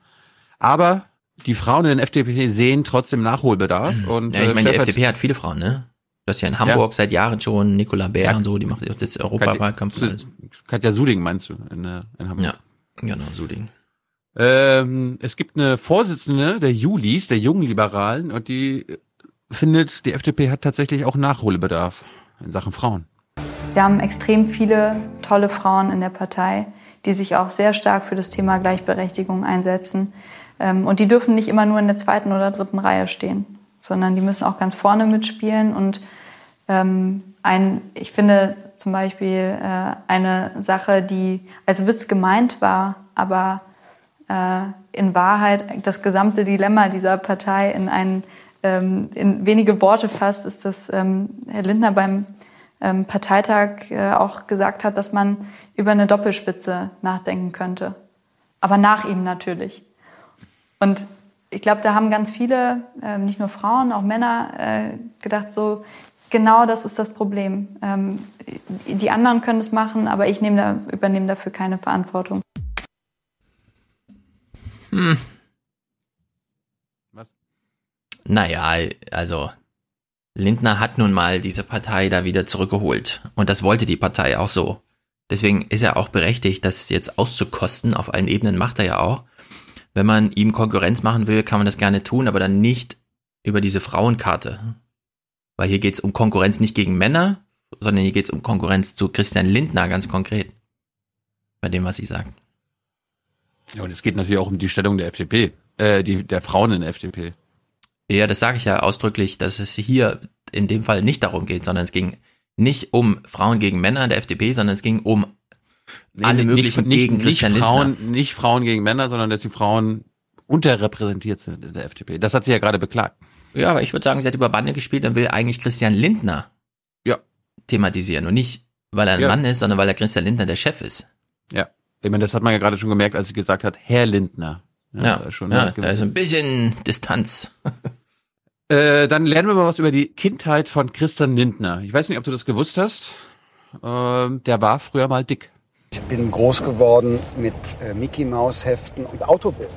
Aber die Frauen in der FDP sehen trotzdem Nachholbedarf. Und, Ja, ich äh, meine, die FDP hat viele Frauen, ne? Das ist ja in Hamburg seit Jahren schon, Nicola Bär Ja. und so, die macht jetzt das Europawahlkampf alles. Katja Suding meinst du in, äh, in Hamburg? Ja, genau, Suding. Ähm, es gibt eine Vorsitzende der Julis, der jungen Liberalen, und die findet, die FDP hat tatsächlich auch Nachholbedarf in Sachen Frauen. Wir haben extrem viele tolle Frauen in der Partei, die sich auch sehr stark für das Thema Gleichberechtigung einsetzen. Ähm, und die dürfen nicht immer nur in der zweiten oder dritten Reihe stehen, sondern die müssen auch ganz vorne mitspielen. Und ähm, ein, ich finde zum Beispiel äh, eine Sache, die als Witz gemeint war, aber äh, in Wahrheit das gesamte Dilemma dieser Partei in, ein, ähm, in wenige Worte fasst, ist, dass Herr Lindner beim Parteitag äh, auch gesagt hat, dass man über eine Doppelspitze nachdenken könnte. Aber nach ihm natürlich. Und ich glaube, da haben ganz viele, äh, nicht nur Frauen, auch Männer, äh, gedacht, so genau das ist das Problem. Ähm, die anderen können es machen, aber ich da, übernehme dafür keine Verantwortung. Hm. Was? Naja, also Lindner hat nun mal diese Partei da wieder zurückgeholt. Und das wollte die Partei auch so. Deswegen ist er auch berechtigt, das jetzt auszukosten. Auf allen Ebenen macht er ja auch. Wenn man ihm Konkurrenz machen will, kann man das gerne tun, aber dann nicht über diese Frauenkarte. Weil hier geht es um Konkurrenz nicht gegen Männer, sondern hier geht es um Konkurrenz zu Christian Lindner ganz konkret. Bei dem, was sie sagen. Ja, und es geht natürlich auch um die Stellung der FDP, äh, die, der Frauen in der FDP. Ja, das sage ich ja ausdrücklich, dass es hier in dem Fall nicht darum geht, sondern es ging nicht um Frauen gegen Männer in der FDP, sondern es ging um nee, alle möglichen nicht, gegen nicht, Christian nicht Frauen, Lindner. Nicht Frauen gegen Männer, sondern dass die Frauen unterrepräsentiert sind in der FDP. Das hat sie ja gerade beklagt. Ja, aber ich würde sagen, sie hat über Bande gespielt und will eigentlich Christian Lindner ja. thematisieren und nicht, weil er ein Ja. Mann ist, sondern weil er Christian Lindner der Chef ist. Ja. Ich meine, das hat man ja gerade schon gemerkt, als sie gesagt hat, Herr Lindner. Ja, da ist schon ja, da ist ein bisschen Distanz. Äh, dann lernen wir mal was über die Kindheit von Christian Lindner. Ich weiß nicht, ob du das gewusst hast. Ähm, der war früher mal dick. Ich bin groß geworden mit äh, Mickey Maus Heften und Autobild.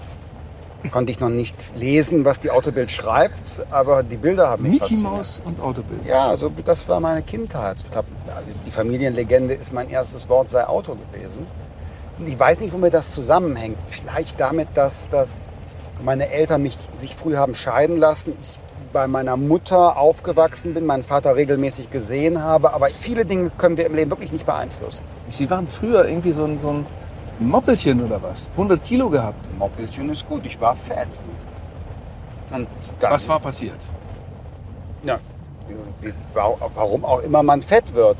Konnte ich noch nicht lesen, was die Autobild schreibt, aber die Bilder haben mich Mickey fasziniert. Maus und Autobild. Ja, also das war meine Kindheit. Ich glaub, also die Familienlegende ist mein erstes Wort sei Auto gewesen. Und ich weiß nicht, womit das zusammenhängt. Vielleicht damit, dass, dass meine Eltern mich sich früh haben scheiden lassen. Ich bei meiner Mutter aufgewachsen bin, meinen Vater regelmäßig gesehen habe. Aber viele Dinge können wir im Leben wirklich nicht beeinflussen. Sie waren früher irgendwie so ein, so ein Moppelchen oder was? 100 Kilo gehabt. Moppelchen ist gut, ich war fett. Und dann, Was war passiert? Ja, warum auch immer man fett wird.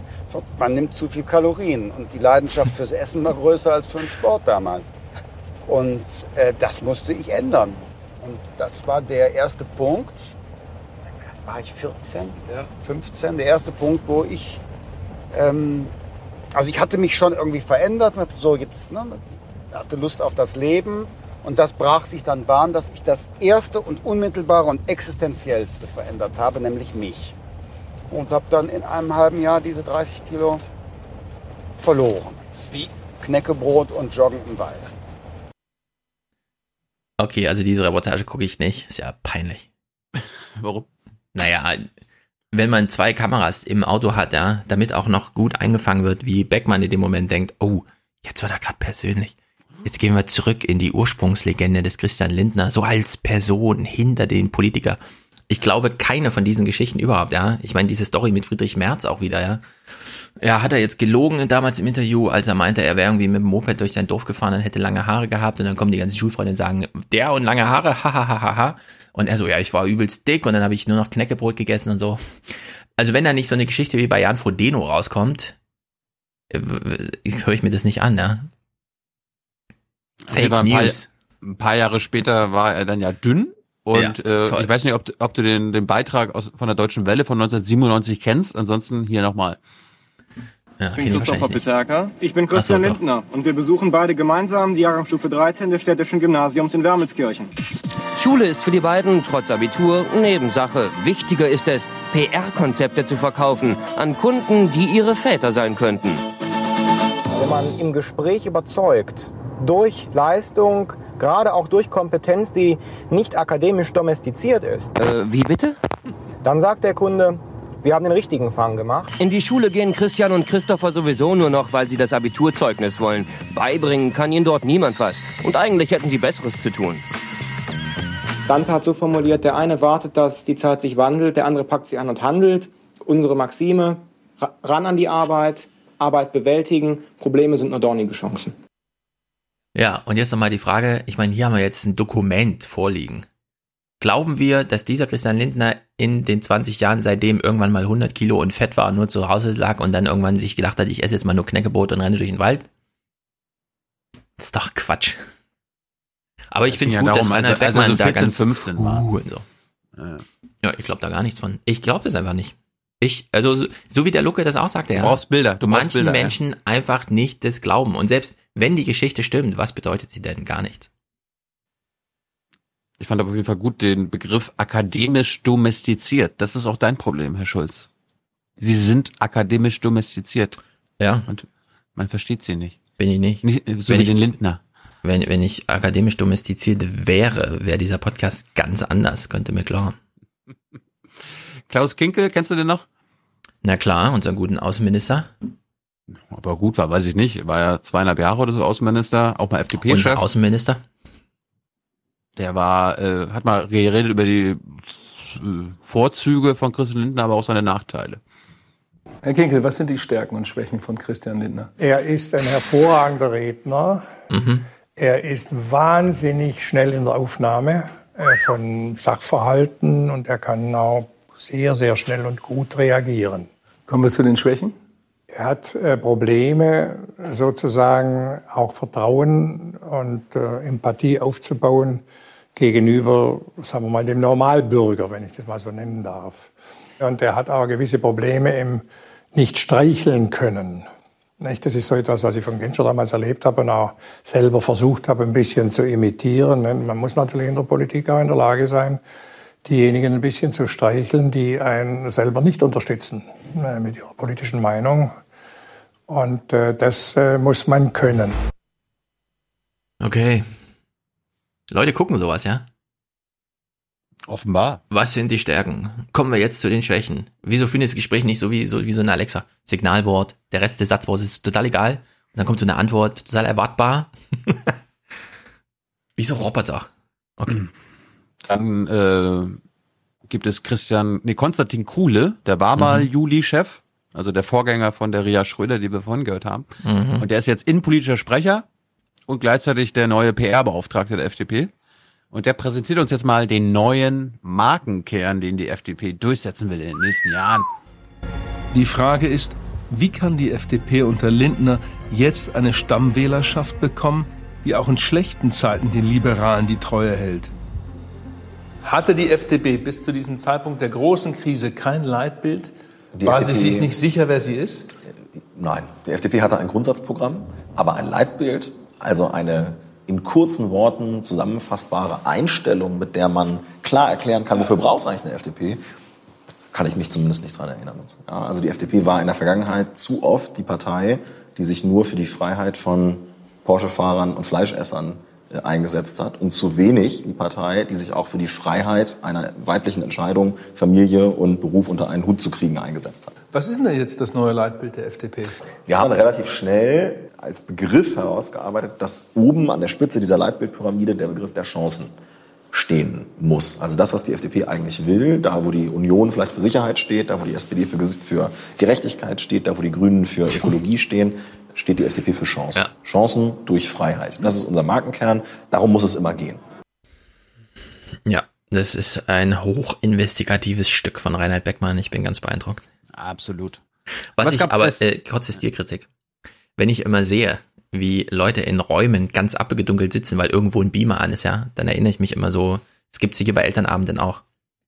Man nimmt zu viel Kalorien und die Leidenschaft fürs Essen war größer als für den Sport damals. Und äh, das musste ich ändern. Und das war der erste Punkt. War ich 14, 15? Der erste Punkt, wo ich, ähm, also ich hatte mich schon irgendwie verändert. hatte So jetzt, ne, hatte Lust auf das Leben. Und das brach sich dann Bahn, dass ich das erste und unmittelbare und existenziellste verändert habe, nämlich mich. Und habe dann in einem halben Jahr diese 30 Kilo verloren. Wie? Knäckebrot und Joggen im Wald. Okay, also diese Reportage gucke ich nicht. Ist ja peinlich. Warum? Naja, wenn man zwei Kameras im Auto hat, ja, damit auch noch gut eingefangen wird, wie Beckmann in dem Moment denkt, oh, jetzt wird er gerade persönlich. Jetzt gehen wir zurück in die Ursprungslegende des Christian Lindner, so als Person hinter den Politiker. Ich glaube, keine von diesen Geschichten überhaupt, ja. Ich meine, diese Story mit Friedrich Merz auch wieder, ja. Ja, hat er jetzt gelogen damals im Interview, als er meinte, er wäre irgendwie mit dem Moped durch sein Dorf gefahren und hätte lange Haare gehabt und dann kommen die ganzen Schulfreunde und sagen, der und lange Haare, <laughs> hahaha. Und er so, ja, ich war übelst dick und dann habe ich nur noch Knäckebrot gegessen und so. Also wenn da nicht so eine Geschichte wie bei Jan Frodeno rauskommt, äh, höre ich mir das nicht an. Okay, Fake ein paar, News. ein paar Jahre später war er dann ja dünn. Und Ja, äh, ich weiß nicht, ob, ob du den, den Beitrag aus, von der Deutschen Welle von 1997 kennst. Ansonsten hier nochmal. Ja, Ich bin Christopher Peterka. Ich bin Christian so. Lindner und wir besuchen beide gemeinsam die Jahrgangsstufe 13 des städtischen Gymnasiums in Wermelskirchen. Schule ist für die beiden trotz Abitur Nebensache. Wichtiger ist es, PR-Konzepte zu verkaufen an Kunden, die ihre Väter sein könnten. Wenn man im Gespräch überzeugt, durch Leistung, gerade auch durch Kompetenz, die nicht akademisch domestiziert ist, Äh, wie bitte? dann sagt der Kunde, wir haben den richtigen Fang gemacht. In die Schule gehen Christian und Christopher sowieso nur noch, weil sie das Abiturzeugnis wollen. Beibringen kann ihnen dort niemand was. Und eigentlich hätten sie Besseres zu tun. Dante hat so formuliert, der eine wartet, dass die Zeit sich wandelt, der andere packt sie an und handelt. Unsere Maxime, ran an die Arbeit, Arbeit bewältigen, Probleme sind nur dornige Chancen. Ja, und jetzt nochmal die Frage, ich meine, hier haben wir jetzt ein Dokument vorliegen. Glauben wir, dass dieser Christian Lindner in den 20 Jahren, seitdem irgendwann mal 100 Kilo und fett war und nur zu Hause lag und dann irgendwann sich gedacht hat, ich esse jetzt mal nur Knäckebrot und renne durch den Wald? Das ist doch Quatsch. Aber ich finde es ja gut, darum, dass also- also Beckmann so da 14, ganz 15 war. Uh, so. Ja, ich glaube da gar nichts von. Ich glaube das einfach nicht. Ich, also so, so wie der Lucke das auch sagte, ja. Du brauchst Bilder, du manchen Bilder, ja. Menschen einfach nicht das glauben. Und selbst wenn die Geschichte stimmt, was bedeutet sie denn gar nichts? Ich fand aber auf jeden Fall gut den Begriff akademisch domestiziert. Das ist auch dein Problem, Herr Schulz. Sie sind akademisch domestiziert. Ja. Und man versteht sie nicht. Bin ich nicht. Nicht so Wenn wie ich- den Lindner. Wenn, wenn ich akademisch domestiziert wäre, wäre dieser Podcast ganz anders, könnte mir klar. <laughs> Klaus Kinkel, kennst du den noch? Na klar, unseren guten Außenminister. Ob er gut war, weiß ich nicht. War ja zweieinhalb Jahre oder so Außenminister, auch mal FDP-Chef. Unser Außenminister. Der war, äh, hat mal geredet über die äh, Vorzüge von Christian Lindner, aber auch seine Nachteile. Herr Kinkel, was sind die Stärken und Schwächen von Christian Lindner? Er ist ein hervorragender Redner. Mhm. Er ist wahnsinnig schnell in der Aufnahme äh, von Sachverhalten und er kann auch sehr, sehr schnell und gut reagieren. Kommen wir zu den Schwächen? Er hat äh, Probleme, sozusagen auch Vertrauen und äh, Empathie aufzubauen gegenüber, sagen wir mal, dem Normalbürger, wenn ich das mal so nennen darf. Und er hat auch gewisse Probleme im nicht streicheln können. Nicht? Das ist so etwas, was ich von Genscher damals erlebt habe und auch selber versucht habe, ein bisschen zu imitieren. ne? Man muss natürlich in der Politik auch in der Lage sein, diejenigen ein bisschen zu streicheln, die einen selber nicht unterstützen äh, mit ihrer politischen Meinung. Und äh, das äh, muss man können. Okay. Leute gucken sowas, ja? Offenbar. Was sind die Stärken? Kommen wir jetzt zu den Schwächen. Wieso findet das Gespräch nicht so wie so, wie so eine Alexa? Signalwort, der Rest des Satzbaus ist total egal. Und dann kommt so eine Antwort, total erwartbar. <laughs> wie so Roboter. Okay. Dann äh, gibt es Christian, nee, Konstantin Kuhle, der war mal Mhm. Juli-Chef, also der Vorgänger von der Ria Schröder, die wir vorhin gehört haben. Mhm. Und der ist jetzt innenpolitischer Sprecher und gleichzeitig der neue PR-Beauftragte der FDP. Und der präsentiert uns jetzt mal den neuen Markenkern, den die FDP durchsetzen will in den nächsten Jahren. Die Frage ist, wie kann die FDP unter Lindner jetzt eine Stammwählerschaft bekommen, die auch in schlechten Zeiten den Liberalen die Treue hält? Hatte die FDP bis zu diesem Zeitpunkt der großen Krise kein Leitbild? Die War sie FDP sich nicht sicher, wer sie ist? Nein, die FDP hatte ein Grundsatzprogramm, aber ein Leitbild, also eine in kurzen Worten zusammenfassbare Einstellung, mit der man klar erklären kann, wofür braucht es eigentlich eine FDP, kann ich mich zumindest nicht dran erinnern. Ja, also die FDP war in der Vergangenheit zu oft die Partei, die sich nur für die Freiheit von Porsche-Fahrern und Fleischessern eingesetzt hat und zu wenig die Partei, die sich auch für die Freiheit einer weiblichen Entscheidung, Familie und Beruf unter einen Hut zu kriegen, eingesetzt hat. Was ist denn jetzt das neue Leitbild der FDP? Wir haben relativ schnell als Begriff herausgearbeitet, dass oben an der Spitze dieser Leitbildpyramide der Begriff der Chancen stehen muss. Also das, was die FDP eigentlich will, da wo die Union vielleicht für Sicherheit steht, da wo die SPD für, Gerechtigkeit steht, da wo die Grünen für Ökologie stehen, steht die FDP für Chancen. Chancen durch Freiheit. Das ist unser Markenkern. Darum muss es immer gehen. Ja, das ist ein hochinvestigatives Stück von Reinhard Beckmann. Ich bin ganz beeindruckt. Absolut. Was, Was ich gab aber, äh, kurze Stilkritik. Wenn ich immer sehe, wie Leute in Räumen ganz abgedunkelt sitzen, weil irgendwo ein Beamer an ist, ja, dann erinnere ich mich immer so, es gibt's hier bei Elternabenden auch.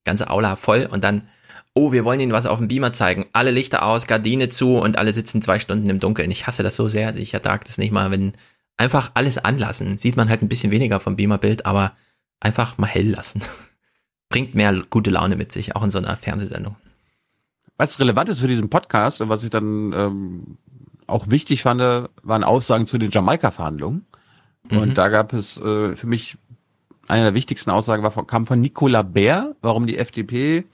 Ganze Aula voll und dann, oh, wir wollen Ihnen was auf dem Beamer zeigen. Alle Lichter aus, Gardine zu und alle sitzen zwei Stunden im Dunkeln. Ich hasse das so sehr, ich ertrage das nicht mal, wenn einfach alles anlassen. Sieht man halt ein bisschen weniger vom Beamerbild, aber einfach mal hell lassen. <laughs> Bringt mehr gute Laune mit sich, auch in so einer Fernsehsendung. Was relevant ist für diesen Podcast und was ich dann ähm, auch wichtig fand, waren Aussagen zu den Jamaika-Verhandlungen. Mhm. Und da gab es äh, für mich eine der wichtigsten Aussagen war von, kam von Nicola Bär, warum die FDP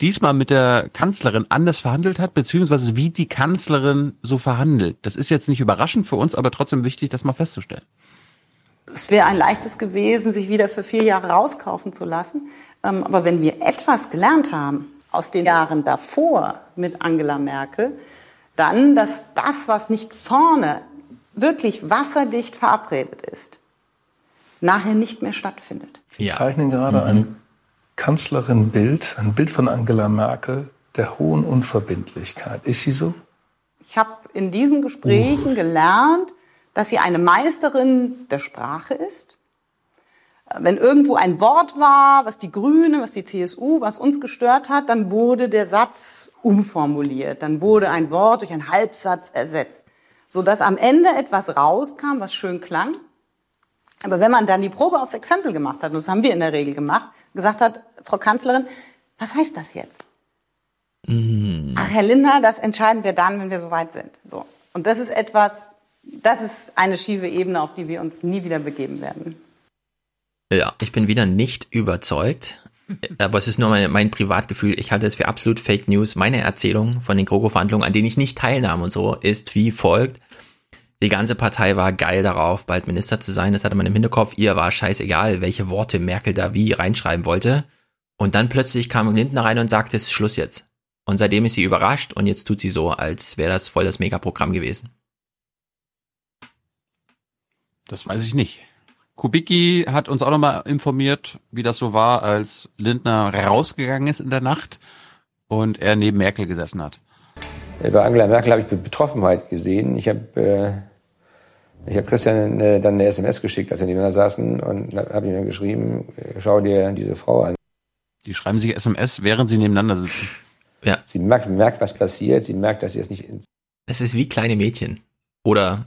diesmal mit der Kanzlerin anders verhandelt hat, beziehungsweise wie die Kanzlerin so verhandelt. Das ist jetzt nicht überraschend für uns, aber trotzdem wichtig, das mal festzustellen. es wäre ein leichtes gewesen, sich wieder für vier Jahre rauskaufen zu lassen. Ähm, aber wenn wir etwas gelernt haben aus den Jahren davor mit Angela Merkel, dann, dass das, was nicht vorne wirklich wasserdicht verabredet ist, nachher nicht mehr stattfindet. Sie zeichnen gerade Mhm. ein Kanzlerin-Bild, ein Bild von Angela Merkel der hohen Unverbindlichkeit. Ist sie so? Ich habe in diesen Gesprächen gelernt, dass sie eine Meisterin der Sprache ist. Wenn irgendwo ein Wort war, was die Grüne, was die CSU, was uns gestört hat, dann wurde der Satz umformuliert. Dann wurde ein Wort durch einen Halbsatz ersetzt, sodass am Ende etwas rauskam, was schön klang. Aber wenn man dann die Probe aufs Exempel gemacht hat, und das haben wir in der Regel gemacht, gesagt hat, Frau Kanzlerin, was heißt das jetzt? Ach, Herr Lindner, das entscheiden wir dann, wenn wir soweit sind. So. Und das ist etwas, das ist eine schiefe Ebene, auf die wir uns nie wieder begeben werden. Ja, ich bin wieder nicht überzeugt. Aber es ist nur mein, mein Privatgefühl. Ich halte es für absolut Fake News. Meine Erzählung von den GroKo-Verhandlungen, an denen ich nicht teilnahm und so, ist wie folgt. Die ganze Partei war geil darauf, bald Minister zu sein. Das hatte man im Hinterkopf. Ihr war scheißegal, welche Worte Merkel da wie reinschreiben wollte. Und dann plötzlich kam Lindner rein und sagte, es ist Schluss jetzt. Und seitdem ist sie überrascht und jetzt tut sie so, als wäre das voll das Megaprogramm gewesen. Das weiß ich nicht. Kubicki hat uns auch nochmal informiert, wie das so war, als Lindner rausgegangen ist in der Nacht und er neben Merkel gesessen hat. Äh, Bei Angela Merkel habe ich Betroffenheit gesehen. Ich habe äh, ich hab Christian äh, dann eine SMS geschickt, als wir nebeneinander saßen und habe ihm dann geschrieben, äh, schau dir diese Frau an. Die schreiben sich SMS, während sie nebeneinander sitzen. Ja. Sie merkt, merkt, was passiert, sie merkt, dass sie es nicht Es ist wie kleine Mädchen. Oder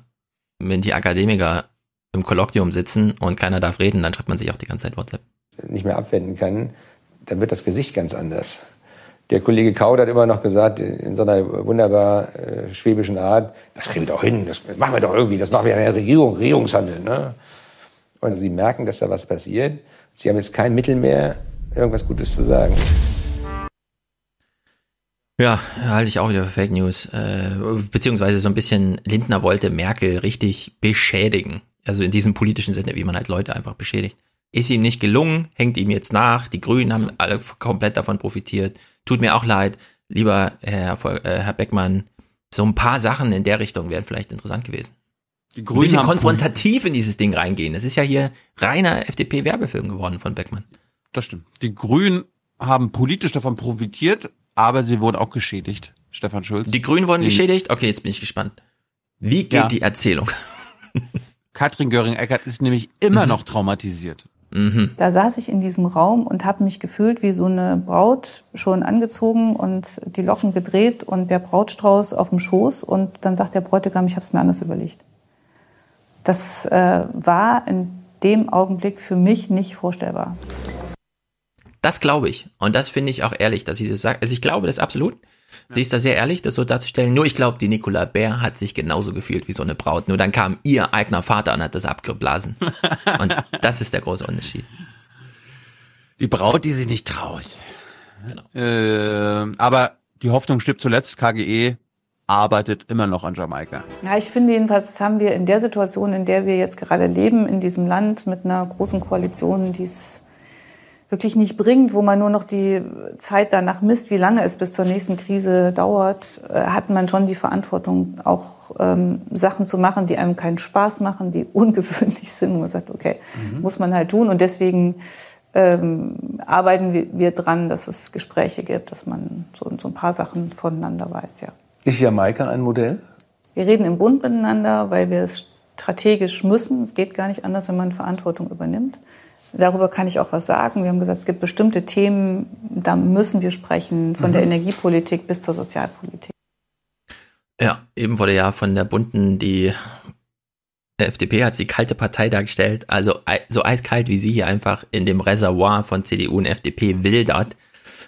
wenn die Akademiker im Kolloquium sitzen und keiner darf reden, dann schreibt man sich auch die ganze Zeit WhatsApp. nicht mehr abwenden kann, dann wird das Gesicht ganz anders. Der Kollege Kaut hat immer noch gesagt, in so einer wunderbar äh, schwäbischen Art, das kriegen wir doch hin, das machen wir doch irgendwie, das machen wir in der Regierung, Regierungshandel. Ne? Und sie merken, dass da was passiert. Sie haben jetzt kein Mittel mehr, irgendwas Gutes zu sagen. Ja, halte ich auch wieder für Fake News. Äh, beziehungsweise so ein bisschen, Lindner wollte Merkel richtig beschädigen. Also in diesem politischen Sinne, wie man halt Leute einfach beschädigt. Ist ihm nicht gelungen, hängt ihm jetzt nach. Die Grünen haben alle komplett davon profitiert. Tut mir auch leid, lieber Herr, äh, Herr Beckmann. So ein paar Sachen in der Richtung wären vielleicht interessant gewesen. Die Ein Grünen bisschen haben konfrontativ in dieses Ding reingehen. Das ist ja hier reiner FDP-Werbefilm geworden von Beckmann. Das stimmt. Die Grünen haben politisch davon profitiert, aber sie wurden auch geschädigt. Stefan Schulz. Die Grünen wurden Die- geschädigt? Okay, jetzt bin ich gespannt. Wie geht Ja. die Erzählung? Katrin Göring-Eckardt ist nämlich immer noch traumatisiert. Mhm. Da saß ich in diesem Raum und habe mich gefühlt wie so eine Braut, schon angezogen und die Locken gedreht und der Brautstrauß auf dem Schoß und dann sagt der Bräutigam, ich habe es mir anders überlegt. Das äh, war in dem Augenblick für mich nicht vorstellbar. Das glaube ich. Und das finde ich auch ehrlich, dass sie das sagt. Also ich glaube das absolut. Sie ist da sehr ehrlich, das so darzustellen. Nur ich glaube, die Nicola Bär hat sich genauso gefühlt wie so eine Braut. Nur dann kam ihr eigener Vater und hat das abgeblasen. <laughs> Und das ist der große Unterschied. Die Braut, die sich nicht traut. Äh, aber die Hoffnung stirbt zuletzt. KGE arbeitet immer noch an Jamaika. Ja, ich finde jedenfalls, das haben wir in der Situation, in der wir jetzt gerade leben, in diesem Land mit einer großen Koalition, die es wirklich nicht bringt, wo man nur noch die Zeit danach misst, wie lange es bis zur nächsten Krise dauert, äh, hat man schon die Verantwortung, auch ähm, Sachen zu machen, die einem keinen Spaß machen, die <laughs> ungewöhnlich sind, wo man sagt, okay, Mhm. muss man halt tun. Und deswegen ähm, arbeiten wir, wir dran, dass es Gespräche gibt, dass man so, so ein paar Sachen voneinander weiß, ja. Ist Jamaika ein Modell? Wir reden im Bund miteinander, weil wir es strategisch müssen. Es geht gar nicht anders, wenn man Verantwortung übernimmt. Darüber kann ich auch was sagen. Wir haben gesagt, es gibt bestimmte Themen, da müssen wir sprechen, von der Mhm. Energiepolitik bis zur Sozialpolitik. Ja, eben wurde ja von der Bunten die FDP hat die kalte Partei dargestellt, also so eiskalt wie sie hier einfach in dem Reservoir von CDU und FDP wildert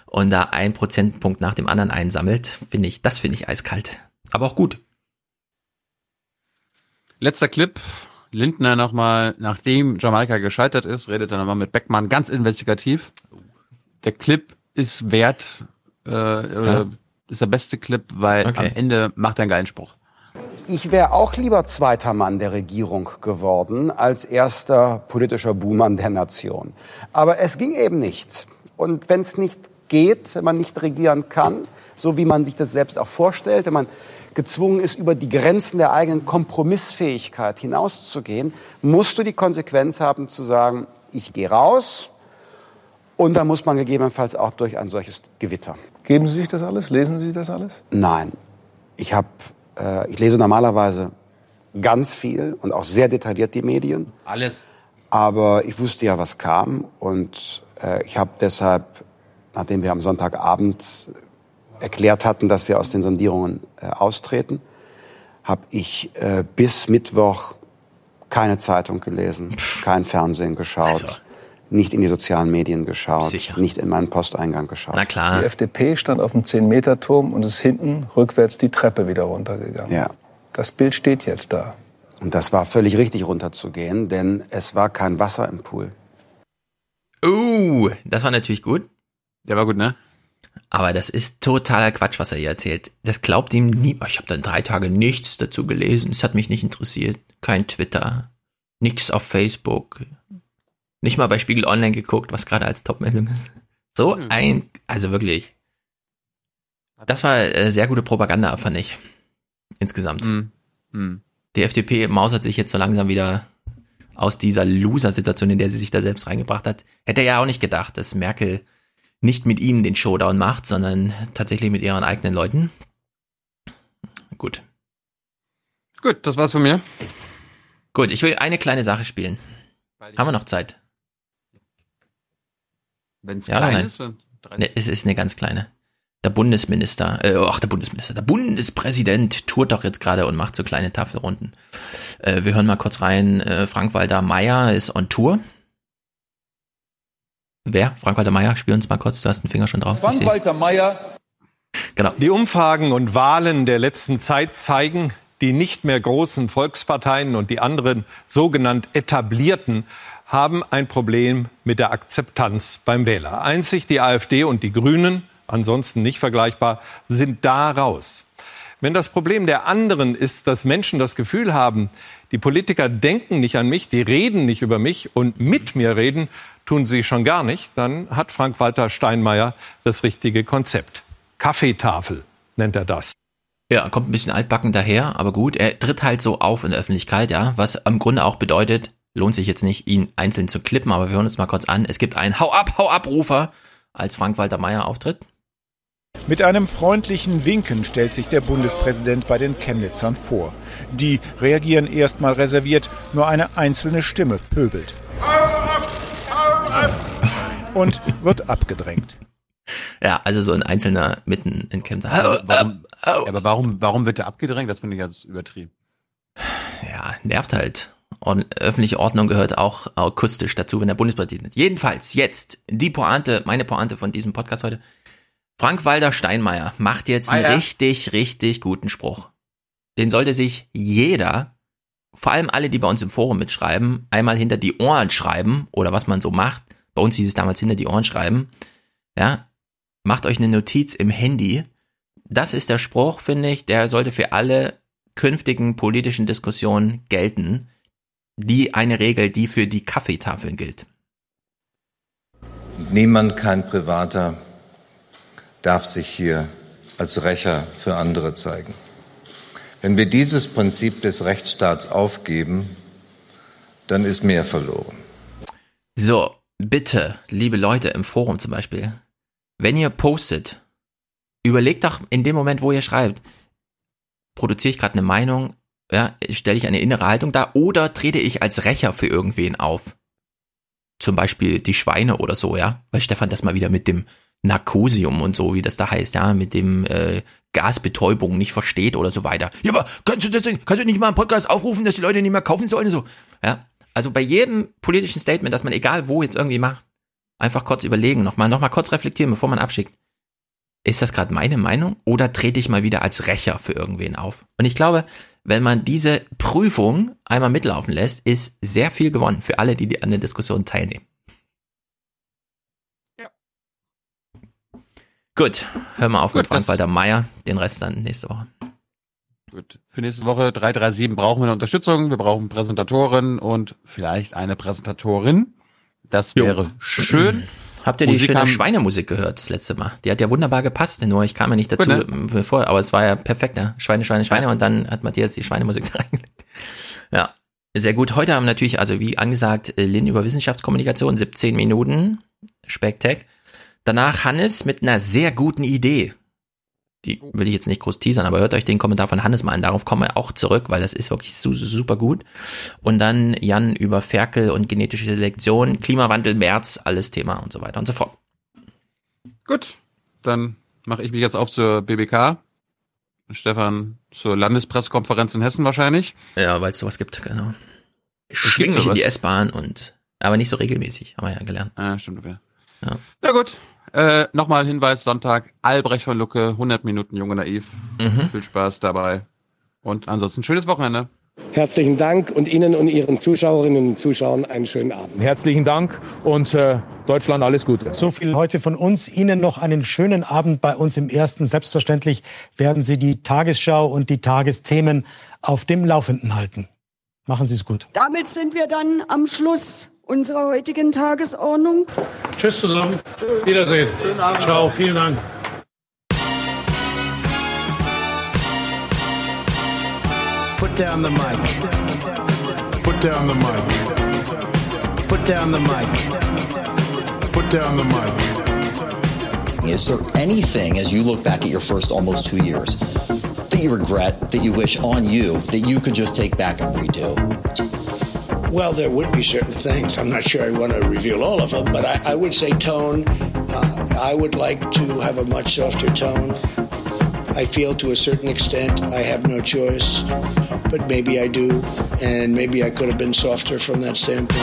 und da ein Prozentpunkt nach dem anderen einsammelt, finde ich, das finde ich eiskalt. Aber auch gut. Letzter Clip. Lindner nochmal, nachdem Jamaika gescheitert ist, redet er nochmal mit Beckmann ganz investigativ. Der Clip ist wert, äh, oder Ja. ist der beste Clip, weil Okay. am Ende macht er einen geilen Spruch. ich wäre auch lieber zweiter Mann der Regierung geworden als erster politischer Buhmann der Nation. Aber es ging eben nicht. Und wenn es nicht geht, wenn man nicht regieren kann, so wie man sich das selbst auch vorstellt, wenn man gezwungen ist, über die Grenzen der eigenen Kompromissfähigkeit hinauszugehen, musst du die Konsequenz haben zu sagen, ich gehe raus. Und dann muss man gegebenenfalls auch durch ein solches Gewitter. Geben Sie sich das alles? Lesen Sie das alles? Nein. Ich, hab, äh, ich lese normalerweise ganz viel und auch sehr detailliert die Medien. Alles. Aber ich wusste ja, was kam. Und äh, ich habe deshalb, nachdem wir am Sonntagabend erklärt hatten, dass wir aus den Sondierungen äh, austreten, habe ich äh, bis Mittwoch keine Zeitung gelesen, kein Fernsehen geschaut, Also. nicht in die sozialen Medien geschaut, Sicher. nicht in meinen Posteingang geschaut. Na klar. Die FDP stand auf dem 10-Meter-Turm und ist hinten rückwärts die Treppe wieder runtergegangen. Ja. Das Bild steht jetzt da. Und das war völlig richtig runterzugehen, denn es war kein Wasser im Pool. Uh, das war natürlich gut. Der war gut, ne? Aber das ist totaler Quatsch, was er hier erzählt. Das glaubt ihm nie. Ich habe dann drei Tage nichts dazu gelesen. Es hat mich nicht interessiert. Kein Twitter. Nix auf Facebook. Nicht mal bei Spiegel Online geguckt, was gerade als Topmeldung ist. So ein, also wirklich. Das war äh, sehr gute Propaganda, fand ich. Insgesamt. Hm. Die FDP mausert sich jetzt so langsam wieder aus dieser Loser-Situation, in der sie sich da selbst reingebracht hat. Hätte er ja auch nicht gedacht, dass Merkel nicht mit ihm den Showdown macht, sondern tatsächlich mit ihren eigenen Leuten. Gut. Gut, das war's von mir. Gut, ich will eine kleine Sache spielen. Haben wir noch Zeit? Wenn es Ja klein nein? ist, dann Ne, es ist eine ganz kleine. Der Bundesminister, äh, ach der Bundesminister, der Bundespräsident tourt doch jetzt gerade und macht so kleine Tafelrunden. Äh, wir hören mal kurz rein. Äh, Frank-Walter Meyer ist on Tour. Wer? Frank-Walter Meyer, spiel uns mal kurz, du hast den Finger schon drauf. Frank-Walter Meyer. Genau. Die Umfragen und Wahlen der letzten Zeit zeigen, die nicht mehr großen Volksparteien und die anderen sogenannt etablierten haben ein Problem mit der Akzeptanz beim Wähler. Einzig die AfD und die Grünen, ansonsten nicht vergleichbar, sind da raus. Wenn das Problem der anderen ist, dass Menschen das Gefühl haben, die Politiker denken nicht an mich, die reden nicht über mich und mit mir reden, tun sie schon gar nicht, dann hat Frank-Walter Steinmeier das richtige Konzept. Kaffeetafel nennt er das. Ja, kommt ein bisschen altbacken daher, aber gut. Er tritt halt so auf in der Öffentlichkeit, ja, was im Grunde auch bedeutet, lohnt sich jetzt nicht, ihn einzeln zu klippen, aber wir hören uns mal kurz an. Es gibt einen Hau ab, Hau ab Rufer, als Frank-Walter Meyer auftritt. Mit einem freundlichen Winken stellt sich der Bundespräsident bei den Chemnitzern vor. Die reagieren erstmal reserviert, nur eine einzelne Stimme pöbelt. <laughs> Und wird abgedrängt. Ja, also so ein Einzelner mitten in Chemnitz. Aber warum, aber warum, warum wird er abgedrängt? Das finde ich ganz übertrieben. Ja, nervt halt. Und öffentliche Ordnung gehört auch akustisch dazu, wenn der Bundespräsident. Jedenfalls jetzt die Pointe, meine Pointe von diesem Podcast heute. Frank-Walter Steinmeier macht jetzt einen Meier. richtig, richtig guten Spruch. Den sollte sich jeder, vor allem alle, die bei uns im Forum mitschreiben, einmal hinter die Ohren schreiben oder was man so macht. Bei uns hieß es damals hinter die Ohren schreiben. Ja, macht euch eine Notiz im Handy. Das ist der Spruch, finde ich, der sollte für alle künftigen politischen Diskussionen gelten. Die eine Regel, die für die Kaffeetafeln gilt. Niemand, kein Privater, darf sich hier als Rächer für andere zeigen. Wenn wir dieses Prinzip des Rechtsstaats aufgeben, dann ist mehr verloren. So, bitte, liebe Leute im Forum zum Beispiel, wenn ihr postet, überlegt doch in dem Moment, wo ihr schreibt, produziere ich gerade eine Meinung, ja, stelle ich eine innere Haltung dar oder trete ich als Rächer für irgendwen auf? Zum Beispiel die Schweine oder so, ja, weil Stefan das mal wieder mit dem Narkosium und so, wie das da heißt, ja, mit dem äh, Gasbetäubung nicht versteht oder so weiter. Ja, aber kannst du das denn, kannst du nicht mal einen Podcast aufrufen, dass die Leute nicht mehr kaufen sollen und so? Ja, also bei jedem politischen Statement, das man egal wo jetzt irgendwie macht, einfach kurz überlegen, nochmal, nochmal kurz reflektieren, bevor man abschickt. Ist das gerade meine Meinung oder trete ich mal wieder als Rächer für irgendwen auf? Und ich glaube, wenn man diese Prüfung einmal mitlaufen lässt, ist sehr viel gewonnen für alle, die, die an der Diskussion teilnehmen. Gut, hör mal auf mit Frank-Walter Meyer, den Rest dann nächste Woche. Gut. Für nächste Woche 337 brauchen wir eine Unterstützung. Wir brauchen Präsentatorin und vielleicht eine Präsentatorin. Das wäre schön. Habt ihr die Musik schöne Schweinemusik gehört das letzte Mal? Die hat ja wunderbar gepasst, nur ich kam ja nicht dazu Gut, bevor, aber es war ja perfekt, ne? Schweine, Schweine, Schweine und dann hat Matthias die Schweinemusik <laughs> reingelegt. Ja, sehr gut. Heute haben wir natürlich, also wie angesagt, äh, Lin über Wissenschaftskommunikation, 17 Minuten, Spektak. Danach Hannes mit einer sehr guten Idee. Die will ich jetzt nicht groß teasern, aber hört euch den Kommentar von Hannes mal an. Darauf kommen wir auch zurück, weil das ist wirklich su super gut. Und dann Jan über Ferkel und genetische Selektion, Klimawandel, März, alles Thema und so weiter und so fort. Gut, dann mache ich mich jetzt auf zur BBK. Stefan zur Landespressekonferenz in Hessen wahrscheinlich. Ja, weil es sowas gibt, genau. Ich schwing mich in die. S-Bahn und, aber nicht so regelmäßig, haben wir ja gelernt. Ah, stimmt. Okay. Ja. Na gut. Äh, Nochmal Hinweis, Sonntag, Albrecht von Lucke, 100 Minuten Junge Naiv. Mhm. Viel Spaß dabei. Und ansonsten schönes Wochenende. Herzlichen Dank und Ihnen und Ihren Zuschauerinnen und Zuschauern einen schönen Abend. Herzlichen Dank und äh, Deutschland alles Gute. So viel heute von uns. Ihnen noch einen schönen Abend bei uns im Ersten. Selbstverständlich werden Sie die Tagesschau und die Tagesthemen auf dem Laufenden halten. Machen Sie es gut. Damit sind wir dann am Schluss unserer heutigen Tagesordnung. Tschüss zusammen. Wiedersehen. Schönen Abend. Ciao. Vielen Dank. Put down the mic. Put down the mic. Put down the mic. Put down the mic. Is there anything, as you look back at your first almost two years, that you regret, that you wish on you, that you could just take back and redo? Well, there would be certain things. I'm not sure I want to reveal all of them, but I, I would say tone. Uh, I would like to have a much softer tone. I feel to a certain extent I have no choice, but maybe I do, and maybe I could have been softer from that standpoint.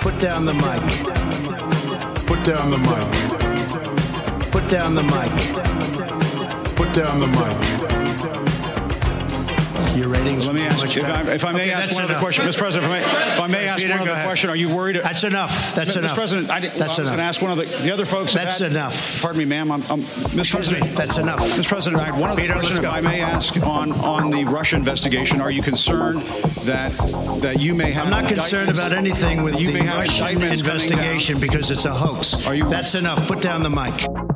Put down the mic. Put down the mic. Put down the mic. Put down the mic. Your ratings. Let me ask, if I, if I may Okay, ask that's one other question, Mr. President, if I may, if I may ask Peter, one other ahead. question, are you worried? That's enough. That's Mr. enough. President, I, did- well, That's I was going to ask one of the, the other folks. That's had- enough. Pardon me, ma'am. I'm, I'm, Mr. Excuse President, me, that's enough. Mr. President, I had one other Peter, question, if. I may ask, on, on the Russia investigation. Are you concerned that that you may have? I'm not concerned about anything with you the may have Russian indictments investigation because it's a hoax. Are you- That's enough. Put down the mic.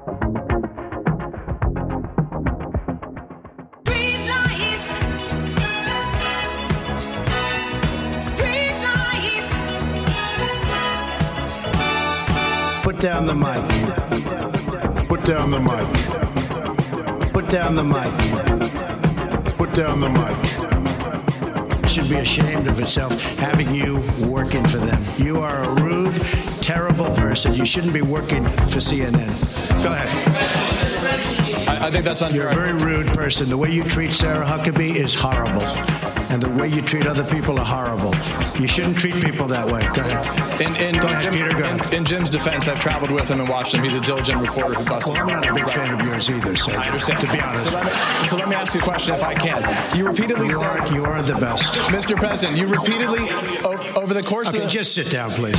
Down the mic. Put down the mic. Put down the mic. Put down the mic. Should be ashamed of itself having you working for them. You are a rude, terrible person. You shouldn't be working for CNN. Go ahead. I, I think that's unfair. You're a very rude person. The way you treat Sarah Huckabee is horrible. And the way you treat other people are horrible. You shouldn't treat people that way. Go ahead. In, in, Go ahead, Jim- Peter, go ahead. in, in Jim's defense, I've traveled with him and watched him. He's a diligent reporter who busts. Well, I'm not a big fan of yours either, so I understand. to be honest. So let, me, so let me ask you a question, if I can. You repeatedly You said, are, you are the best. Mr. President, you repeatedly o- over the course Okay, of the, just sit down, please.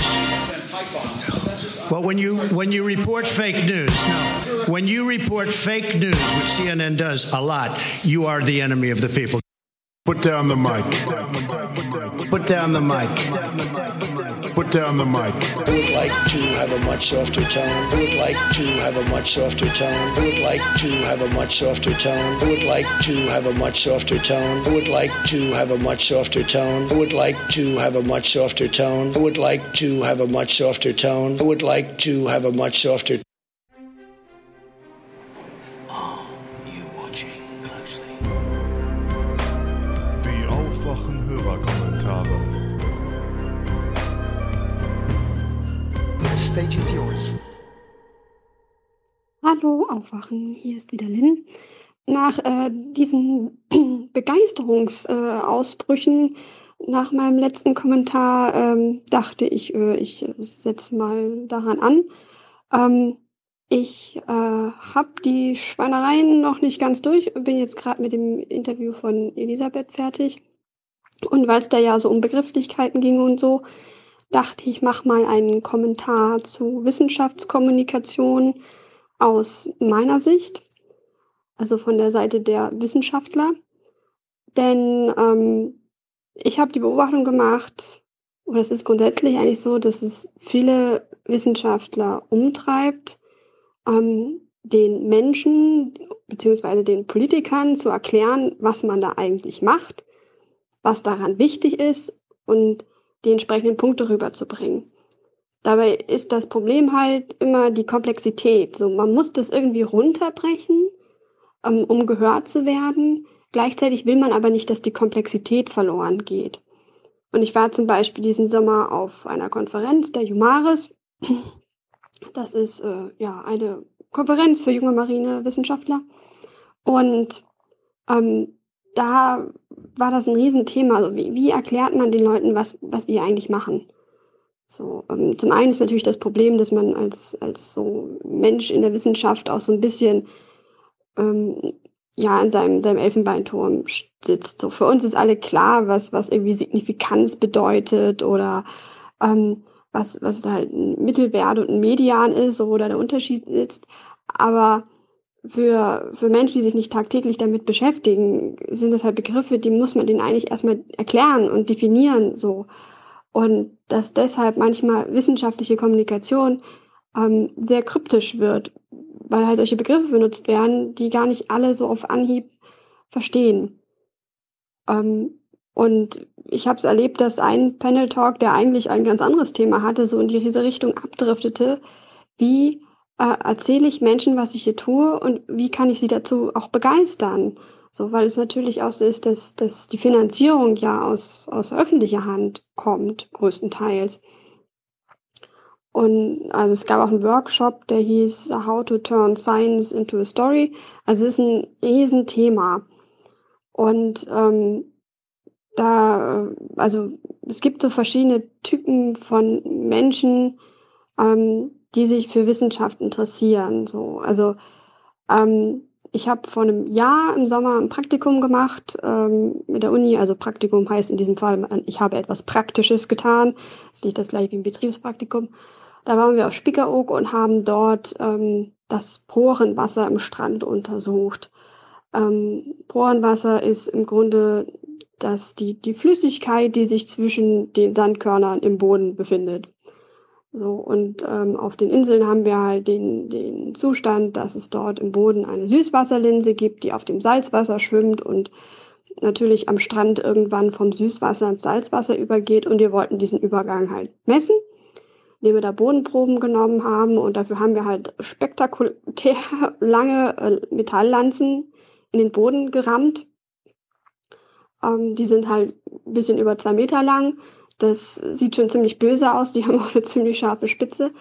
Well, when you when you report fake news, when you report fake news, which CNN does a lot, you are the enemy of the people. Put down the mic. Put down the mic. Put down the mic. I would like to have a much softer tone. I would like to have a much softer tone. I would like to have a much softer tone. I would like to have a much softer tone. I would like to have a much softer tone. I would like to have a much softer tone. I would like to have a much softer tone. I would like to have a much softer stage is yours. Hallo, Aufwachen, hier ist wieder Lynn. Nach äh, diesen <clears throat> Begeisterungsausbrüchen nach meinem letzten Kommentar ähm, dachte ich, äh, ich setze mal daran an. Ähm, ich äh, habe die Schweinereien noch nicht ganz durch, bin jetzt gerade mit dem Interview von Elisabeth fertig. Und weil es da ja so um Begrifflichkeiten ging und so, dachte ich, mach mal einen Kommentar zu Wissenschaftskommunikation aus meiner Sicht. also von der Seite der Wissenschaftler. Denn ähm, ich habe die Beobachtung gemacht, oder es ist grundsätzlich eigentlich so, dass es viele Wissenschaftler umtreibt, ähm, den Menschen bzw. den Politikern zu erklären, was man da eigentlich macht, was daran wichtig ist und die entsprechenden Punkte rüberzubringen. Dabei ist das Problem halt immer die Komplexität. So, man muss das irgendwie runterbrechen, ähm, um gehört zu werden. Gleichzeitig will man aber nicht, dass die Komplexität verloren geht. Und ich war zum Beispiel diesen Sommer auf einer Konferenz der Jumaris. Das ist äh, ja eine Konferenz für junge Marinewissenschaftler. Und ähm, da war das ein Riesenthema. Also wie, wie erklärt man den Leuten, was, was wir eigentlich machen? So, ähm, zum einen ist natürlich das Problem, dass man als, als so Mensch in der Wissenschaft auch so ein bisschen ähm, ja, in seinem, seinem Elfenbeinturm sitzt. So, für uns ist alle klar, was, was irgendwie Signifikanz bedeutet oder ähm, was, was halt ein Mittelwert und ein Median ist, so, wo da der Unterschied sitzt. Aber für, für Menschen, die sich nicht tagtäglich damit beschäftigen, sind das halt Begriffe, die muss man denen eigentlich erstmal erklären und definieren, so. Und dass deshalb manchmal wissenschaftliche Kommunikation ähm, sehr kryptisch wird, weil halt solche Begriffe benutzt werden, die gar nicht alle so auf Anhieb verstehen. Ähm, und ich habe es erlebt, dass ein Panel-Talk, der eigentlich ein ganz anderes Thema hatte, so in diese Richtung abdriftete. Wie äh, erzähle ich Menschen, was ich hier tue und wie kann ich sie dazu auch begeistern? So, weil es natürlich auch so ist, dass, dass die Finanzierung ja aus, aus öffentlicher Hand kommt, größtenteils. Und also es gab auch einen Workshop, der hieß How to Turn Science into a Story. Also es ist ein Riesenthema. Und ähm, da, also es gibt so verschiedene Typen von Menschen, ähm, die sich für Wissenschaft interessieren. So, also ähm, ich habe vor einem Jahr im Sommer ein Praktikum gemacht ähm, mit der Uni. Also Praktikum heißt in diesem Fall, ich habe etwas Praktisches getan. Das ist nicht das gleiche wie ein Betriebspraktikum. Da waren wir auf Spiekeroog und haben dort ähm, das Porenwasser im Strand untersucht. Ähm, Porenwasser ist im Grunde das, die, die Flüssigkeit, die sich zwischen den Sandkörnern im Boden befindet. So, und ähm, auf den Inseln haben wir halt den, den Zustand, dass es dort im Boden eine Süßwasserlinse gibt, die auf dem Salzwasser schwimmt und natürlich am Strand irgendwann vom Süßwasser ins Salzwasser übergeht. Und wir wollten diesen Übergang halt messen, indem wir da Bodenproben genommen haben. Und dafür haben wir halt spektakulär <laughs> lange äh, Metalllanzen in den Boden gerammt. Ähm, die sind halt ein bisschen über zwei Meter lang das sieht schon ziemlich böse aus. Die haben auch eine ziemlich scharfe Spitze.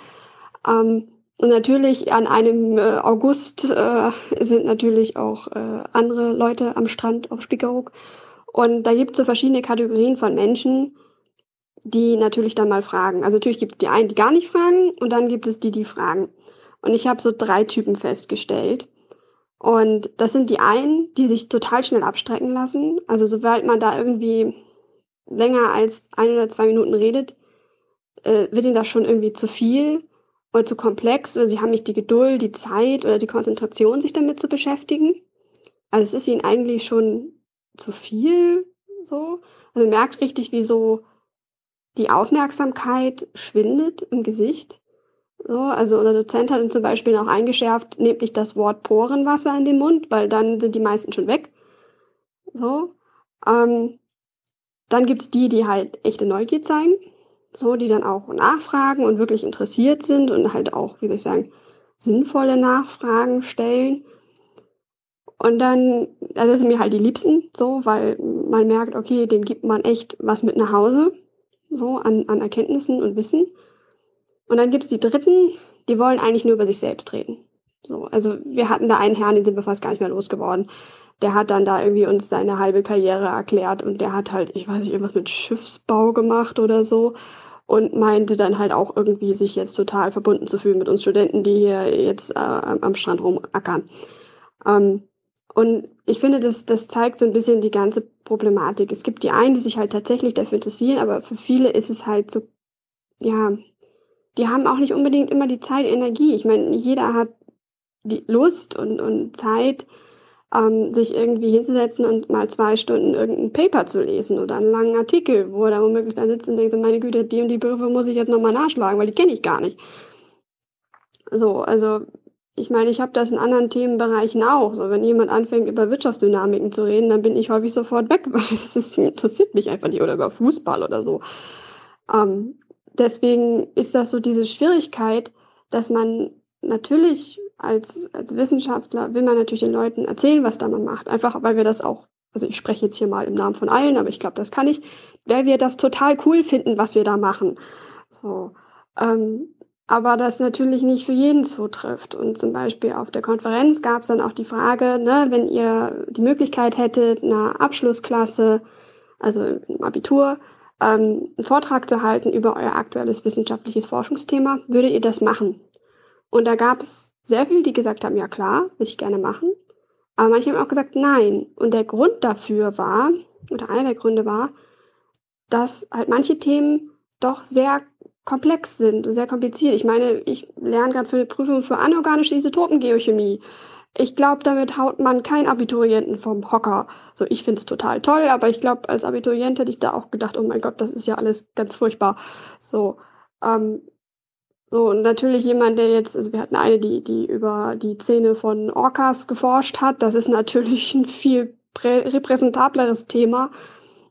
Ähm, und natürlich an einem äh, August äh, sind natürlich auch äh, andere Leute am Strand auf Spiekeroog. Und da gibt es so verschiedene Kategorien von Menschen, die natürlich dann mal fragen. Also natürlich gibt es die einen, die gar nicht fragen und dann gibt es die, die fragen. Und ich habe so drei Typen festgestellt. Und das sind die einen, die sich total schnell abstrecken lassen. Also sobald man da irgendwie länger als ein oder zwei Minuten redet, äh, wird ihnen das schon irgendwie zu viel oder zu komplex oder sie haben nicht die Geduld, die Zeit oder die Konzentration, sich damit zu beschäftigen. Also es ist ihnen eigentlich schon zu viel so. Also man merkt richtig, wie so die Aufmerksamkeit schwindet im Gesicht. So, also unser Dozent hat uns zum Beispiel noch eingeschärft, nehmt nicht das Wort Porenwasser in den Mund, weil dann sind die meisten schon weg. So. Ähm, dann gibt es die, die halt echte Neugier zeigen, so, die dann auch nachfragen und wirklich interessiert sind und halt auch, wie soll ich sagen, sinnvolle Nachfragen stellen. Und dann, also das sind mir halt die Liebsten, so, weil man merkt, okay, denen gibt man echt was mit nach Hause, so, an, an Erkenntnissen und Wissen. Und dann gibt es die Dritten, die wollen eigentlich nur über sich selbst reden. So, also wir hatten da einen Herrn, den sind wir fast gar nicht mehr losgeworden der hat dann da irgendwie uns seine halbe Karriere erklärt und der hat halt, ich weiß nicht, irgendwas mit Schiffsbau gemacht oder so und meinte dann halt auch irgendwie sich jetzt total verbunden zu fühlen mit uns Studenten, die hier jetzt äh, am Strand rumackern. Ähm, und ich finde, das, das zeigt so ein bisschen die ganze Problematik. Es gibt die einen, die sich halt tatsächlich dafür interessieren, aber für viele ist es halt so, ja, die haben auch nicht unbedingt immer die Zeit, Energie. Ich meine, jeder hat die Lust und, und Zeit, ähm, sich irgendwie hinzusetzen und mal zwei Stunden irgendein Paper zu lesen oder einen langen Artikel, wo er dann womöglich dann sitzt und denkt, so, meine Güte, die und die Begriffe muss ich jetzt nochmal nachschlagen, weil die kenne ich gar nicht. So, also ich meine, ich habe das in anderen Themenbereichen auch. So, wenn jemand anfängt, über Wirtschaftsdynamiken zu reden, dann bin ich häufig sofort weg, <laughs> weil das ist, interessiert mich einfach nicht. Oder über Fußball oder so. Ähm, deswegen ist das so diese Schwierigkeit, dass man natürlich als, als Wissenschaftler will man natürlich den Leuten erzählen, was da man macht. Einfach weil wir das auch, also ich spreche jetzt hier mal im Namen von allen, aber ich glaube, das kann ich, weil wir das total cool finden, was wir da machen. So. Ähm, aber das natürlich nicht für jeden zutrifft. Und zum Beispiel auf der Konferenz gab es dann auch die Frage, ne, wenn ihr die Möglichkeit hättet, einer Abschlussklasse, also im Abitur, ähm, einen Vortrag zu halten über euer aktuelles wissenschaftliches Forschungsthema, würdet ihr das machen? Und da gab es sehr viele, die gesagt haben, ja klar, würde ich gerne machen. Aber manche haben auch gesagt, nein. Und der Grund dafür war, oder einer der Gründe war, dass halt manche Themen doch sehr komplex sind, sehr kompliziert. Ich meine, ich lerne gerade für eine Prüfung für anorganische Isotopengeochemie. Ich glaube, damit haut man keinen Abiturienten vom Hocker. So, ich finde es total toll, aber ich glaube, als Abiturient hätte ich da auch gedacht, oh mein Gott, das ist ja alles ganz furchtbar. So, ähm, so, und natürlich jemand, der jetzt, also wir hatten eine, die, die über die Zähne von Orcas geforscht hat. Das ist natürlich ein viel repräsentableres Thema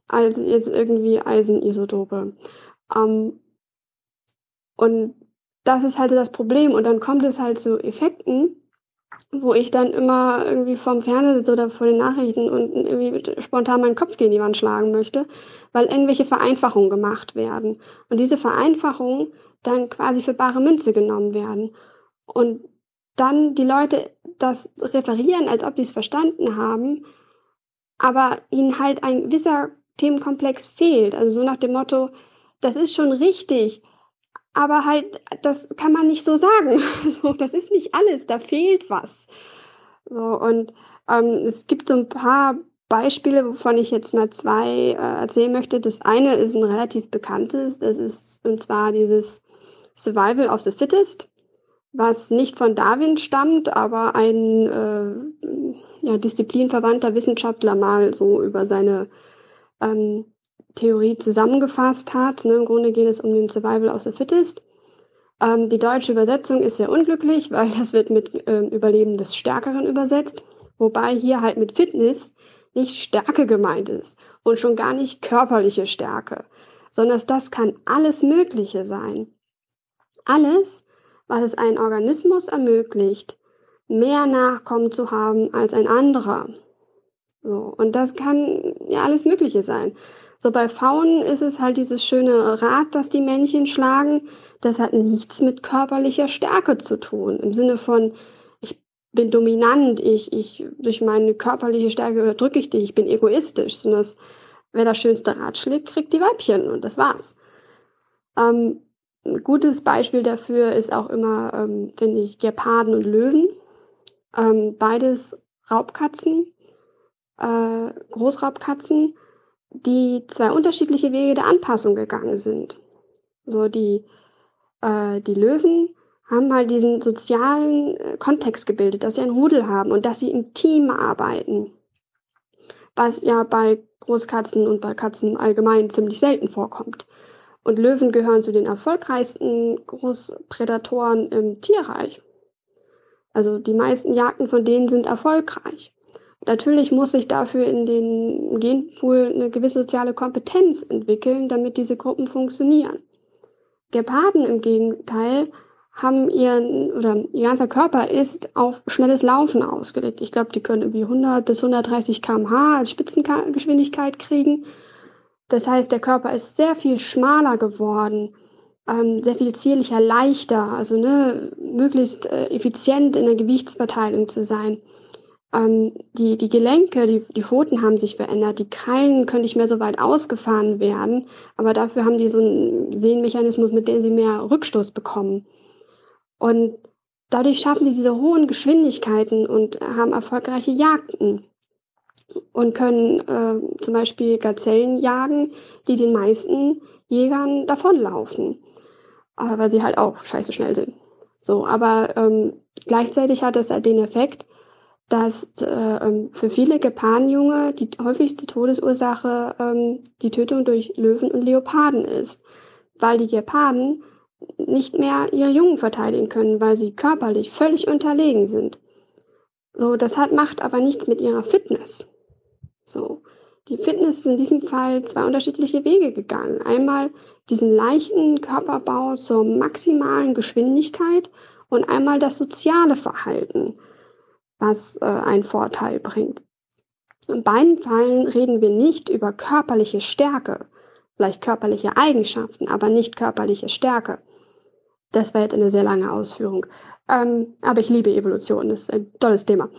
als jetzt irgendwie Eisenisotope. Ähm, und das ist halt so das Problem. Und dann kommt es halt zu Effekten, wo ich dann immer irgendwie vom Fernseher oder vor den Nachrichten und irgendwie spontan meinen Kopf gegen die Wand schlagen möchte, weil irgendwelche Vereinfachungen gemacht werden. Und diese Vereinfachungen dann quasi für bare Münze genommen werden. Und dann die Leute das referieren, als ob sie es verstanden haben, aber ihnen halt ein gewisser Themenkomplex fehlt. Also so nach dem Motto, das ist schon richtig, aber halt, das kann man nicht so sagen. <laughs> So, das ist nicht alles, da fehlt was. So, und ähm, es gibt so ein paar Beispiele, wovon ich jetzt mal zwei äh, erzählen möchte. Das eine ist ein relativ bekanntes, das ist und zwar dieses Survival of the Fittest, was nicht von Darwin stammt, aber ein äh, ja, disziplinverwandter Wissenschaftler mal so über seine ähm, Theorie zusammengefasst hat. Ne, Im Grunde geht es um den Survival of the Fittest. Ähm, die deutsche Übersetzung ist sehr unglücklich, weil das wird mit ähm, Überleben des Stärkeren übersetzt, wobei hier halt mit Fitness nicht Stärke gemeint ist und schon gar nicht körperliche Stärke, sondern das kann alles Mögliche sein. Alles, was es einen Organismus ermöglicht, mehr Nachkommen zu haben als ein anderer. So, und das kann ja alles Mögliche sein. So bei Pfauen ist es halt dieses schöne Rad, das die Männchen schlagen. Das hat nichts mit körperlicher Stärke zu tun. Im Sinne von, ich bin dominant, ich, ich, durch meine körperliche Stärke unterdrücke ich dich, ich bin egoistisch. Sondern wer das schönste Rad schlägt, kriegt die Weibchen und das war's. Ähm, ein gutes Beispiel dafür ist auch immer, ähm, finde ich, Geparden und Löwen. Ähm, beides Raubkatzen, äh, Großraubkatzen die zwei unterschiedliche Wege der Anpassung gegangen sind. So die, äh, die Löwen haben halt diesen sozialen äh, Kontext gebildet, dass sie ein Rudel haben und dass sie im Team arbeiten. Was ja bei Großkatzen und bei Katzen allgemein ziemlich selten vorkommt. Und Löwen gehören zu den erfolgreichsten Großprädatoren im Tierreich. Also die meisten Jagden von denen sind erfolgreich. Natürlich muss sich dafür in den Genpool eine gewisse soziale Kompetenz entwickeln, damit diese Gruppen funktionieren. Geparden im Gegenteil haben ihren oder ihr ganzer Körper ist auf schnelles Laufen ausgelegt. Ich glaube, die können irgendwie 100 bis 130 km/h als Spitzengeschwindigkeit kriegen. Das heißt, der Körper ist sehr viel schmaler geworden, ähm, sehr viel zierlicher, leichter, also ne, möglichst äh, effizient in der Gewichtsverteilung zu sein. Ähm, die, die Gelenke, die, die Pfoten haben sich verändert. Die Krallen können nicht mehr so weit ausgefahren werden, aber dafür haben die so einen Sehnmechanismus, mit dem sie mehr Rückstoß bekommen. Und dadurch schaffen sie diese hohen Geschwindigkeiten und haben erfolgreiche Jagden und können äh, zum Beispiel Gazellen jagen, die den meisten Jägern davonlaufen, äh, weil sie halt auch scheiße schnell sind. So, aber ähm, gleichzeitig hat das halt den Effekt, dass äh, ähm, für viele Gepardenjunge die häufigste Todesursache ähm, die Tötung durch Löwen und Leoparden ist, weil die Geparden nicht mehr ihre Jungen verteidigen können, weil sie körperlich völlig unterlegen sind. So, das hat, macht aber nichts mit ihrer Fitness. So, die Fitness ist in diesem Fall zwei unterschiedliche Wege gegangen. Einmal diesen leichten Körperbau zur maximalen Geschwindigkeit und einmal das soziale Verhalten, was äh, einen Vorteil bringt. In beiden Fällen reden wir nicht über körperliche Stärke, vielleicht körperliche Eigenschaften, aber nicht körperliche Stärke. Das war jetzt eine sehr lange Ausführung. Ähm, aber ich liebe Evolution, das ist ein tolles Thema.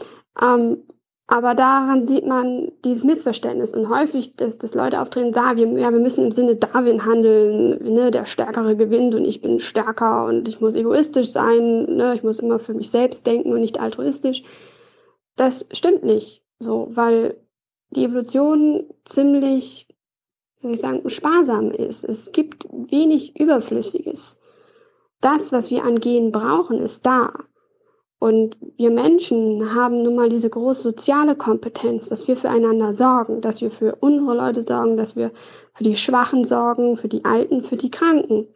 Ähm, aber daran sieht man dieses Missverständnis und häufig, dass, dass Leute auftreten, sagen, ja, wir müssen im Sinne Darwin handeln, ne, der Stärkere gewinnt und ich bin stärker und ich muss egoistisch sein, ne, ich muss immer für mich selbst denken und nicht altruistisch. Das stimmt nicht so, weil die Evolution ziemlich, soll ich sagen, sparsam ist. Es gibt wenig Überflüssiges das, was wir an Genen brauchen, ist da. Und wir Menschen haben nun mal diese große soziale Kompetenz, dass wir füreinander sorgen, dass wir für unsere Leute sorgen, dass wir für die Schwachen sorgen, für die Alten, für die Kranken.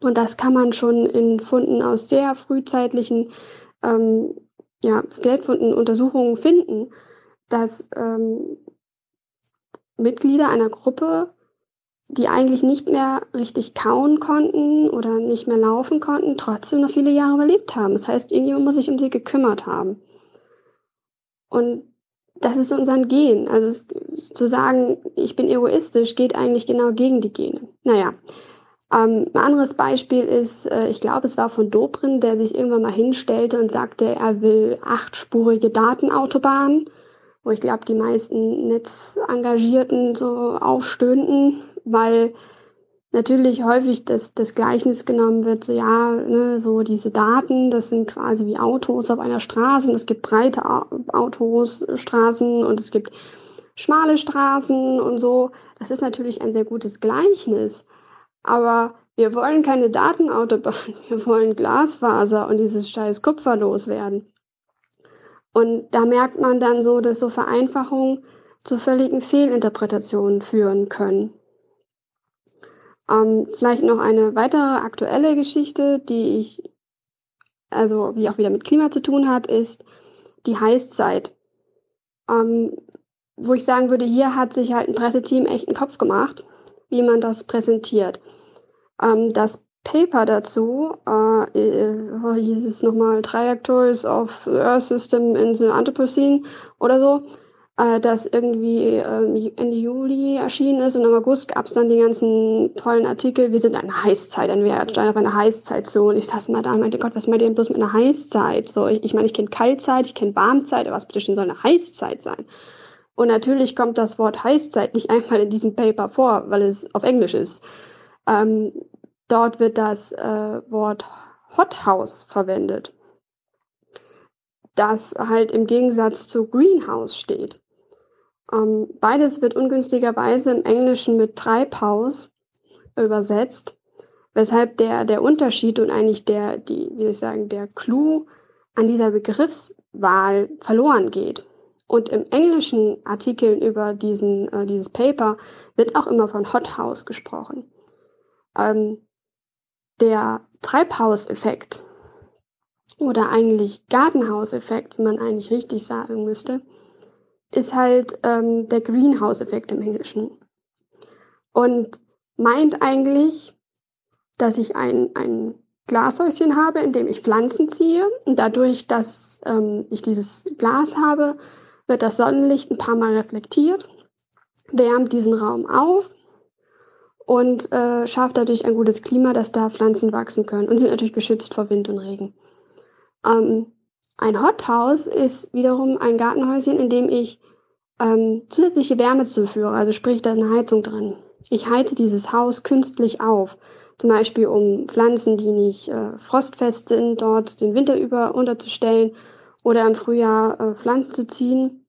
Und das kann man schon in Funden aus sehr frühzeitlichen ähm, ja, Skeletfunden-Untersuchungen finden, dass ähm, Mitglieder einer Gruppe die eigentlich nicht mehr richtig kauen konnten oder nicht mehr laufen konnten, trotzdem noch viele Jahre überlebt haben. Das heißt, irgendjemand muss sich um sie gekümmert haben. Und das ist unser Gen. Also es, zu sagen, ich bin egoistisch, geht eigentlich genau gegen die Gene. Naja, ähm, ein anderes Beispiel ist, äh, ich glaube, es war von Dobrin, der sich irgendwann mal hinstellte und sagte, er will achtspurige Datenautobahnen, wo ich glaube, die meisten Netzengagierten so aufstöhnten, weil natürlich häufig das, das Gleichnis genommen wird, so ja, ne, so diese Daten, das sind quasi wie Autos auf einer Straße und es gibt breite Autos, Straßen und es gibt schmale Straßen und so. Das ist natürlich ein sehr gutes Gleichnis, aber wir wollen keine Datenautobahn, <laughs> wir wollen Glasfaser und dieses scheiß Kupfer loswerden. Und da merkt man dann so, dass so Vereinfachungen zu völligen Fehlinterpretationen führen können. Ähm, vielleicht noch eine weitere aktuelle Geschichte, die ich, also wie auch wieder mit Klima zu tun hat, ist die Heißzeit. Ähm, wo ich sagen würde, hier hat sich halt ein Presseteam echt einen Kopf gemacht, wie man das präsentiert. Ähm, das Paper dazu, äh, äh, hieß es nochmal Trajectories of the Earth System in the Anthropocene oder so, äh, das irgendwie äh, Ende Juli erschienen ist und im August gab es dann die ganzen tollen Artikel, wir sind eine Heißzeit, ein Wertstein auf einer Heißzeit so. Und ich saß mal da und meinte, Gott, was meint ihr denn bloß mit einer Heißzeit? So, ich, ich meine, ich kenne Kaltzeit, ich kenne Warmzeit, aber was bitte schon soll eine Heißzeit sein? Und natürlich kommt das Wort Heißzeit nicht einmal in diesem Paper vor, weil es auf Englisch ist. Ähm, dort wird das äh, Wort Hothouse verwendet, das halt im Gegensatz zu Greenhouse steht. Ähm, beides wird ungünstigerweise im Englischen mit Treibhaus übersetzt, weshalb der, der Unterschied und eigentlich der, die, wie soll ich sagen, der Clou an dieser Begriffswahl verloren geht. Und im englischen Artikeln über diesen, äh, dieses Paper wird auch immer von Hothouse gesprochen. Ähm, der Treibhauseffekt oder eigentlich Gartenhauseffekt, wie man eigentlich richtig sagen müsste, ist halt ähm, der Greenhouse-Effekt im Englischen. Und meint eigentlich, dass ich ein, ein Glashäuschen habe, in dem ich Pflanzen ziehe. Und dadurch, dass ähm, ich dieses Glas habe, wird das Sonnenlicht ein paar Mal reflektiert, wärmt diesen Raum auf und äh, schafft dadurch ein gutes Klima, dass da Pflanzen wachsen können und sind natürlich geschützt vor Wind und Regen. Ähm, ein Hothouse ist wiederum ein Gartenhäuschen, in dem ich ähm, zusätzliche Wärme zuführe. Also sprich, da ist eine Heizung drin. Ich heize dieses Haus künstlich auf. Zum Beispiel, um Pflanzen, die nicht äh, frostfest sind, dort den Winter über unterzustellen oder im Frühjahr äh, Pflanzen zu ziehen,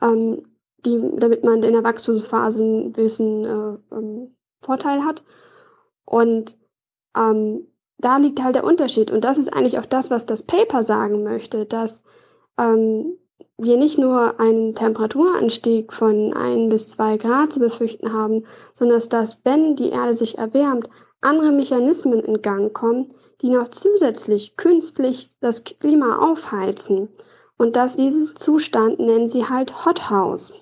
ähm, die, damit man in der Wachstumsphase einen gewissen äh, ähm, Vorteil hat. Und ähm, da liegt halt der Unterschied. Und das ist eigentlich auch das, was das Paper sagen möchte, dass ähm, wir nicht nur einen Temperaturanstieg von ein bis zwei Grad zu befürchten haben, sondern dass, wenn die Erde sich erwärmt, andere Mechanismen in Gang kommen, die noch zusätzlich künstlich das Klima aufheizen. Und dass diesen Zustand nennen sie halt Hothouse.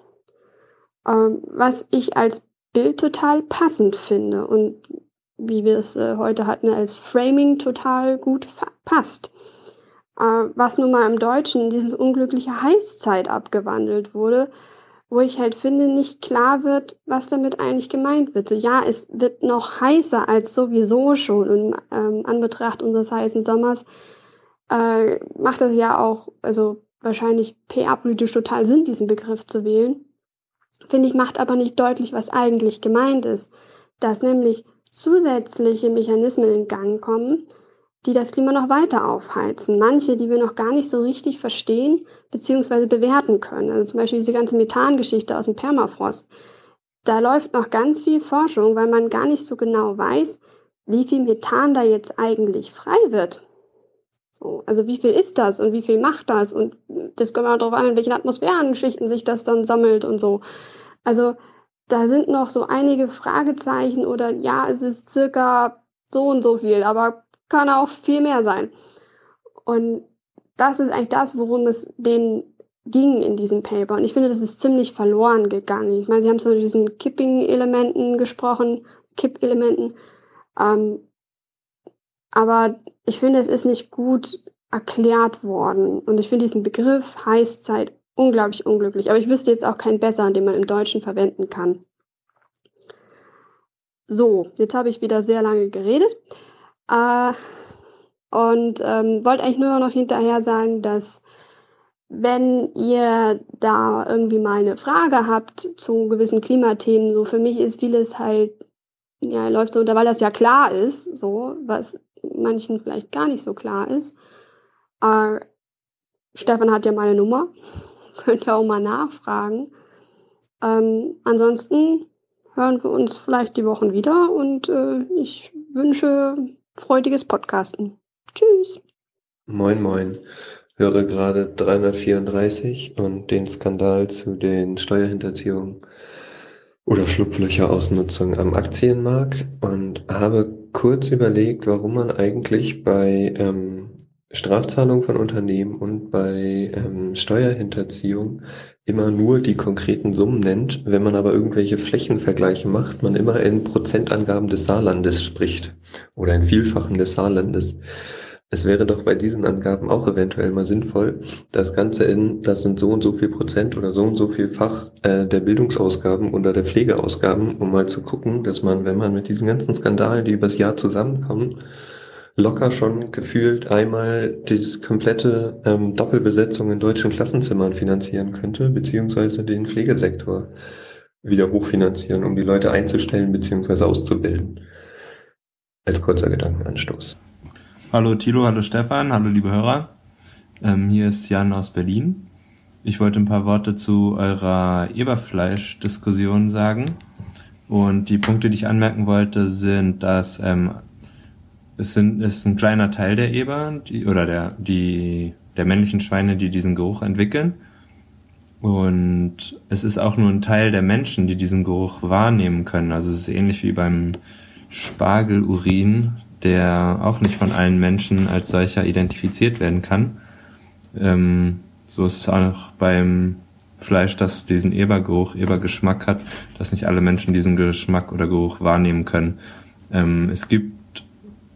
Ähm, was ich als Bild total passend finde und wie wir es äh, heute hatten, als Framing total gut passt. Äh, was nun mal im Deutschen dieses unglückliche Heißzeit abgewandelt wurde, wo ich halt finde, nicht klar wird, was damit eigentlich gemeint wird. So, ja, es wird noch heißer als sowieso schon und ähm, Anbetracht unseres heißen Sommers äh, macht das ja auch, also wahrscheinlich PR-politisch total Sinn, diesen Begriff zu wählen. Finde ich, macht aber nicht deutlich, was eigentlich gemeint ist. Dass nämlich zusätzliche Mechanismen in Gang kommen, die das Klima noch weiter aufheizen. Manche, die wir noch gar nicht so richtig verstehen bzw. bewerten können. Also zum Beispiel diese ganze Methangeschichte aus dem Permafrost. Da läuft noch ganz viel Forschung, weil man gar nicht so genau weiß, wie viel Methan da jetzt eigentlich frei wird. So, also wie viel ist das und wie viel macht das? Und das kommt auch darauf an, in welchen Atmosphärenschichten sich das dann sammelt und so. Also da sind noch so einige Fragezeichen oder ja, es ist circa so und so viel, aber kann auch viel mehr sein. Und das ist eigentlich das, worum es denen ging in diesem Paper. Und ich finde, das ist ziemlich verloren gegangen. Ich meine, Sie haben so diesen Kipping-Elementen gesprochen, Kipp-Elementen. Ähm, aber ich finde, es ist nicht gut erklärt worden. Und ich finde diesen Begriff Heißzeit unglaublich unglücklich. Aber ich wüsste jetzt auch keinen besseren, den man im Deutschen verwenden kann. So, jetzt habe ich wieder sehr lange geredet. Äh, und ähm, wollte eigentlich nur noch hinterher sagen, dass wenn ihr da irgendwie mal eine Frage habt zu gewissen Klimathemen, so für mich ist vieles halt, ja, läuft so unter, weil das ja klar ist, so, was manchen vielleicht gar nicht so klar ist. Äh, Stefan hat ja meine Nummer, könnt ihr auch mal nachfragen. Ähm, ansonsten hören wir uns vielleicht die Wochen wieder und äh, ich wünsche freudiges Podcasten. Tschüss. Moin, moin. Höre gerade 334 und den Skandal zu den Steuerhinterziehungen oder Schlupflöcher-Ausnutzung am Aktienmarkt und habe kurz überlegt, warum man eigentlich bei ähm, Strafzahlungen von Unternehmen und bei ähm, Steuerhinterziehung immer nur die konkreten Summen nennt, wenn man aber irgendwelche Flächenvergleiche macht, man immer in Prozentangaben des Saarlandes spricht oder in Vielfachen des Saarlandes. Es wäre doch bei diesen Angaben auch eventuell mal sinnvoll, das Ganze in, das sind so und so viel Prozent oder so und so viel Fach äh, der Bildungsausgaben oder der Pflegeausgaben, um mal zu gucken, dass man, wenn man mit diesen ganzen Skandalen, die übers Jahr zusammenkommen, locker schon gefühlt einmal die komplette ähm, Doppelbesetzung in deutschen Klassenzimmern finanzieren könnte, beziehungsweise den Pflegesektor wieder hochfinanzieren, um die Leute einzustellen beziehungsweise auszubilden. Als kurzer Gedankenanstoß. Hallo Thilo, hallo Stefan, hallo liebe Hörer. Ähm, hier ist Jan aus Berlin. Ich wollte ein paar Worte zu eurer Eberfleisch-Diskussion sagen. Und die Punkte, die ich anmerken wollte, sind, dass ähm, es sind, ist ein kleiner Teil der Eber, die, oder der, die, der männlichen Schweine, die diesen Geruch entwickeln. Und es ist auch nur ein Teil der Menschen, die diesen Geruch wahrnehmen können. Also es ist ähnlich wie beim Spargelurin, der auch nicht von allen Menschen als solcher identifiziert werden kann. Ähm, so ist es auch beim Fleisch, das diesen Ebergeruch, Ebergeschmack hat, dass nicht alle Menschen diesen Geschmack oder Geruch wahrnehmen können. Ähm, es gibt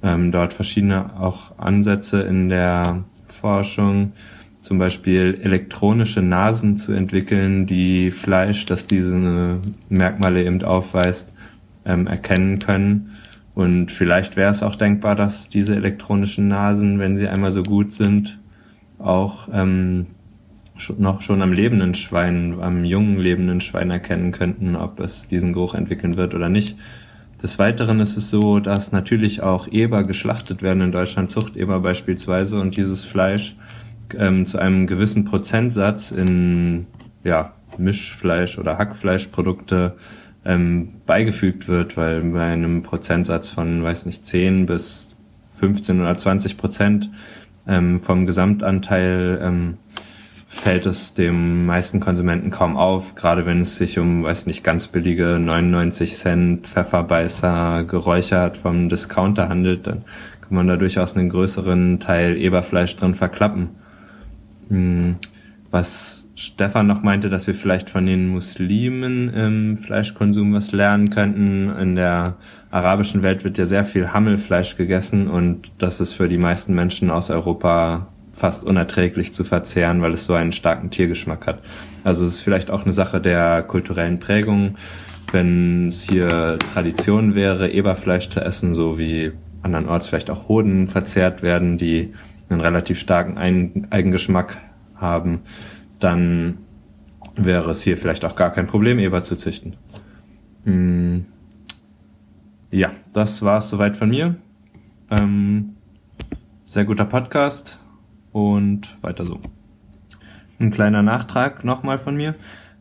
ähm, dort verschiedene auch Ansätze in der Forschung, zum Beispiel elektronische Nasen zu entwickeln, die Fleisch, das diese Merkmale eben aufweist, ähm, erkennen können und vielleicht wäre es auch denkbar, dass diese elektronischen Nasen, wenn sie einmal so gut sind, auch ähm, noch schon am lebenden Schwein, am jungen lebenden Schwein erkennen könnten, ob es diesen Geruch entwickeln wird oder nicht. Des Weiteren ist es so, dass natürlich auch Eber geschlachtet werden in Deutschland, Zuchteber beispielsweise, und dieses Fleisch ähm, zu einem gewissen Prozentsatz in ja, Mischfleisch oder Hackfleischprodukte ähm, beigefügt wird, weil bei einem Prozentsatz von, weiß nicht, 10 bis 15 oder 20 Prozent ähm, vom Gesamtanteil ähm, fällt es dem meisten Konsumenten kaum auf, gerade wenn es sich um, weiß nicht, ganz billige 99 Cent Pfefferbeißer geräuchert vom Discounter handelt, dann kann man da durchaus einen größeren Teil Eberfleisch drin verklappen. Hm, was Stefan noch meinte, dass wir vielleicht von den Muslimen im Fleischkonsum was lernen könnten. In der arabischen Welt wird ja sehr viel Hammelfleisch gegessen und das ist für die meisten Menschen aus Europa fast unerträglich zu verzehren, weil es so einen starken Tiergeschmack hat. Also es ist vielleicht auch eine Sache der kulturellen Prägung. Wenn es hier Tradition wäre, Eberfleisch zu essen, so wie andernorts vielleicht auch Hoden verzehrt werden, die einen relativ starken Eigengeschmack haben, dann wäre es hier vielleicht auch gar kein Problem, Eber zu züchten. Hm. Ja, das war es soweit von mir. Ähm, sehr guter Podcast und weiter so. Ein kleiner Nachtrag nochmal von mir.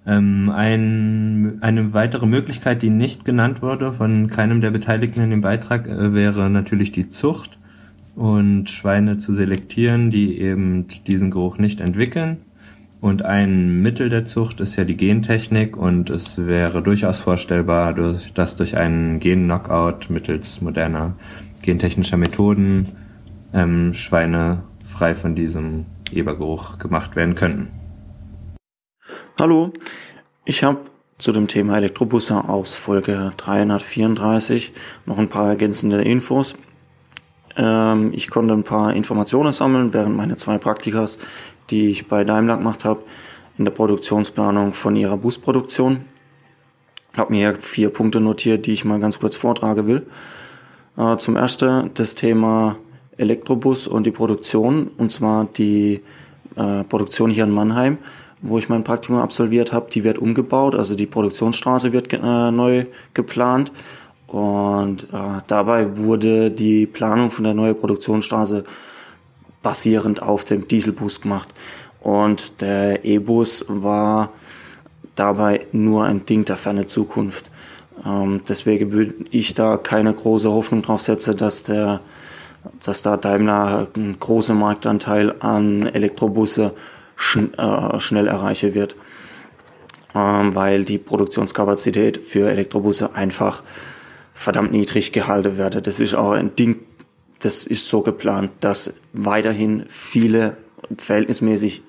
Ähm, ein, eine weitere Möglichkeit, die nicht genannt wurde von keinem der Beteiligten in dem Beitrag, äh, wäre natürlich die Zucht und Schweine zu selektieren, die eben diesen Geruch nicht entwickeln. Und ein Mittel der Zucht ist ja die Gentechnik und es wäre durchaus vorstellbar, dass durch einen Gen-Knockout mittels moderner gentechnischer Methoden ähm, Schweine frei von diesem Ebergeruch gemacht werden könnten. Hallo, ich habe zu dem Thema Elektrobusse aus Folge 334 noch ein paar ergänzende Infos. Ähm, ich konnte ein paar Informationen sammeln während meiner zwei Praktikas, die ich bei Daimler gemacht habe, in der Produktionsplanung von ihrer Busproduktion. Ich habe mir vier Punkte notiert, die ich mal ganz kurz vortragen will. Äh, zum ersten das Thema Elektrobus und die Produktion, und zwar die äh, Produktion hier in Mannheim, wo ich mein Praktikum absolviert habe, die wird umgebaut, also die Produktionsstraße wird äh, neu geplant. Und äh, dabei wurde die Planung von der neuen Produktionsstraße basierend auf dem Dieselbus gemacht. Und der E-Bus war dabei nur ein Ding der fernen Zukunft. Ähm, deswegen würde ich da keine große Hoffnung drauf setzen, dass der dass da Daimler einen großen Marktanteil an Elektrobusse schn äh, schnell erreichen wird, ähm, weil die Produktionskapazität für Elektrobusse einfach verdammt niedrig gehalten werde. Das ist auch ein Ding, das ist so geplant, dass weiterhin viele, verhältnismäßig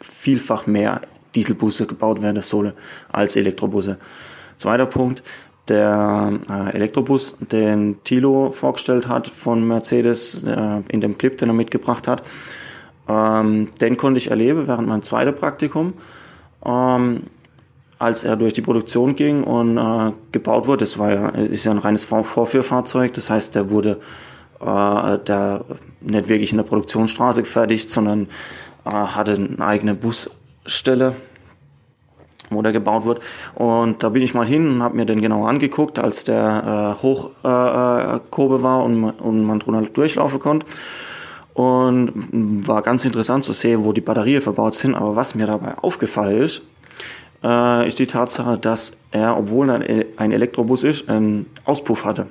vielfach mehr Dieselbusse gebaut werden sollen als Elektrobusse. Zweiter Punkt, der äh, Elektrobus, den Tilo vorgestellt hat von Mercedes äh, in dem Clip, den er mitgebracht hat. Ähm, den konnte ich erleben während meinem zweiten Praktikum, ähm, als er durch die Produktion ging und äh, gebaut wurde. Das war ja, ist ja ein reines Vorführfahrzeug, das heißt, der wurde äh, der nicht wirklich in der Produktionsstraße gefertigt, sondern äh, hatte eine eigene Busstelle wo der gebaut wird. Und da bin ich mal hin und habe mir den genau angeguckt, als der äh, Hochkurve äh, war und, und man drunter durchlaufen konnte. Und war ganz interessant zu sehen, wo die Batterien verbaut sind. Aber was mir dabei aufgefallen ist, äh, ist die Tatsache, dass er, obwohl er ein Elektrobus ist, einen Auspuff hatte.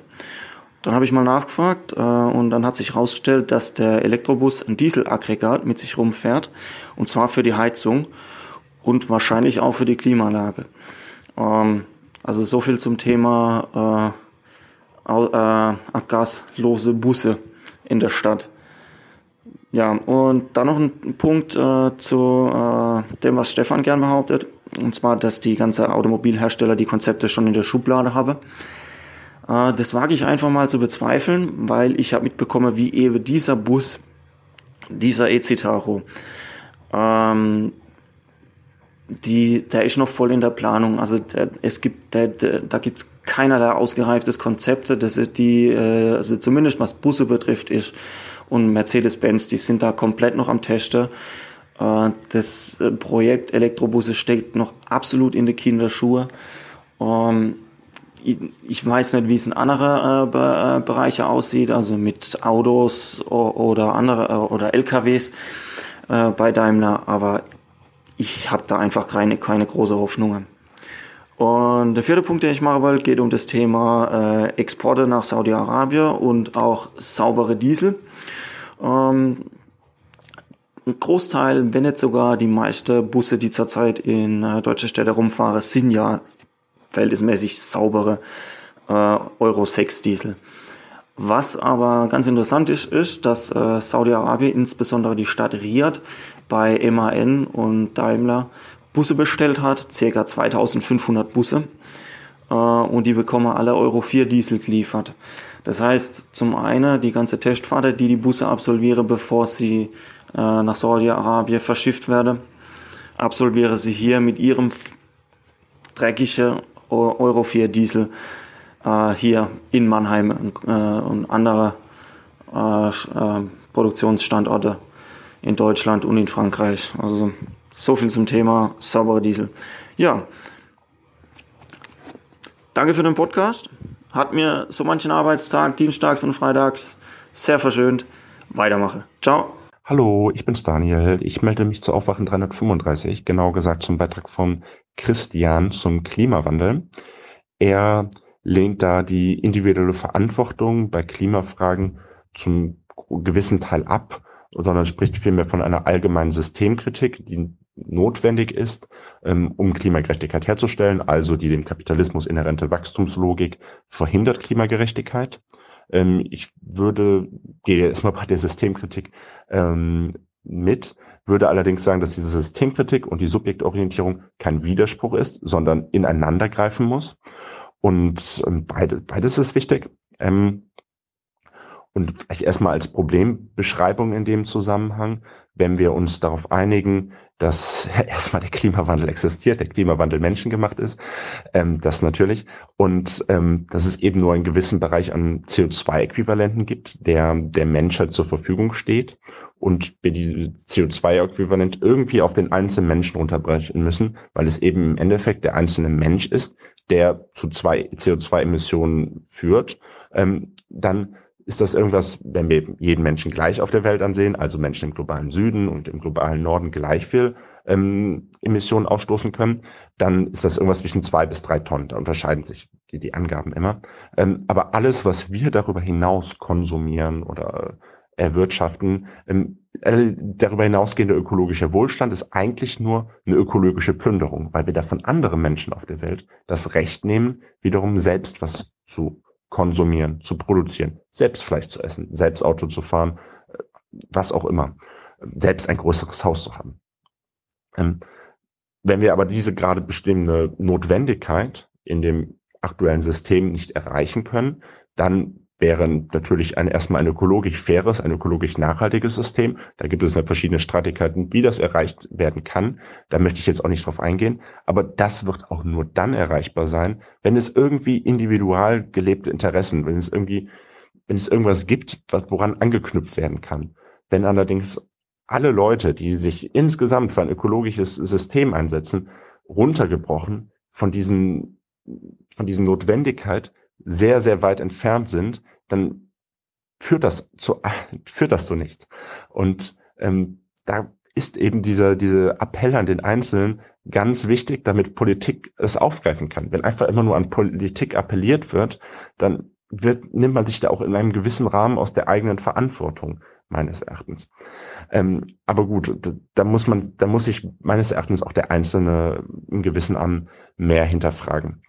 Dann habe ich mal nachgefragt äh, und dann hat sich herausgestellt, dass der Elektrobus ein Dieselaggregat mit sich rumfährt und zwar für die Heizung und wahrscheinlich auch für die Klimaanlage. Ähm, also so viel zum Thema äh, äh, abgaslose Busse in der Stadt. Ja, und dann noch ein Punkt äh, zu äh, dem, was Stefan gern behauptet, und zwar, dass die ganze Automobilhersteller die Konzepte schon in der Schublade haben. Äh, das wage ich einfach mal zu bezweifeln, weil ich habe mitbekommen, wie eben dieser Bus, dieser E-Citaro, ähm, die, der ist noch voll in der Planung. Also der, es gibt, der, der, da gibt's keinerlei ausgereiftes Konzepte. Ist die, äh, also zumindest was Busse betrifft, ist und Mercedes-Benz, die sind da komplett noch am Testen. Äh, das äh, Projekt Elektrobusse steckt noch absolut in die Kinderschuhe. Ähm, ich weiß nicht, wie es in anderen äh, Bereiche aussieht, also mit Autos oder andere oder LKWs bei Daimler, aber ich habe da einfach keine, keine große Hoffnung. Und der vierte Punkt, den ich machen wollte, geht um das Thema äh, Exporte nach Saudi-Arabien und auch saubere Diesel. Ähm, ein Großteil, wenn nicht sogar die meisten Busse, die zurzeit in äh, deutsche Städte rumfahren, sind ja verhältnismäßig saubere äh, Euro 6 Diesel. Was aber ganz interessant ist, ist, dass äh, Saudi-Arabien, insbesondere die Stadt Riyadh, bei MAN und Daimler Busse bestellt hat, circa 2500 Busse. Äh, und die bekommen alle Euro 4 Diesel geliefert. Das heißt, zum einen die ganze Testfahrt, die die Busse absolvieren, bevor sie äh, nach Saudi-Arabien verschifft werden, absolviere sie hier mit ihrem dreckigen Euro 4 Diesel äh, hier in Mannheim äh, und andere äh, Produktionsstandorte in Deutschland und in Frankreich. Also so viel zum Thema sauberer Diesel. Ja, danke für den Podcast. Hat mir so manchen Arbeitstag, dienstags und freitags, sehr verschönt. Weitermache. Ciao. Hallo, ich bin's Daniel. Ich melde mich zu Aufwachen 335, genau gesagt zum Beitrag von Christian zum Klimawandel. Er lehnt da die individuelle Verantwortung bei Klimafragen zum gewissen Teil ab, sondern spricht vielmehr von einer allgemeinen Systemkritik, die notwendig ist, ähm, um Klimagerechtigkeit herzustellen, also die dem Kapitalismus inhärente Wachstumslogik verhindert Klimagerechtigkeit. Ähm, ich würde, gehe erstmal bei der Systemkritik ähm, mit, würde allerdings sagen, dass diese Systemkritik und die Subjektorientierung kein Widerspruch ist, sondern ineinandergreifen muss. Und ähm, beide, beides ist wichtig. Und vielleicht erstmal als Problembeschreibung in dem Zusammenhang, wenn wir uns darauf einigen, dass <laughs> erstmal der Klimawandel existiert, der Klimawandel menschengemacht ist, ähm, das natürlich, und ähm, dass es eben nur einen gewissen Bereich an CO2-Äquivalenten gibt, der der Menschheit zur Verfügung steht und wir die CO2-Äquivalent irgendwie auf den einzelnen Menschen runterbrechen müssen, weil es eben im Endeffekt der einzelne Mensch ist, der zu zwei CO2-Emissionen führt, ähm, dann ist das irgendwas, wenn wir jeden Menschen gleich auf der Welt ansehen, also Menschen im globalen Süden und im globalen Norden gleich viel ähm, Emissionen ausstoßen können, dann ist das irgendwas zwischen zwei bis drei Tonnen. Da unterscheiden sich die, die Angaben immer. Ähm, aber alles, was wir darüber hinaus konsumieren oder erwirtschaften, ähm, äh, darüber hinausgehende ökologischer Wohlstand ist eigentlich nur eine ökologische Plünderung, weil wir da von anderen Menschen auf der Welt das Recht nehmen, wiederum selbst was zu konsumieren, zu produzieren, selbst Fleisch zu essen, selbst Auto zu fahren, äh, was auch immer, selbst ein größeres Haus zu haben. Ähm, wenn wir aber diese gerade bestimmte Notwendigkeit in dem aktuellen System nicht erreichen können, dann wäre natürlich ein, erstmal ein ökologisch faires, ein ökologisch nachhaltiges System. Da gibt es halt verschiedene Strategien, wie das erreicht werden kann. Da möchte ich jetzt auch nicht drauf eingehen. Aber das wird auch nur dann erreichbar sein, wenn es irgendwie individual gelebte Interessen, wenn es irgendwie, wenn es irgendwas gibt, woran angeknüpft werden kann. Wenn allerdings alle Leute, die sich insgesamt für ein ökologisches System einsetzen, runtergebrochen von diesen, von diesen Notwendigkeit sehr, sehr weit entfernt sind, dann führt das zu, <laughs> führt das zu nichts. Und ähm, da ist eben dieser, diese Appell an den Einzelnen ganz wichtig, damit Politik es aufgreifen kann. Wenn einfach immer nur an Politik appelliert wird, dann wird, nimmt man sich da auch in einem gewissen Rahmen aus der eigenen Verantwortung, meines Erachtens. Ähm, aber gut, da, da, muss man, da muss sich meines Erachtens auch der Einzelne im gewissen Rahmen mehr hinterfragen.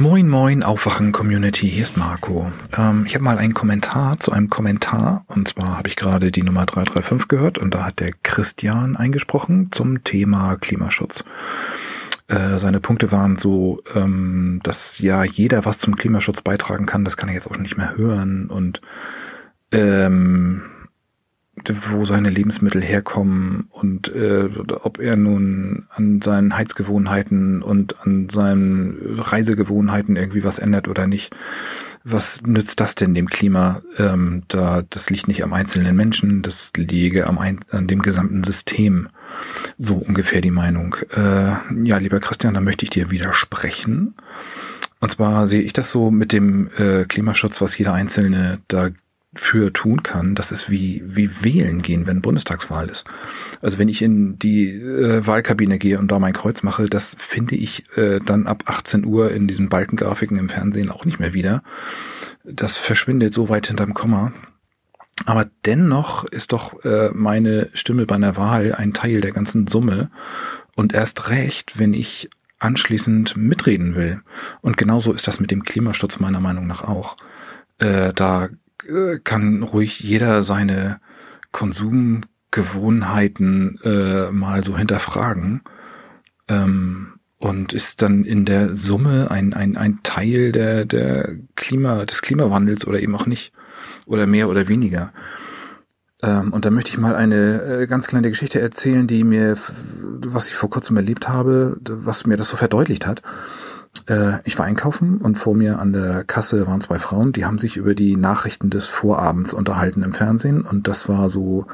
Moin, moin, Aufwachen-Community, hier ist Marco. Ähm, ich habe mal einen Kommentar zu einem Kommentar. Und zwar habe ich gerade die Nummer 335 gehört und da hat der Christian eingesprochen zum Thema Klimaschutz. Äh, seine Punkte waren so, ähm, dass ja jeder was zum Klimaschutz beitragen kann. Das kann er jetzt auch nicht mehr hören. Und ähm, wo seine Lebensmittel herkommen und äh, ob er nun an seinen Heizgewohnheiten und an seinen Reisegewohnheiten irgendwie was ändert oder nicht. Was nützt das denn dem Klima? Ähm, da das liegt nicht am einzelnen Menschen, das liege am ein, an dem gesamten System. So ungefähr die Meinung. Äh, ja, lieber Christian, da möchte ich dir widersprechen. Und zwar sehe ich das so mit dem äh, Klimaschutz, was jeder Einzelne da für tun kann, das ist wie, wie wählen gehen, wenn Bundestagswahl ist. Also wenn ich in die äh, Wahlkabine gehe und da mein Kreuz mache, das finde ich äh, dann ab 18 Uhr in diesen Balkengrafiken im Fernsehen auch nicht mehr wieder. Das verschwindet so weit hinterm Komma. Aber dennoch ist doch äh, meine Stimme bei einer Wahl ein Teil der ganzen Summe und erst recht, wenn ich anschließend mitreden will. Und genauso ist das mit dem Klimaschutz meiner Meinung nach auch. Äh, da kann ruhig jeder seine Konsumgewohnheiten äh, mal so hinterfragen. Ähm, und ist dann in der Summe ein, ein, ein Teil der, der Klima, des Klimawandels oder eben auch nicht. Oder mehr oder weniger. Ähm, und da möchte ich mal eine äh, ganz kleine Geschichte erzählen, die mir, was ich vor kurzem erlebt habe, was mir das so verdeutlicht hat. Äh, ich war einkaufen und vor mir an der Kasse waren zwei Frauen, die haben sich über die Nachrichten des Vorabends unterhalten im Fernsehen und das war so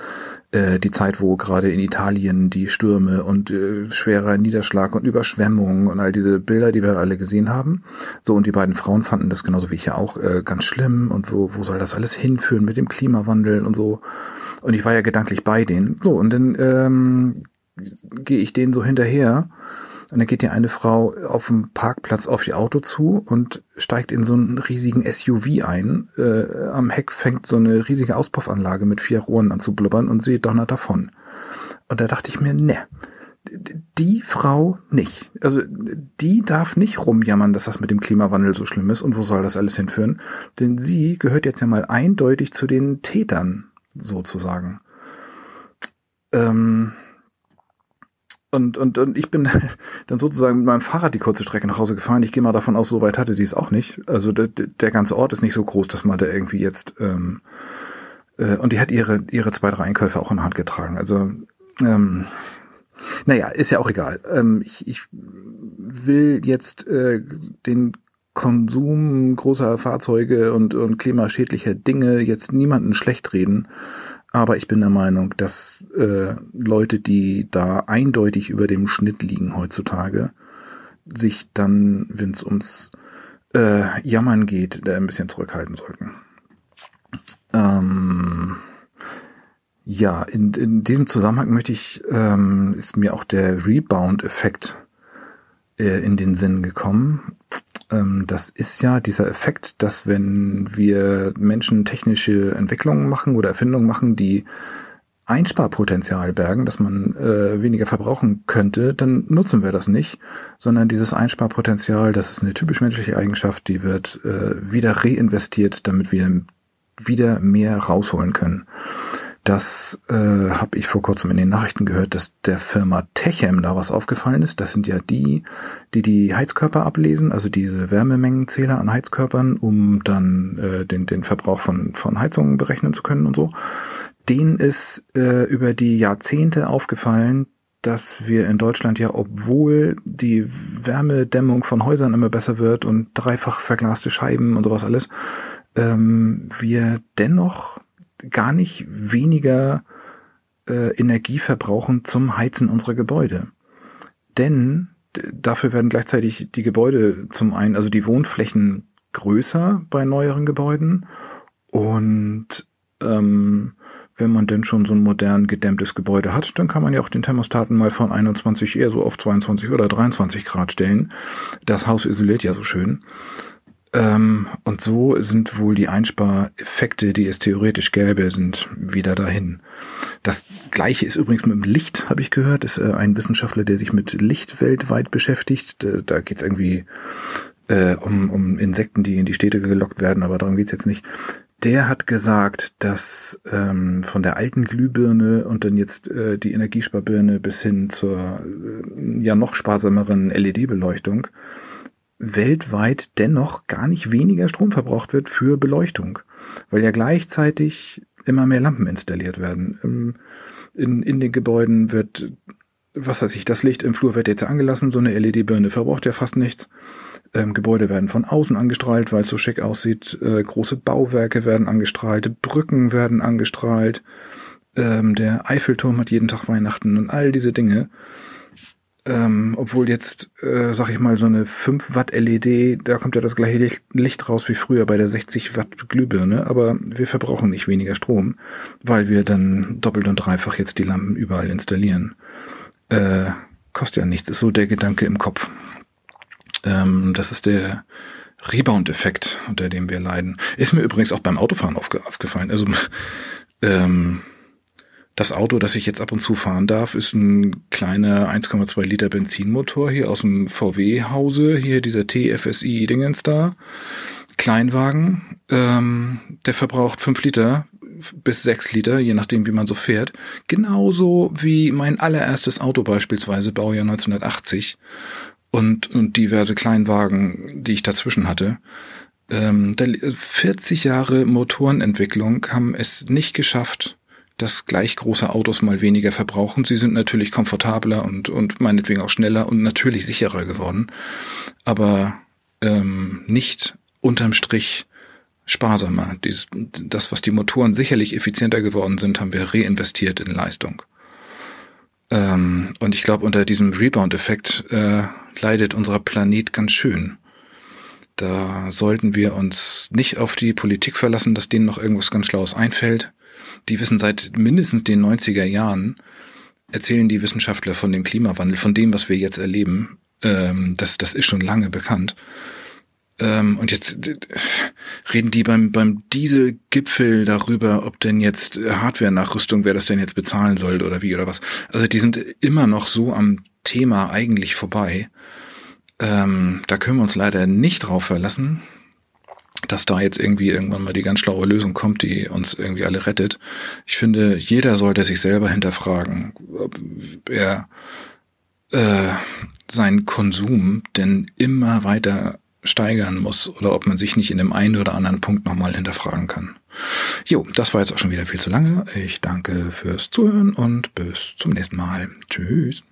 äh, die Zeit, wo gerade in Italien die Stürme und äh, schwerer Niederschlag und Überschwemmungen und all diese Bilder, die wir alle gesehen haben. So und die beiden Frauen fanden das genauso wie ich ja auch äh, ganz schlimm und wo wo soll das alles hinführen mit dem Klimawandel und so. Und ich war ja gedanklich bei denen. So und dann ähm, gehe ich denen so hinterher und dann geht die eine Frau auf dem Parkplatz auf ihr Auto zu und steigt in so einen riesigen SUV ein. Äh, am Heck fängt so eine riesige Auspuffanlage mit vier Rohren an zu blubbern und sie donnert davon. Und da dachte ich mir, ne, die Frau nicht. Also die darf nicht rumjammern, dass das mit dem Klimawandel so schlimm ist und wo soll das alles hinführen. Denn sie gehört jetzt ja mal eindeutig zu den Tätern, sozusagen. Ähm, und, und, und ich bin <laughs> dann sozusagen mit meinem Fahrrad die kurze Strecke nach Hause gefahren. Ich gehe mal davon aus, so weit hatte sie es auch nicht. Also der, der ganze Ort ist nicht so groß, dass man da irgendwie jetzt ähm, äh, und die hat ihre ihre zwei drei Einkäufe auch in der Hand getragen. Also ähm, naja, ist ja auch egal. Ähm, ich, ich will jetzt äh, den Konsum großer Fahrzeuge und, und klimaschädlicher Dinge jetzt niemanden schlecht reden. Aber ich bin der Meinung, dass äh, Leute, die da eindeutig über dem Schnitt liegen heutzutage, sich dann, wenn es ums äh, Jammern geht, da ein bisschen zurückhalten sollten. Ähm, ja, in, in diesem Zusammenhang möchte ich, ähm, ist mir auch der Rebound-Effekt äh, in den Sinn gekommen. Ähm, das ist ja dieser Effekt, dass wenn wir Menschen technische Entwicklungen machen oder Erfindungen machen, die Einsparpotenzial bergen, dass man äh, weniger verbrauchen könnte, dann nutzen wir das nicht, sondern dieses Einsparpotenzial, das ist eine typisch menschliche Eigenschaft, die wird äh, wieder reinvestiert, damit wir wieder mehr rausholen können. Das äh, habe ich vor kurzem in den Nachrichten gehört, dass der Firma Techem da was aufgefallen ist. Das sind ja die, die die Heizkörper ablesen, also diese Wärmemengenzähler an Heizkörpern, um dann äh, den, den Verbrauch von, von Heizungen berechnen zu können und so. Denen ist äh, über die Jahrzehnte aufgefallen, dass wir in Deutschland ja, obwohl die Wärmedämmung von Häusern immer besser wird und dreifach verglaste Scheiben und sowas alles, ähm, wir dennoch gar nicht weniger äh, Energie verbrauchen zum Heizen unserer Gebäude. Denn dafür werden gleichzeitig die Gebäude zum einen, also die Wohnflächen größer bei neueren Gebäuden und ähm, wenn man denn schon so ein modern gedämmtes Gebäude hat, dann kann man ja auch den Thermostaten mal von 21 eher so auf 22 oder 23 Grad stellen. Das Haus isoliert ja so schön. Ähm, und so sind wohl die Einspareffekte, die es theoretisch gäbe, sind wieder dahin. Das gleiche ist übrigens mit dem Licht, habe ich gehört. Ist äh, ein Wissenschaftler, der sich mit Licht weltweit beschäftigt. Da, da geht es irgendwie äh, um, um Insekten, die in die Städte gelockt werden, aber darum geht's jetzt nicht. Der hat gesagt, dass ähm, von der alten Glühbirne und dann jetzt äh, die Energiesparbirne bis hin zur äh, ja noch sparsameren LED-Beleuchtung weltweit dennoch gar nicht weniger Strom verbraucht wird für Beleuchtung, weil ja gleichzeitig immer mehr Lampen installiert werden. In, in den Gebäuden wird, was weiß ich, das Licht im Flur wird jetzt angelassen, so eine LED-Birne verbraucht ja fast nichts. Ähm, Gebäude werden von außen angestrahlt, weil es so schick aussieht. Äh, große Bauwerke werden angestrahlt, Brücken werden angestrahlt. Ähm, der Eiffelturm hat jeden Tag Weihnachten und all diese Dinge. Ähm, obwohl jetzt, äh, sag ich mal, so eine 5 Watt LED, da kommt ja das gleiche Licht, raus wie früher bei der 60 Watt Glühbirne, aber wir verbrauchen nicht weniger Strom, weil wir dann doppelt und dreifach jetzt die Lampen überall installieren. Äh, kostet ja nichts, ist so der Gedanke im Kopf. Ähm, das ist der Rebound-Effekt, unter dem wir leiden. Ist mir übrigens auch beim Autofahren aufge aufgefallen. Also ähm, das Auto, das ich jetzt ab und zu fahren darf, ist ein kleiner 1,2 Liter Benzinmotor hier aus dem VW-Hause, hier dieser TFSI-Dingens da. Kleinwagen, ähm, der verbraucht 5 Liter bis 6 Liter, je nachdem, wie man so fährt. Genauso wie mein allererstes Auto beispielsweise, Baujahr 1980 und, und diverse Kleinwagen, die ich dazwischen hatte. Ähm, 40 Jahre Motorenentwicklung haben es nicht geschafft, dass gleich große Autos mal weniger verbrauchen. Sie sind natürlich komfortabler und, und meinetwegen auch schneller und natürlich sicherer geworden, aber ähm, nicht unterm Strich sparsamer. Dies, das, was die Motoren sicherlich effizienter geworden sind, haben wir reinvestiert in Leistung. Ähm, und ich glaube, unter diesem Rebound-Effekt äh, leidet unser Planet ganz schön. Da sollten wir uns nicht auf die Politik verlassen, dass denen noch irgendwas ganz Schlaues einfällt. Die wissen seit mindestens den 90er Jahren, erzählen die Wissenschaftler von dem Klimawandel, von dem, was wir jetzt erleben. Ähm, das, das ist schon lange bekannt. Ähm, und jetzt reden die beim, beim Dieselgipfel darüber, ob denn jetzt Hardware-Nachrüstung, wer das denn jetzt bezahlen soll oder wie oder was. Also die sind immer noch so am Thema eigentlich vorbei. Ähm, da können wir uns leider nicht drauf verlassen, dass da jetzt irgendwie irgendwann mal die ganz schlaue Lösung kommt, die uns irgendwie alle rettet. Ich finde, jeder sollte sich selber hinterfragen, ob er äh, seinen Konsum denn immer weiter steigern muss oder ob man sich nicht in dem einen oder anderen Punkt nochmal hinterfragen kann. Jo, das war jetzt auch schon wieder viel zu lange. Ich danke fürs Zuhören und bis zum nächsten Mal. Tschüss.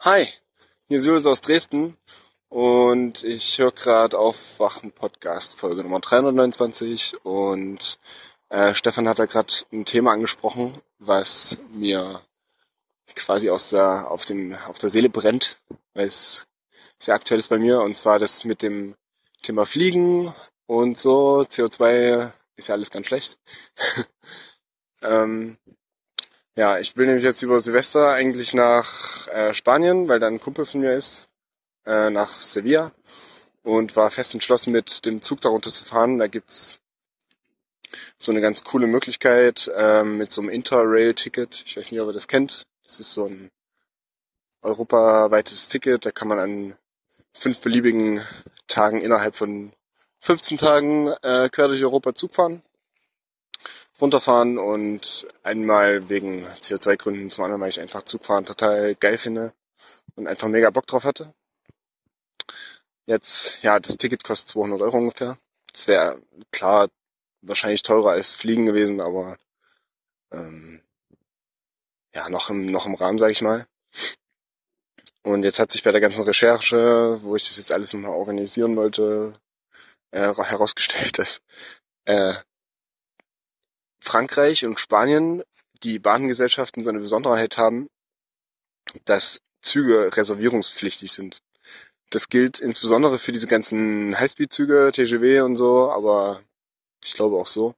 Hi, hier ist Julius aus Dresden und ich höre gerade Aufwachen Podcast Folge Nummer 329 und äh, Stefan hat da gerade ein Thema angesprochen, was mir quasi aus der, auf, dem, auf der Seele brennt, weil es sehr aktuell ist bei mir, und zwar das mit dem Thema Fliegen und so. CO2 ist ja alles ganz schlecht. <laughs> ähm, ja, ich will nämlich jetzt über Silvester eigentlich nach äh, Spanien, weil da ein Kumpel von mir ist, äh, nach Sevilla und war fest entschlossen, mit dem Zug darunter zu fahren. Da gibt's so eine ganz coole Möglichkeit äh, mit so einem Interrail-Ticket. Ich weiß nicht, ob ihr das kennt. Das ist so ein europaweites Ticket. Da kann man an fünf beliebigen Tagen innerhalb von 15 Tagen äh, quer durch Europa Zug fahren, runterfahren und einmal wegen CO2-Gründen, zum anderen, weil ich einfach Zugfahren total geil finde und einfach mega Bock drauf hatte. Jetzt, ja, das Ticket kostet 200 Euro ungefähr. Das wäre klar wahrscheinlich teurer als Fliegen gewesen, aber ähm, ja, noch im, noch im Rahmen, sage ich mal. Und jetzt hat sich bei der ganzen Recherche, wo ich das jetzt alles nochmal organisieren wollte, äh, herausgestellt, <laughs> dass äh, Frankreich und Spanien die Bahngesellschaften so eine Besonderheit haben, dass Züge reservierungspflichtig sind. Das gilt insbesondere für diese ganzen Highspeed-Züge, TGW und so, aber ich glaube auch so.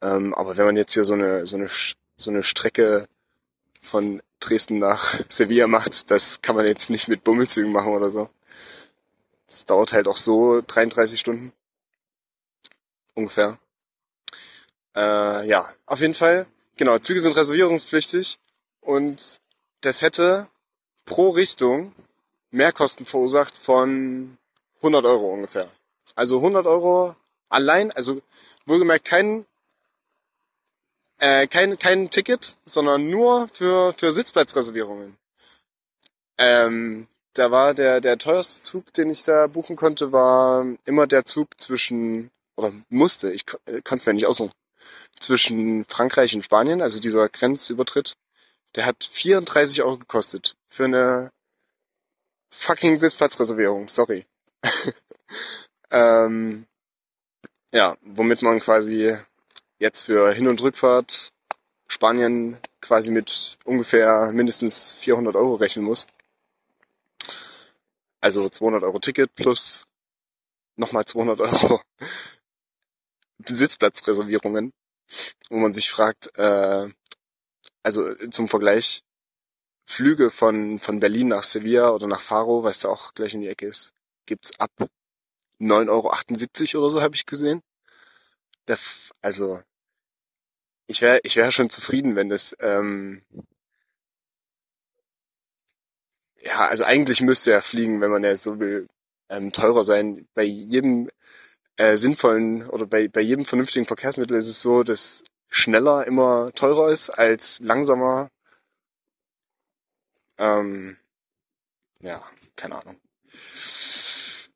Ähm, aber wenn man jetzt hier so eine, so eine, so eine Strecke von Dresden nach <laughs> Sevilla macht, das kann man jetzt nicht mit Bummelzügen machen oder so. Das dauert halt auch so 33 Stunden. Ungefähr. Äh, ja, auf jeden Fall. Genau, Züge sind reservierungspflichtig und das hätte pro Richtung Mehrkosten verursacht von 100 Euro ungefähr. Also 100 Euro allein, also wohlgemerkt kein äh, kein, kein Ticket, sondern nur für, für Sitzplatzreservierungen. Ähm, da war der, der teuerste Zug, den ich da buchen konnte, war immer der Zug zwischen, oder musste, ich kann es mir nicht aussuchen, zwischen Frankreich und Spanien, also dieser Grenzübertritt. Der hat 34 Euro gekostet für eine fucking Sitzplatzreservierung, sorry. <laughs> ähm, ja, womit man quasi jetzt für Hin- und Rückfahrt Spanien quasi mit ungefähr mindestens 400 Euro rechnen muss. Also 200 Euro Ticket plus nochmal 200 Euro <laughs> Sitzplatzreservierungen, wo man sich fragt, äh, also zum Vergleich, Flüge von, von Berlin nach Sevilla oder nach Faro, was da auch gleich in die Ecke ist, gibt's ab 9,78 Euro oder so, habe ich gesehen. Der, also, ich wäre ich wär schon zufrieden, wenn das, ähm, ja, also eigentlich müsste er fliegen, wenn man ja so will, ähm, teurer sein. Bei jedem äh, sinnvollen oder bei, bei jedem vernünftigen Verkehrsmittel ist es so, dass schneller immer teurer ist als langsamer. Ähm, ja, keine Ahnung.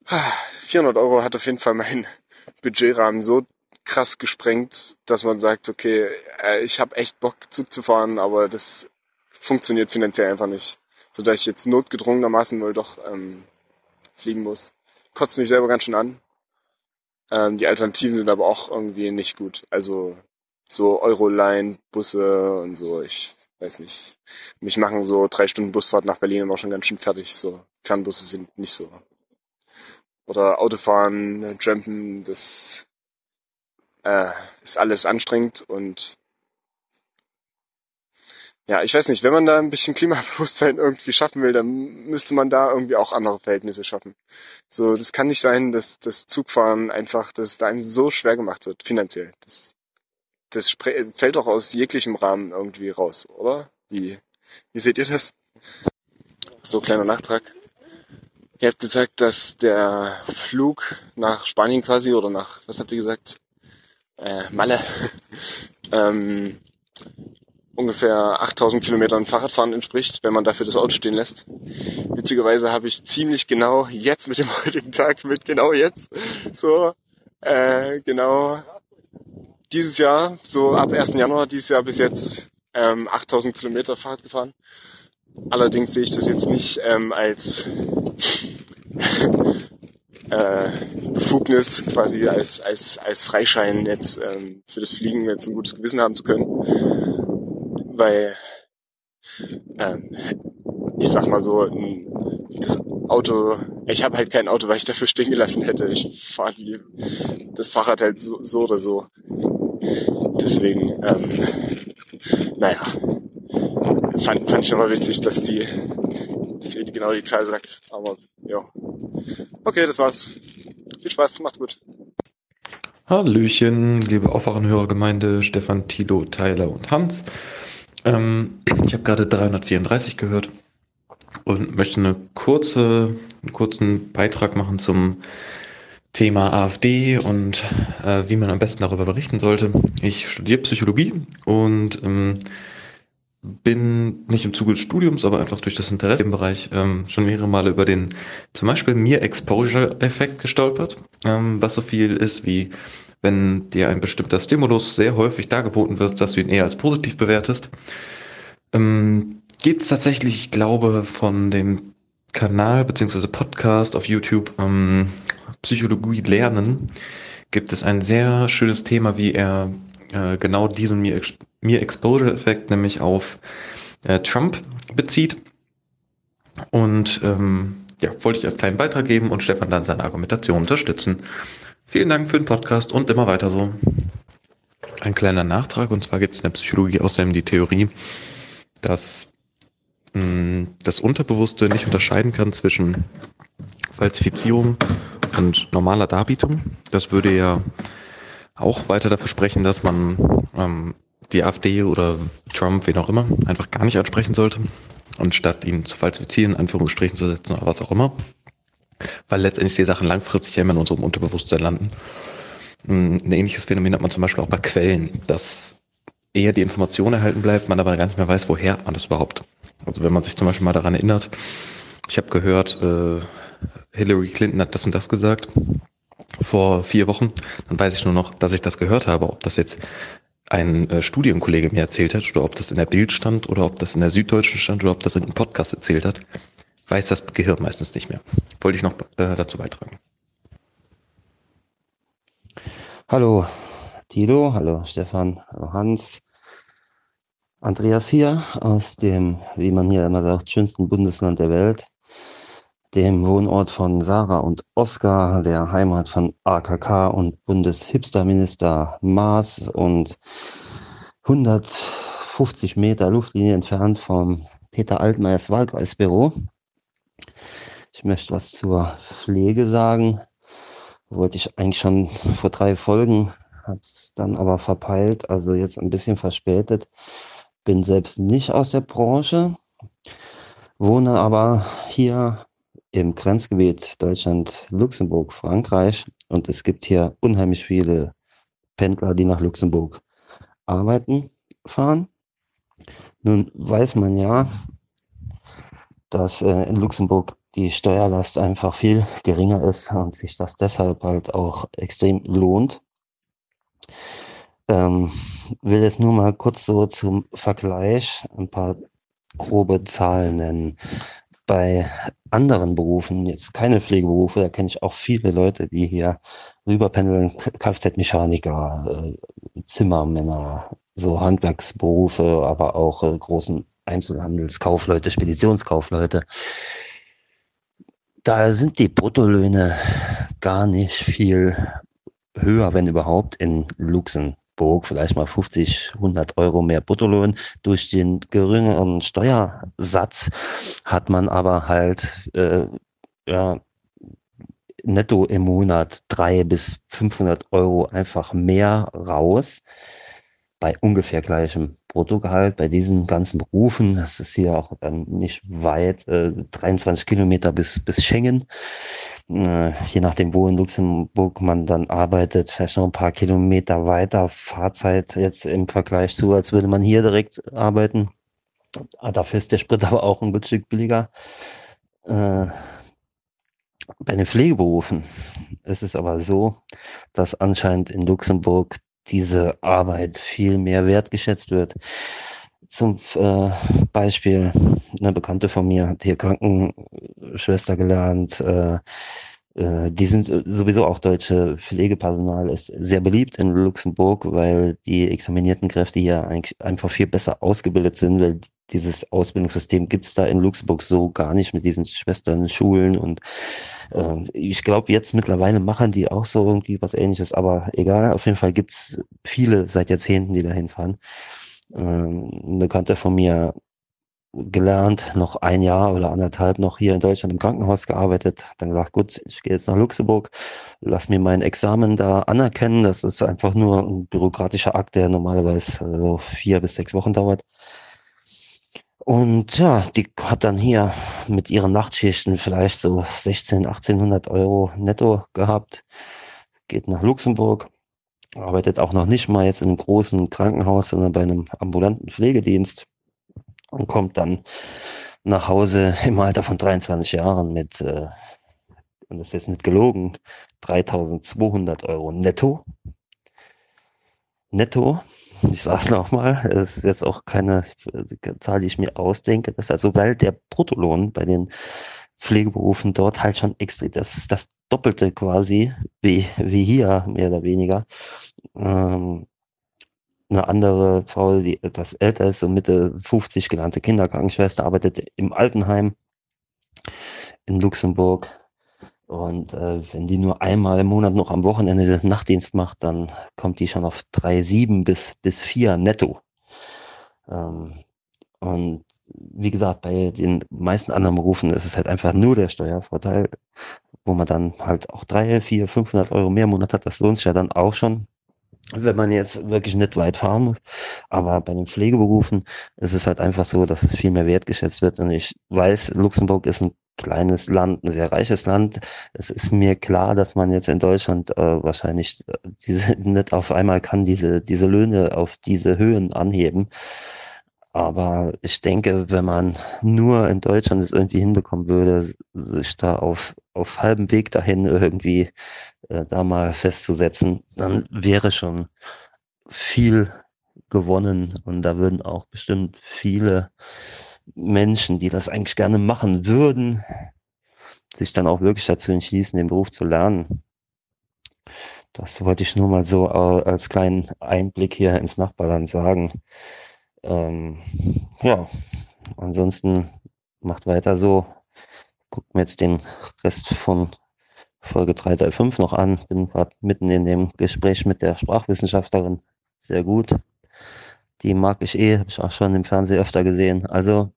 400 Euro hat auf jeden Fall mein <laughs> Budgetrahmen so krass gesprengt, dass man sagt, okay, äh, ich habe echt Bock Zug zu fahren, aber das funktioniert finanziell einfach nicht, sodass ich jetzt notgedrungenermaßen wohl doch ähm, fliegen muss. Kotzt mich selber ganz schön an. Ähm, die Alternativen sind aber auch irgendwie nicht gut. Also so Euroline-Busse und so, ich weiß nicht. Mich machen so drei Stunden Busfahrt nach Berlin immer schon ganz schön fertig. So Fernbusse sind nicht so. Oder Autofahren, Trampen, das äh, ist alles anstrengend und ja, ich weiß nicht, wenn man da ein bisschen Klimabewusstsein irgendwie schaffen will, dann müsste man da irgendwie auch andere Verhältnisse schaffen. So, das kann nicht sein, dass das Zugfahren einfach, dass es da einem so schwer gemacht wird, finanziell. Das, das fällt doch aus jeglichem Rahmen irgendwie raus, oder? Wie, wie seht ihr das? So, kleiner Nachtrag. Ihr habt gesagt, dass der Flug nach Spanien quasi oder nach, was habt ihr gesagt? Äh, Malle. <laughs> ähm, ungefähr 8000 Kilometern Fahrradfahren entspricht, wenn man dafür das Auto stehen lässt. Witzigerweise habe ich ziemlich genau jetzt mit dem <laughs> heutigen Tag, mit genau jetzt, so äh, genau dieses Jahr, so ab 1. Januar dieses Jahr bis jetzt ähm, 8000 Kilometer Fahrrad gefahren. Allerdings sehe ich das jetzt nicht ähm, als <laughs> äh, Befugnis, quasi als, als, als Freischein jetzt ähm, für das Fliegen jetzt ein gutes Gewissen haben zu können weil ähm, ich sag mal so, das Auto, ich habe halt kein Auto, weil ich dafür stehen gelassen hätte. Ich fahre das Fahrrad halt so, so oder so. Deswegen, ähm, naja, fand, fand ich nochmal witzig, dass die, dass ihr genau die Zahl sagt. Aber ja, okay, das war's. Viel Spaß, macht's gut. Hallöchen, liebe Aufwachenhörergemeinde, Stefan, Tilo, Tyler und Hans. Ähm, ich habe gerade 334 gehört und möchte eine kurze, einen kurzen Beitrag machen zum Thema AfD und äh, wie man am besten darüber berichten sollte. Ich studiere Psychologie und ähm, bin nicht im Zuge des Studiums, aber einfach durch das Interesse im Bereich ähm, schon mehrere Male über den zum Beispiel Mir-Exposure-Effekt gestolpert, ähm, was so viel ist wie wenn dir ein bestimmter Stimulus sehr häufig dargeboten wird, dass du ihn eher als positiv bewertest. Ähm, Gibt es tatsächlich, ich glaube, von dem Kanal bzw. Podcast auf YouTube ähm, Psychologie lernen, gibt es ein sehr schönes Thema, wie er äh, genau diesen mir, mir Exposure-Effekt nämlich auf äh, Trump bezieht. Und ähm, ja, wollte ich als kleinen Beitrag geben und Stefan dann seine Argumentation unterstützen. Vielen Dank für den Podcast und immer weiter so. Ein kleiner Nachtrag, und zwar gibt es in der Psychologie außerdem die Theorie, dass mh, hm, das Unterbewusste nicht unterscheiden kann zwischen Falsifizierung und normaler Darbietung. Das würde ja auch weiter dafür sprechen, dass man ähm, die AfD oder Trump, wen auch immer, einfach gar nicht ansprechen sollte, anstatt ihn zu falsifizieren, Anführungsstrichen zu setzen oder was auch immer weil letztendlich die Sachen langfristig immer in unserem Unterbewusstsein landen. Hm, ein ähnliches Phänomen hat man zum Beispiel auch bei Quellen, dass eher die Information erhalten bleibt, man aber gar nicht mehr weiß, woher man das überhaupt. Also wenn man sich zum Beispiel mal daran erinnert, ich habe gehört, äh, Hillary Clinton hat das und das gesagt vor vier Wochen, dann weiß ich nur noch, dass ich das gehört habe. Ob das jetzt ein äh, Studienkollege mir erzählt hat oder ob das in der Bild stand oder ob das in der Süddeutschen stand oder ob das in einem Podcast erzählt hat, weiß das Gehirn meistens nicht mehr. Wollte ich noch äh, dazu beitragen. Hallo Tilo, hallo Stefan, hallo Hans. Andreas hier aus dem, wie man hier immer sagt, schönsten Bundesland der Welt, dem Wohnort von Sarah und Oskar, der Heimat von AKK und Bundeshipsterminister Maas und 150 Meter Luftlinie entfernt vom Peter Altmaiers Wahlkreisbüro. Ich möchte was zur Pflege sagen. Wollte ich eigentlich schon vor drei Folgen, habe es dann aber verpeilt, also jetzt ein bisschen verspätet. Bin selbst nicht aus der Branche, wohne aber hier im Grenzgebiet Deutschland, Luxemburg, Frankreich und es gibt hier unheimlich viele Pendler, die nach Luxemburg arbeiten, fahren. Nun weiß man ja, dass äh, in Luxemburg die Steuerlast einfach viel geringer ist und sich das deshalb halt auch extrem lohnt. Ähm, will jetzt nur mal kurz so zum Vergleich ein paar grobe Zahlen nennen. Bei anderen Berufen, jetzt keine Pflegeberufe, da kenne ich auch viele Leute, die hier rüberpendeln, Kfz-Mechaniker, äh, Zimmermänner, so Handwerksberufe, aber auch äh, großen Einzelhandelskaufleute, Speditionskaufleute. Da sind die Bruttolöhne gar nicht viel höher, wenn überhaupt, in Luxemburg. Vielleicht mal 50, 100 Euro mehr Bruttolohn. Durch den geringeren Steuersatz hat man aber halt äh, ja, netto im Monat drei bis 500 Euro einfach mehr raus bei ungefähr gleichem Bruttogehalt bei diesen ganzen Berufen. Das ist hier auch dann nicht weit, äh, 23 Kilometer bis, bis Schengen. Äh, je nachdem, wo in Luxemburg man dann arbeitet, vielleicht noch ein paar Kilometer weiter. Fahrzeit jetzt im Vergleich zu, als würde man hier direkt arbeiten. Ah, dafür ist der Sprit <laughs> aber auch ein Stück billiger. Äh, bei den Pflegeberufen ist es aber so, dass anscheinend in Luxemburg diese Arbeit viel mehr wertgeschätzt wird. Zum äh, Beispiel, eine Bekannte von mir hat hier Krankenschwester gelernt, äh, äh, die sind sowieso auch deutsche Pflegepersonal, ist sehr beliebt in Luxemburg, weil die examinierten Kräfte hier einfach viel besser ausgebildet sind, weil dieses Ausbildungssystem gibt's da in Luxemburg so gar nicht mit diesen Schwestern, Schulen und äh, ich glaube jetzt mittlerweile machen die auch so irgendwie was ähnliches, aber egal, auf jeden Fall gibt's viele seit Jahrzehnten, die da hinfahren. Ähm, ein Bekannter von mir gelernt, noch ein Jahr oder anderthalb noch hier in Deutschland im Krankenhaus gearbeitet, dann gesagt, gut, ich gehe jetzt nach Luxemburg, lass mir mein Examen da anerkennen. Das ist einfach nur ein bürokratischer Akt, der normalerweise so vier bis sechs Wochen dauert. Und ja, die hat dann hier mit ihren Nachtschichten vielleicht so 16, 1800 Euro netto gehabt, geht nach Luxemburg, arbeitet auch noch nicht mal jetzt in einem großen Krankenhaus, sondern bei einem ambulanten Pflegedienst und kommt dann nach Hause <laughs> im Alter von 23 Jahren mit, äh, und das ist jetzt nicht gelogen, 3200 Euro netto. Netto. Ich sag's nochmal, es ist jetzt auch keine Zahl, die ich mir ausdenke. Das ist also, weil der Bruttolohn bei den Pflegeberufen dort halt schon extrem, das ist das Doppelte quasi, wie, wie hier, mehr oder weniger. Ähm, eine andere Frau, die etwas älter ist, so Mitte 50 gelernte Kinderkrankenschwester, arbeitet im Altenheim in Luxemburg. Und äh, wenn die nur einmal im Monat noch am Wochenende den Nachtdienst macht, dann kommt die schon auf 3,7 bis, bis 4 netto. Ähm, und wie gesagt, bei den meisten anderen Berufen ist es halt einfach nur der Steuervorteil, wo man dann halt auch 3, 4, 500 Euro mehr im Monat hat. Das lohnt sich ja dann auch schon wenn man jetzt wirklich nicht weit fahren muss. Aber bei den Pflegeberufen ist es halt einfach so, dass es viel mehr wertgeschätzt wird. Und ich weiß, Luxemburg ist ein kleines Land, ein sehr reiches Land. Es ist mir klar, dass man jetzt in Deutschland äh, wahrscheinlich äh, diese <laughs> nicht auf einmal kann diese diese Löhne auf diese Höhen anheben. Aber ich denke, wenn man nur in Deutschland es irgendwie hinbekommen würde, sich da auf, auf halbem Weg dahin irgendwie äh, da mal festzusetzen, dann wäre schon viel gewonnen und da würden auch bestimmt viele Menschen, die das eigentlich gerne machen würden, sich dann auch wirklich dazu entschließen, den Beruf zu lernen. Das wollte ich nur mal so als kleinen Einblick hier ins Nachbarland sagen. Ähm, ja, ansonsten macht weiter so. Guckt mir jetzt den Rest von Folge 3 Teil 5 noch an. Bin gerade mitten in dem Gespräch mit der Sprachwissenschaftlerin. Sehr gut. Die mag ich eh, habe ich auch schon im Fernsehen öfter gesehen. Also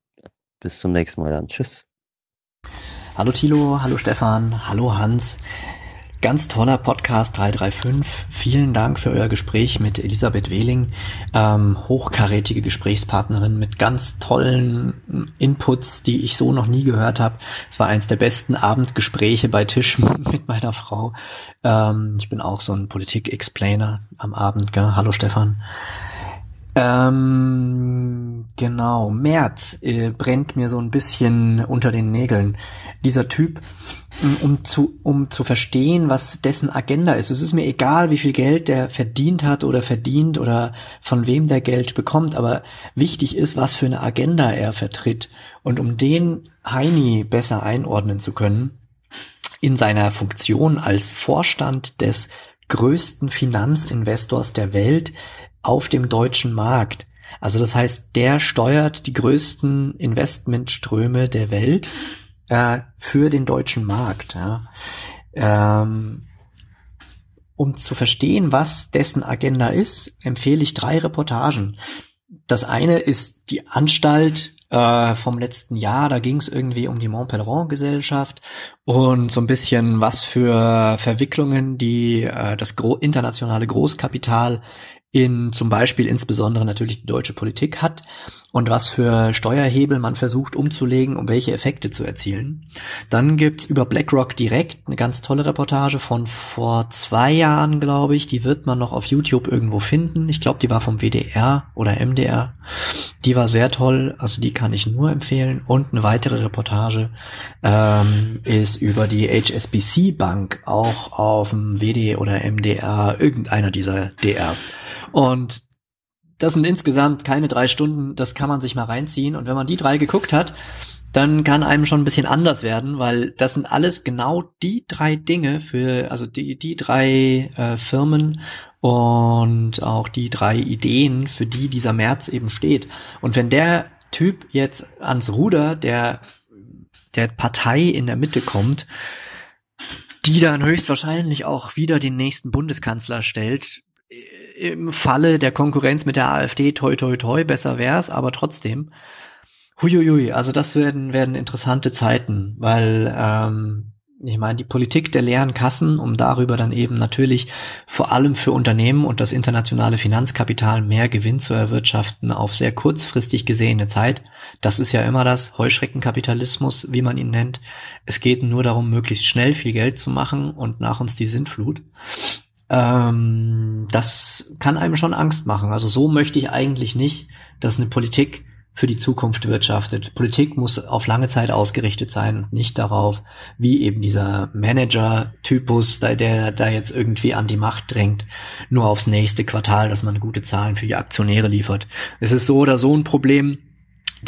bis zum nächsten Mal dann. Tschüss. Hallo Thilo, hallo Stefan, hallo Hans. Ganz toller Podcast 335. Vielen Dank für euer Gespräch mit Elisabeth Wehling, ähm, hochkarätige Gesprächspartnerin mit ganz tollen Inputs, die ich so noch nie gehört habe. Es war eins der besten Abendgespräche bei Tisch <laughs> mit meiner Frau. Ähm, ich bin auch so ein Politik-Explainer am Abend. Gell? Hallo Stefan. Ähm, genau, März äh, brennt mir so ein bisschen unter den Nägeln. Dieser Typ, um zu, um zu verstehen, was dessen Agenda ist. Es ist mir egal, wie viel Geld der verdient hat oder verdient oder von wem der Geld bekommt, aber wichtig ist, was für eine Agenda er vertritt. Und um den Heini besser einordnen zu können, in seiner Funktion als Vorstand des größten Finanzinvestors der Welt, auf dem deutschen Markt. Also das heißt, der steuert die größten Investmentströme der Welt äh, für den deutschen Markt. Ja. Ähm, um zu verstehen, was dessen Agenda ist, empfehle ich drei Reportagen. Das eine ist die Anstalt äh, vom letzten Jahr. Da ging es irgendwie um die Montpellerin-Gesellschaft und so ein bisschen, was für Verwicklungen die äh, das gro internationale Großkapital in zum Beispiel insbesondere natürlich die deutsche Politik hat und was für Steuerhebel man versucht umzulegen, um welche Effekte zu erzielen. Dann gibt's über BlackRock direkt eine ganz tolle Reportage von vor zwei Jahren, glaube ich. Die wird man noch auf YouTube irgendwo finden. Ich glaube, die war vom WDR oder MDR. Die war sehr toll, also die kann ich nur empfehlen. Und eine weitere Reportage ähm, ist über die HSBC Bank, auch auf dem WD oder MDR, irgendeiner dieser DRs. Und das sind insgesamt keine drei Stunden, das kann man sich mal reinziehen. Und wenn man die drei geguckt hat, dann kann einem schon ein bisschen anders werden, weil das sind alles genau die drei Dinge für, also die, die drei äh, Firmen und auch die drei Ideen, für die dieser März eben steht. Und wenn der Typ jetzt ans Ruder der, der Partei in der Mitte kommt, die dann höchstwahrscheinlich auch wieder den nächsten Bundeskanzler stellt, im Falle der Konkurrenz mit der AfD toi toi toi besser wär's, aber trotzdem. Huiuiui, also das werden, werden interessante Zeiten, weil ähm, ich meine, die Politik der leeren Kassen, um darüber dann eben natürlich vor allem für Unternehmen und das internationale Finanzkapital mehr Gewinn zu erwirtschaften auf sehr kurzfristig gesehene Zeit. Das ist ja immer das Heuschreckenkapitalismus, wie man ihn nennt. Es geht nur darum, möglichst schnell viel Geld zu machen und nach uns die Sintflut ähm, das kann einem schon Angst machen. Also so möchte ich eigentlich nicht, dass eine Politik für die Zukunft wirtschaftet. Politik muss auf lange Zeit ausgerichtet sein und nicht darauf, wie eben dieser Manager-Typus, der, der da jetzt irgendwie an die Macht drängt, nur aufs nächste Quartal, dass man gute Zahlen für die Aktionäre liefert. Es ist so oder so ein Problem,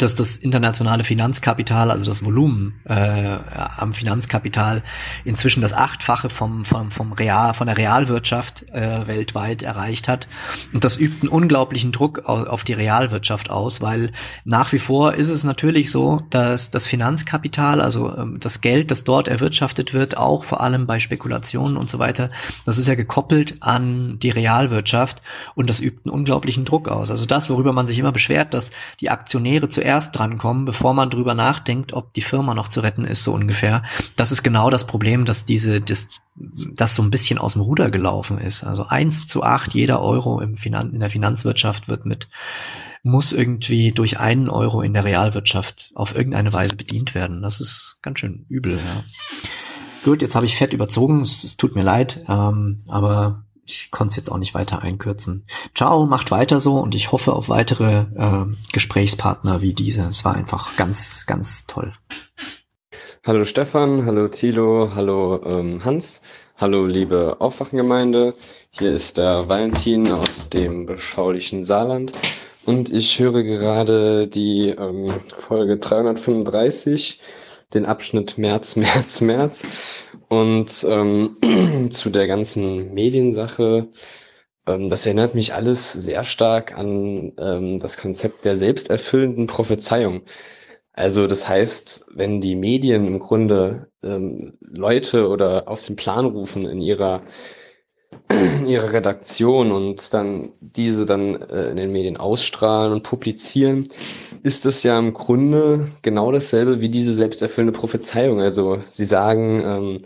dass das internationale Finanzkapital, also das Volumen äh, am Finanzkapital inzwischen das Achtfache vom, vom, vom Real, von der Realwirtschaft äh, weltweit erreicht hat. Und das übt einen unglaublichen Druck auf die Realwirtschaft aus, weil nach wie vor ist es natürlich so, dass das Finanzkapital, also ähm, das Geld, das dort erwirtschaftet wird, auch vor allem bei Spekulationen und so weiter, das ist ja gekoppelt an die Realwirtschaft und das übt einen unglaublichen Druck aus. Also das, worüber man sich immer beschwert, dass die Aktionäre zu zuerst drankommen, bevor man drüber nachdenkt, ob die Firma noch zu retten ist, so ungefähr. Das ist genau das Problem, dass diese, das, das so ein bisschen aus dem Ruder gelaufen ist. Also eins zu acht, jeder Euro im Finan in der Finanzwirtschaft wird mit, muss irgendwie durch einen Euro in der Realwirtschaft auf irgendeine Weise bedient werden. Das ist ganz schön übel, ja. Gut, jetzt habe ich fett überzogen, es, es tut mir leid, ähm, aber ich konnte es jetzt auch nicht weiter einkürzen. Ciao, macht weiter so und ich hoffe auf weitere äh, Gesprächspartner wie diese. Es war einfach ganz, ganz toll. Hallo Stefan, hallo Thilo, hallo ähm, Hans, hallo liebe Aufwachengemeinde. Hier ist der Valentin aus dem beschaulichen Saarland und ich höre gerade die ähm, Folge 335 den Abschnitt März, März, März. Und ähm, <clears throat> zu der ganzen Mediensache, ähm, das erinnert mich alles sehr stark an ähm, das Konzept der selbsterfüllenden Prophezeiung. Also das heißt, wenn die Medien im Grunde ähm, Leute oder auf den Plan rufen in ihrer in <clears throat> ihrer Redaktion und dann diese dann äh, in den Medien ausstrahlen und publizieren, ist das ja im Grunde genau dasselbe wie diese selbsterfüllende Prophezeiung. Also sie sagen, ähm,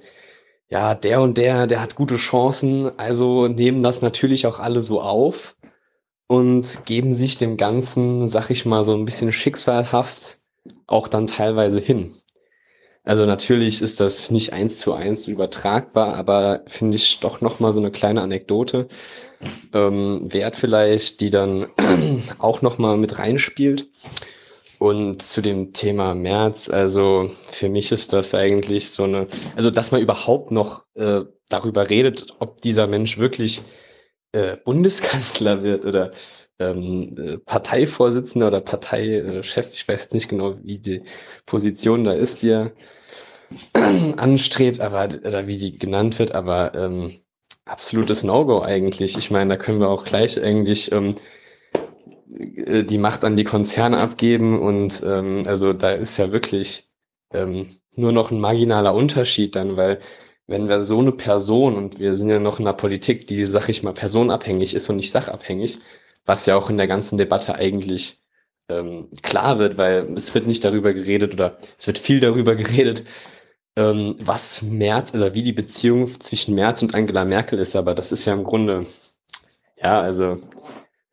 ja, der und der, der hat gute Chancen, also nehmen das natürlich auch alle so auf und geben sich dem Ganzen, sag ich mal, so ein bisschen schicksalhaft auch dann teilweise hin. Also natürlich ist das nicht eins zu eins übertragbar, aber finde ich doch noch mal so eine kleine Anekdote ähm, wert vielleicht, die dann <clears throat> auch noch mal mit reinspielt. Und zu dem Thema März, also für mich ist das eigentlich so eine, also dass man überhaupt noch äh, darüber redet, ob dieser Mensch wirklich äh, Bundeskanzler wird oder ähm, äh, Parteivorsitzender oder Parteichef, ich weiß jetzt nicht genau, wie die Position da ist, die er <clears throat> anstrebt, aber oder wie die genannt wird, aber ähm, absolutes No-Go eigentlich. Ich meine, da können wir auch gleich eigentlich ähm, äh, die Macht an die Konzerne abgeben und ähm, also da ist ja wirklich ähm, nur noch ein marginaler Unterschied dann, weil wenn wir so eine Person und wir sind ja noch in einer Politik, die, sag ich mal, personabhängig ist und nicht sachabhängig, was ja auch in der ganzen Debatte eigentlich ähm, klar wird, weil es wird nicht darüber geredet oder es wird viel darüber <laughs> geredet, ähm, was Merz oder wie die Beziehung zwischen Merz und Angela Merkel ist, aber das ist ja im Grunde, ja, also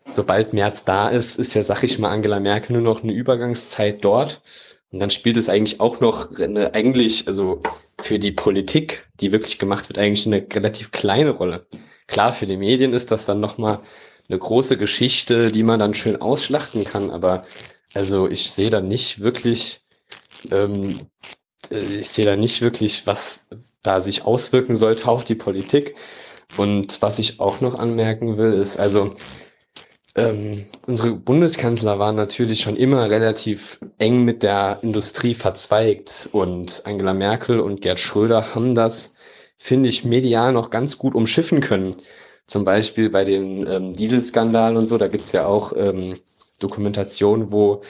sobald Merz da ist, ist ja, sag ich mal, Angela Merkel nur noch eine Übergangszeit dort. Und dann spielt es eigentlich auch noch eine, eigentlich, also für die Politik, die wirklich gemacht wird, eigentlich eine relativ kleine Rolle. Klar, für die Medien ist das dann nochmal eine große Geschichte, die man dann schön ausschlachten kann, aber also ich sehe da nicht wirklich, ähm, äh, ich sehe da nicht wirklich, was da sich auswirken sollte auf die Politik. Und was ich auch noch anmerken will, ist, also ähm, unsere Bundeskanzler waren natürlich schon immer relativ eng mit der Industrie verzweigt und Angela Merkel und Gerd Schröder haben das, finde ich, medial noch ganz gut umschiffen können. Zum Beispiel bei dem ähm, Dieselskandal und so, da gibt's ja auch ähm, Dokumentationen, wo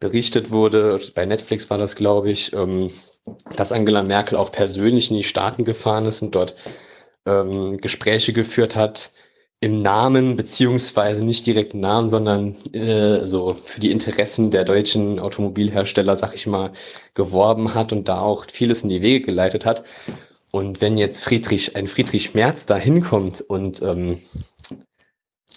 berichtet wurde, bei Netflix war das, glaube ich, ähm, dass Angela Merkel auch persönlich in die Staaten gefahren ist und dort ähm, Gespräche geführt hat, im Namen, beziehungsweise nicht direkt im Namen, sondern äh, so für die Interessen der deutschen Automobilhersteller, sag ich mal, geworben hat und da auch vieles in die Wege geleitet hat. Und wenn jetzt Friedrich, ein Friedrich Merz da hinkommt und, ähm,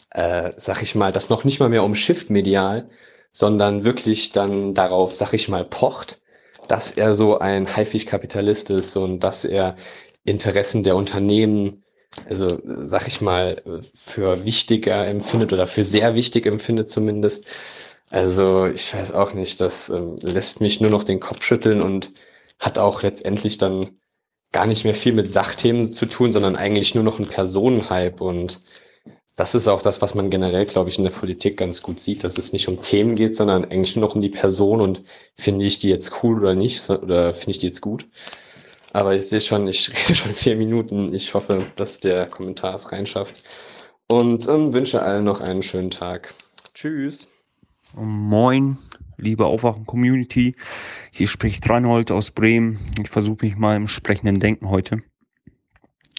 äh, sag ich mal, das noch nicht mal mehr umschifft medial, sondern wirklich dann darauf, sag ich mal, pocht, dass er so ein Haifischkapitalist ist und dass er Interessen der Unternehmen also sag ich mal, für wichtiger empfindet oder für sehr wichtig empfindet zumindest. Also ich weiß auch nicht, das äh, lässt mich nur noch den Kopf schütteln und hat auch letztendlich dann gar nicht mehr viel mit Sachthemen zu tun, sondern eigentlich nur noch ein Personenhype und das ist auch das, was man generell, glaube ich, in der Politik ganz gut sieht, dass es nicht um Themen geht, sondern eigentlich nur noch um die Person und finde ich die jetzt cool oder nicht oder finde ich die jetzt gut. Aber ich sehe schon, ich <laughs> rede schon vier Minuten. Ich hoffe, dass der Kommentar es reinschafft. Und ähm, wünsche allen noch einen schönen Tag. Tschüss. Moin, liebe Aufwachen-Community. Hier spricht Reinhold aus Bremen. Ich versuche mich mal im sprechenden Denken heute.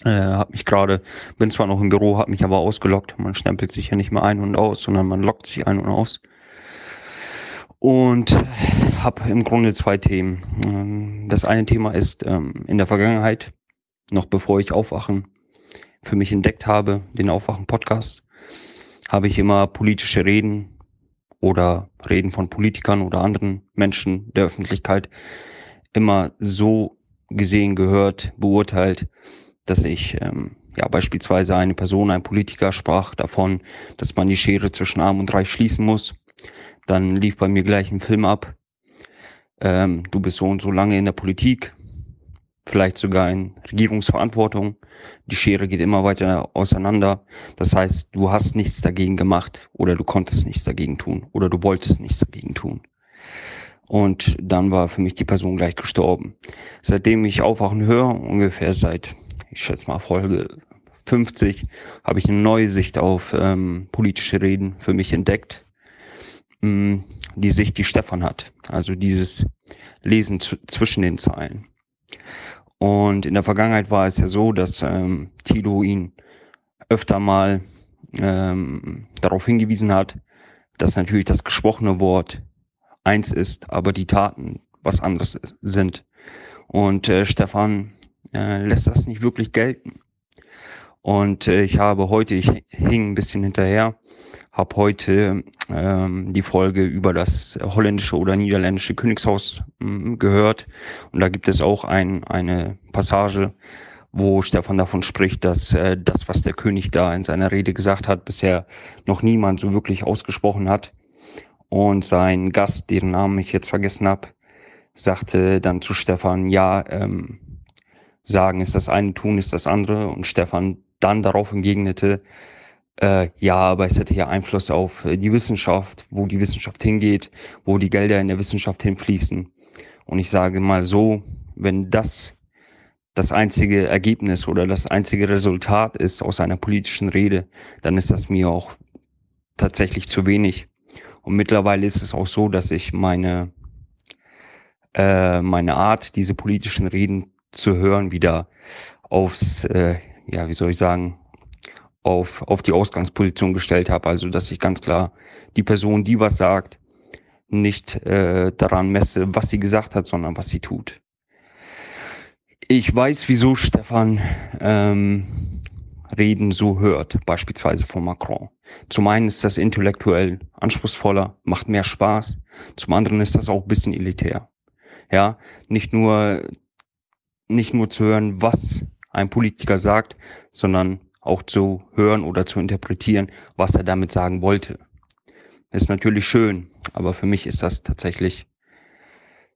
Äh, hab mich gerade, bin zwar noch im Büro, hab mich aber ausgelockt. Man stempelt sich ja nicht mehr ein und aus, sondern man lockt sich ein und aus und habe im Grunde zwei Themen. Ähm, das eine Thema ist ähm, in der Vergangenheit, noch bevor ich Aufwachen für mich entdeckt habe, den Aufwachen-Podcast, habe ich immer politische Reden oder Reden von Politikern oder anderen Menschen der Öffentlichkeit immer so gesehen, gehört, beurteilt, dass ich ähm, ja beispielsweise eine Person, ein Politiker sprach davon, dass man die Schere zwischen Arm und Reich schließen muss dann lief bei mir gleich ein Film ab. Ähm, du bist so und so lange in der Politik, vielleicht sogar in Regierungsverantwortung. Die Schere geht immer weiter auseinander. Das heißt, du hast nichts dagegen gemacht oder du konntest nichts dagegen tun oder du wolltest nichts dagegen tun. Und dann war für mich die Person gleich gestorben. Seitdem ich Aufwachen höre, ungefähr seit, ich schätze mal, Folge 50, habe ich eine neue Sicht auf ähm, politische Reden für mich entdeckt mh, die Sicht, die Stefan hat. Also dieses Lesen zwischen den Zeilen. Und in der Vergangenheit war es ja so, dass ähm, Tilo ihn öfter mal ähm, darauf hingewiesen hat, dass natürlich das gesprochene Wort eins ist, aber die Taten was anderes sind. Und äh, Stefan äh, lässt das nicht wirklich gelten. Und äh, ich habe heute, ich hing ein bisschen hinterher, habe heute ähm, die Folge über das holländische oder niederländische Königshaus ähm, gehört. Und da gibt es auch ein, eine Passage, wo Stefan davon spricht, dass äh, das, was der König da in seiner Rede gesagt hat, bisher noch niemand so wirklich ausgesprochen hat. Und sein Gast, deren Namen ich jetzt vergessen habe, sagte dann zu Stefan, ja, ähm, sagen ist das eine, tun ist das andere. Und Stefan dann darauf entgegnete, äh, ja, aber es hätte ja Einfluss auf die Wissenschaft, wo die Wissenschaft hingeht, wo die Gelder in der Wissenschaft hinfließen. Und ich sage mal so, wenn das das einzige Ergebnis oder das einzige Resultat ist aus einer politischen Rede, dann ist das mir auch tatsächlich zu wenig. Und mittlerweile ist es auch so, dass ich meine, äh, meine Art, diese politischen Reden zu hören, wieder aufs, äh, ja, wie soll ich sagen, auf, auf die Ausgangsposition gestellt habe. Also, dass ich ganz klar die Person, die was sagt, nicht äh, daran messe, was sie gesagt hat, sondern was sie tut. Ich weiß, wieso Stefan ähm, Reden so hört, beispielsweise von Macron. Zum einen ist das intellektuell anspruchsvoller, macht mehr Spaß. Zum anderen ist das auch ein bisschen elitär. Ja, nicht nur, nicht nur zu hören, was ein Politiker sagt, sondern auch zu hören oder zu interpretieren, was er damit sagen wollte. Ist natürlich schön, aber für mich ist das tatsächlich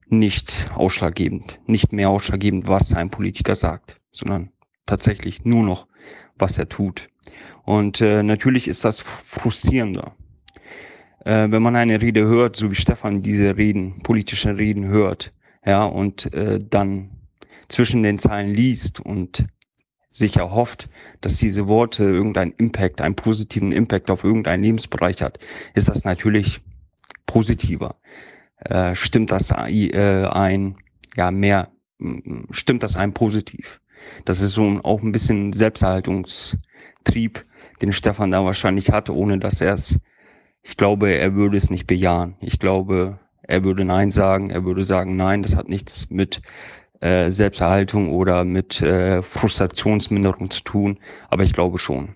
nicht ausschlaggebend, nicht mehr ausschlaggebend, was ein Politiker sagt, sondern tatsächlich nur noch, was er tut. Und äh, natürlich ist das frustrierender. Äh, wenn man eine Rede hört, so wie Stefan diese Reden, politische Reden hört, ja, und äh, dann zwischen den Zeilen liest und sich erhofft, dass diese Worte irgendeinen Impact, einen positiven Impact auf irgendeinen Lebensbereich hat, ist das natürlich positiver. Äh, stimmt das äh, ein, ja, mehr, stimmt das ein positiv. Das ist so auch ein bisschen Selbsterhaltungstrieb, den Stefan da wahrscheinlich hatte, ohne dass er es, ich glaube, er würde es nicht bejahen. Ich glaube, er würde Nein sagen, er würde sagen, nein, das hat nichts mit äh, Selbsterhaltung oder mit äh, Frustrationsminderung zu tun, aber ich glaube schon.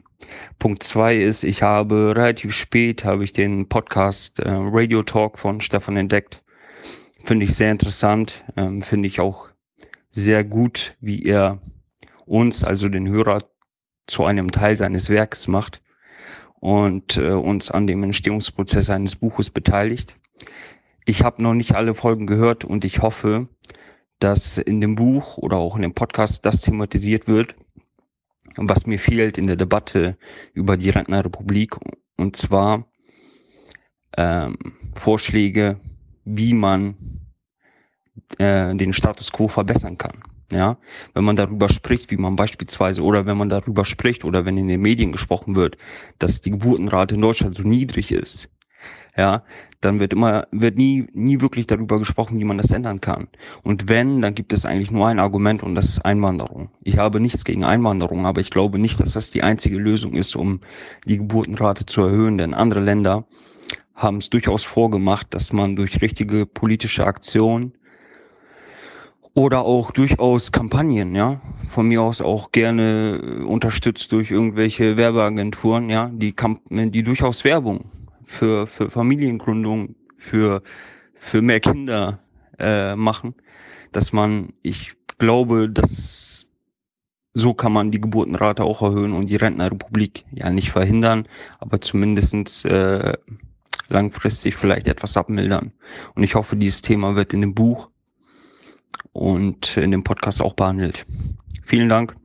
Punkt zwei ist, ich habe relativ spät habe ich den Podcast äh, Radio Talk von Stefan entdeckt. Finde ich sehr interessant, ähm, finde ich auch sehr gut, wie er uns, also den Hörer, zu einem Teil seines Werks macht und äh, uns an dem Entstehungsprozess eines Buches beteiligt. Ich habe noch nicht alle Folgen gehört und ich hoffe, dass in dem Buch oder auch in dem Podcast das thematisiert wird, was mir fehlt in der Debatte über die Rentnerrepublik, und zwar ähm, Vorschläge, wie man äh, den Status quo verbessern kann. Ja, wenn man darüber spricht, wie man beispielsweise, oder wenn man darüber spricht, oder wenn in den Medien gesprochen wird, dass die Geburtenrate in Deutschland so niedrig ist, ja, dann wird immer, wird nie, nie wirklich darüber gesprochen, wie man das ändern kann. Und wenn, dann gibt es eigentlich nur ein Argument und das ist Einwanderung. Ich habe nichts gegen Einwanderung, aber ich glaube nicht, dass das die einzige Lösung ist, um die Geburtenrate zu erhöhen, denn andere Länder haben es durchaus vorgemacht, dass man durch richtige politische Aktion oder auch durchaus Kampagnen, ja, von mir aus auch gerne unterstützt durch irgendwelche Werbeagenturen, ja, die, Kamp die durchaus Werbung für, für Familiengründung, für, für mehr Kinder äh, machen, dass man, ich glaube, dass so kann man die Geburtenrate auch erhöhen und die Rentnerrepublik ja nicht verhindern, aber zumindestens äh, langfristig vielleicht etwas abmildern. Und ich hoffe, dieses Thema wird in dem Buch und in dem Podcast auch behandelt. Vielen Dank.